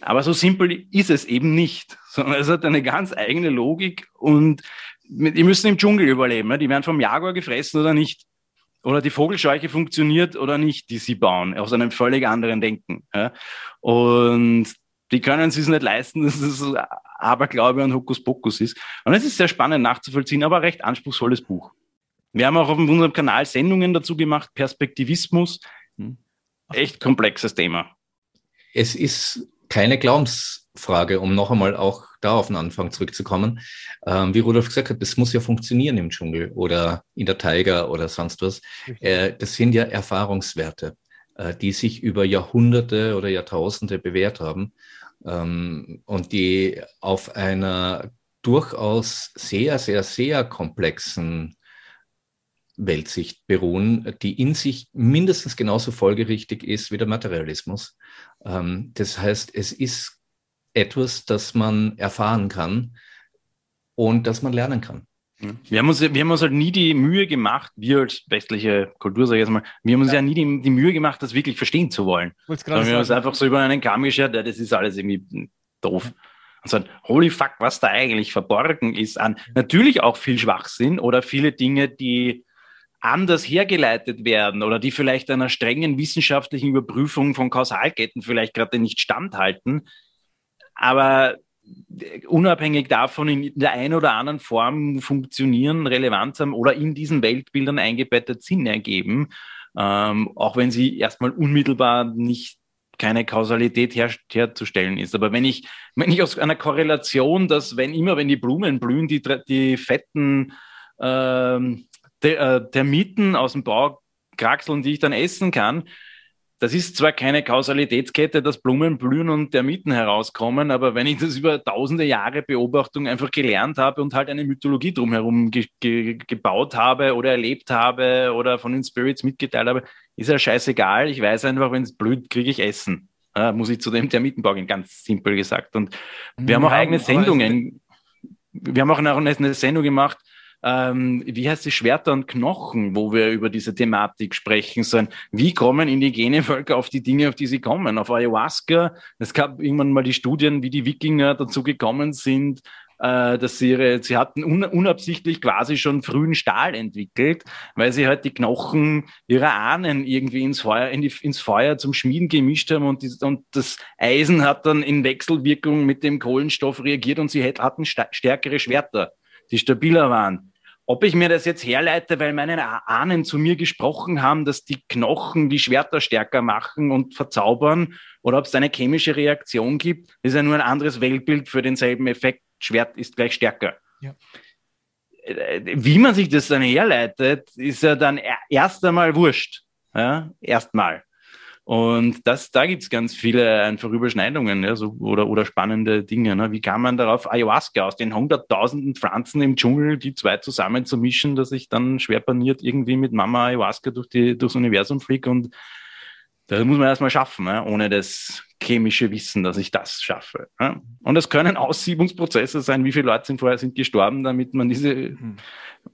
Aber so simpel ist es eben nicht, sondern es hat eine ganz eigene Logik und die müssen im Dschungel überleben. Ne? Die werden vom Jaguar gefressen oder nicht. Oder die Vogelscheuche funktioniert oder nicht, die sie bauen, aus einem völlig anderen Denken. Und die können es sich nicht leisten, dass es Aberglaube und Hokuspokus ist. Und es ist sehr spannend nachzuvollziehen, aber ein recht anspruchsvolles Buch. Wir haben auch auf unserem Kanal Sendungen dazu gemacht, Perspektivismus. Hm. Echt komplexes Thema. Es ist keine Glaubensfrage, um noch einmal auch da auf den Anfang zurückzukommen. Ähm, wie Rudolf gesagt hat, das muss ja funktionieren im Dschungel oder in der Tiger oder sonst was. Äh, das sind ja Erfahrungswerte, äh, die sich über Jahrhunderte oder Jahrtausende bewährt haben ähm, und die auf einer durchaus sehr, sehr, sehr komplexen Weltsicht beruhen, die in sich mindestens genauso folgerichtig ist wie der Materialismus. Ähm, das heißt, es ist etwas, das man erfahren kann und das man lernen kann. Wir haben, uns, wir haben uns halt nie die Mühe gemacht, wir als westliche Kultur, sage ich jetzt mal, wir haben uns ja, ja nie die, die, Mühe gemacht, das wirklich verstehen zu wollen. wir haben uns einfach so über einen Kamm geschert, ja, das ist alles irgendwie doof. Und sagen, holy fuck, was da eigentlich verborgen ist an natürlich auch viel Schwachsinn oder viele Dinge, die anders hergeleitet werden oder die vielleicht einer strengen wissenschaftlichen Überprüfung von Kausalketten vielleicht gerade nicht standhalten. Aber unabhängig davon in der einen oder anderen Form funktionieren, Relevanz haben oder in diesen Weltbildern eingebettet Sinn ergeben, ähm, auch wenn sie erstmal unmittelbar nicht keine Kausalität her, herzustellen ist. Aber wenn ich, wenn ich aus einer Korrelation, dass wenn immer, wenn die Blumen blühen, die, die fetten ähm, äh, Termiten aus dem Bau kraxeln, die ich dann essen kann, das ist zwar keine Kausalitätskette, dass Blumen blühen und Termiten herauskommen, aber wenn ich das über tausende Jahre Beobachtung einfach gelernt habe und halt eine Mythologie drumherum ge ge gebaut habe oder erlebt habe oder von den Spirits mitgeteilt habe, ist ja scheißegal. Ich weiß einfach, wenn es blüht, kriege ich Essen. Ja, muss ich zu dem Termitenbau gehen, ganz simpel gesagt. Und wir haben auch eigene Sendungen. Wir haben auch eine Sendung gemacht, ähm, wie heißt es, Schwerter und Knochen, wo wir über diese Thematik sprechen sollen. Wie kommen indigene Völker auf die Dinge, auf die sie kommen? Auf Ayahuasca. Es gab irgendwann mal die Studien, wie die Wikinger dazu gekommen sind, äh, dass sie ihre, sie hatten un, unabsichtlich quasi schon frühen Stahl entwickelt, weil sie halt die Knochen ihrer Ahnen irgendwie ins Feuer, in die, ins Feuer zum Schmieden gemischt haben und, die, und das Eisen hat dann in Wechselwirkung mit dem Kohlenstoff reagiert und sie hatten stärkere Schwerter, die stabiler waren. Ob ich mir das jetzt herleite, weil meine Ahnen zu mir gesprochen haben, dass die Knochen die Schwerter stärker machen und verzaubern, oder ob es eine chemische Reaktion gibt, ist ja nur ein anderes Weltbild für denselben Effekt. Schwert ist gleich stärker. Ja. Äh, wie man sich das dann herleitet, ist ja dann erst einmal wurscht. Ja? Erstmal. Und das, da gibt's ganz viele einfach Überschneidungen ja, so, oder, oder spannende Dinge. Ne? Wie kann man darauf Ayahuasca aus den hunderttausenden Pflanzen im Dschungel, die zwei zusammen zu mischen, dass ich dann schwer paniert irgendwie mit Mama Ayahuasca durch die, durchs Universum fliege und das muss man erstmal schaffen, ne? ohne das chemische Wissen, dass ich das schaffe. Ja? Und es können Aussiebungsprozesse sein, wie viele Leute sind vorher sind gestorben, damit man diese, hm.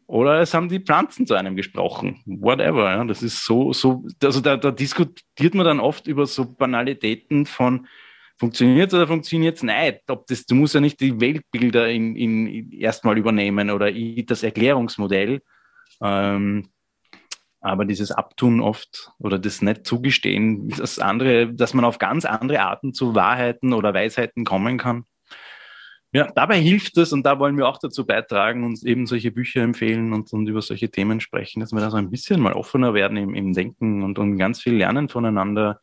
oder es haben die Pflanzen zu einem gesprochen, whatever. Ja? Das ist so, so, also da, da diskutiert man dann oft über so Banalitäten von, funktioniert oder funktioniert es nicht? Ob das, du musst ja nicht die Weltbilder in, in, erstmal übernehmen oder das Erklärungsmodell. Ähm, aber dieses Abtun oft oder das nicht zugestehen, dass andere, dass man auf ganz andere Arten zu Wahrheiten oder Weisheiten kommen kann. Ja, dabei hilft es und da wollen wir auch dazu beitragen, uns eben solche Bücher empfehlen und, und über solche Themen sprechen, dass wir da so ein bisschen mal offener werden im, im Denken und, und ganz viel lernen voneinander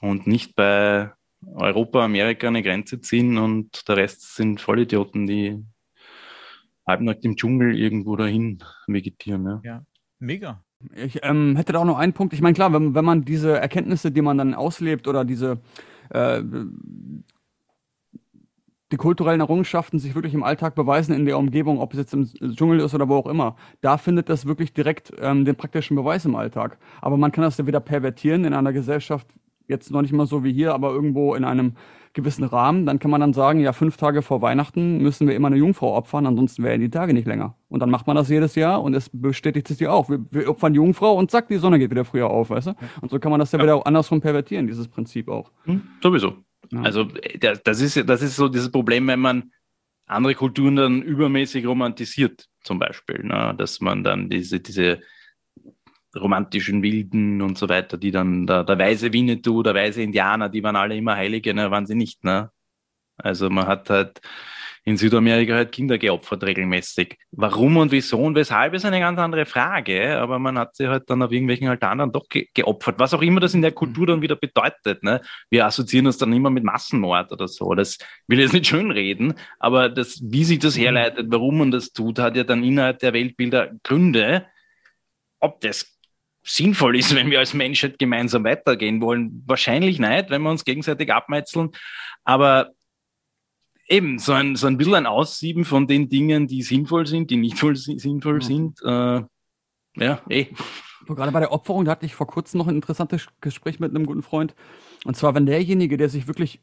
und nicht bei Europa, Amerika eine Grenze ziehen und der Rest sind Vollidioten, die halbnackt im Dschungel irgendwo dahin vegetieren. Ja, ja mega. Ich ähm, hätte da auch noch einen Punkt. Ich meine, klar, wenn, wenn man diese Erkenntnisse, die man dann auslebt oder diese äh, die kulturellen Errungenschaften sich wirklich im Alltag beweisen in der Umgebung, ob es jetzt im Dschungel ist oder wo auch immer, da findet das wirklich direkt ähm, den praktischen Beweis im Alltag. Aber man kann das ja wieder pervertieren in einer Gesellschaft, jetzt noch nicht mal so wie hier, aber irgendwo in einem gewissen Rahmen, dann kann man dann sagen, ja, fünf Tage vor Weihnachten müssen wir immer eine Jungfrau opfern, ansonsten wären die Tage nicht länger. Und dann macht man das jedes Jahr und es bestätigt sich auch. Wir, wir opfern die Jungfrau und zack, die Sonne geht wieder früher auf, weißt du? Und so kann man das ja, ja. wieder auch andersrum pervertieren, dieses Prinzip auch. Hm, sowieso. Ja. Also das ist, das ist so dieses Problem, wenn man andere Kulturen dann übermäßig romantisiert, zum Beispiel, ne? dass man dann diese, diese romantischen Wilden und so weiter, die dann, der, der weise Winnetou, der weise Indianer, die waren alle immer Heilige, ne, waren sie nicht, ne? Also man hat halt in Südamerika halt Kinder geopfert regelmäßig. Warum und wieso und weshalb ist eine ganz andere Frage, aber man hat sie halt dann auf irgendwelchen Altaren dann doch ge geopfert, was auch immer das in der Kultur dann wieder bedeutet. Ne? Wir assoziieren das dann immer mit Massenmord oder so. Das will jetzt nicht schön reden, aber das, wie sich das herleitet, warum man das tut, hat ja dann innerhalb der Weltbilder Gründe. Ob das sinnvoll ist, wenn wir als Menschheit gemeinsam weitergehen wollen. Wahrscheinlich nicht, wenn wir uns gegenseitig abmetzeln. Aber eben, so ein, so ein bisschen ein Aussieben von den Dingen, die sinnvoll sind, die nicht voll sinnvoll mhm. sind. Äh, ja, eh. Gerade bei der Opferung, da hatte ich vor kurzem noch ein interessantes Gespräch mit einem guten Freund. Und zwar, wenn derjenige, der sich wirklich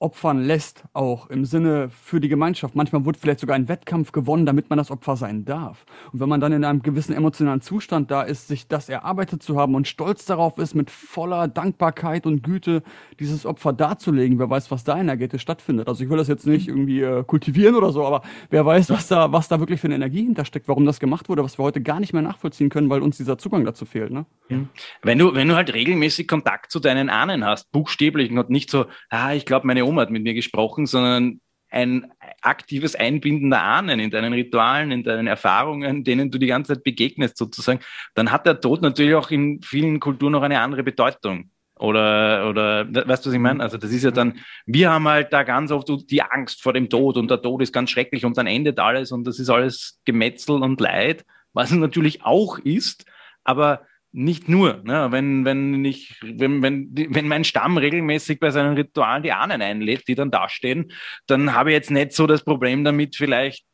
opfern lässt, auch im Sinne für die Gemeinschaft. Manchmal wird vielleicht sogar ein Wettkampf gewonnen, damit man das Opfer sein darf. Und wenn man dann in einem gewissen emotionalen Zustand da ist, sich das erarbeitet zu haben und stolz darauf ist, mit voller Dankbarkeit und Güte dieses Opfer darzulegen, wer weiß, was da energetisch stattfindet. Also ich will das jetzt nicht irgendwie äh, kultivieren oder so, aber wer weiß, was da, was da wirklich für eine Energie hintersteckt, warum das gemacht wurde, was wir heute gar nicht mehr nachvollziehen können, weil uns dieser Zugang dazu fehlt. Ne? Wenn du, wenn du halt regelmäßig Kontakt zu deinen Ahnen hast, buchstäblich und nicht so, ah, ich glaube, meine Oma hat mit mir gesprochen, sondern ein aktives Einbinden der Ahnen in deinen Ritualen, in deinen Erfahrungen, denen du die ganze Zeit begegnest sozusagen, dann hat der Tod natürlich auch in vielen Kulturen noch eine andere Bedeutung. Oder, oder, weißt du, was ich meine? Also, das ist ja dann, wir haben halt da ganz oft die Angst vor dem Tod und der Tod ist ganz schrecklich und dann endet alles und das ist alles Gemetzel und Leid, was es natürlich auch ist, aber nicht nur, ne? wenn, wenn, ich, wenn, wenn, wenn mein Stamm regelmäßig bei seinen Ritualen die Ahnen einlädt, die dann dastehen, dann habe ich jetzt nicht so das Problem damit, vielleicht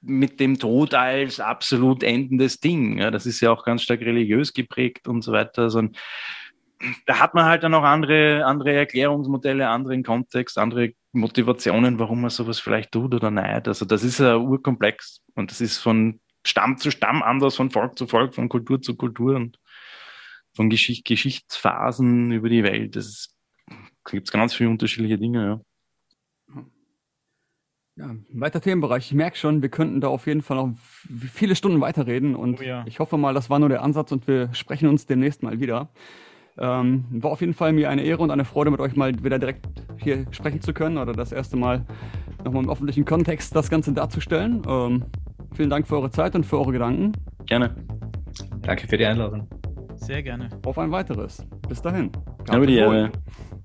mit dem Tod als absolut endendes Ding. Ja? Das ist ja auch ganz stark religiös geprägt und so weiter. Also, da hat man halt dann auch andere, andere Erklärungsmodelle, anderen Kontext, andere Motivationen, warum man sowas vielleicht tut oder nicht. Also das ist ja urkomplex und das ist von Stamm zu Stamm anders, von Volk zu Volk, von Kultur zu Kultur und von Geschicht, Geschichtsphasen über die Welt. Das gibt es ganz viele unterschiedliche Dinge, ja. Ja, weiter Themenbereich. Ich merke schon, wir könnten da auf jeden Fall noch viele Stunden weiterreden und oh ja. ich hoffe mal, das war nur der Ansatz und wir sprechen uns demnächst mal wieder. Ähm, war auf jeden Fall mir eine Ehre und eine Freude, mit euch mal wieder direkt hier sprechen zu können oder das erste Mal nochmal im öffentlichen Kontext das Ganze darzustellen. Ähm, vielen Dank für eure Zeit und für eure Gedanken. Gerne. Danke für die Einladung. Sehr gerne. Auf ein weiteres. Bis dahin. Gab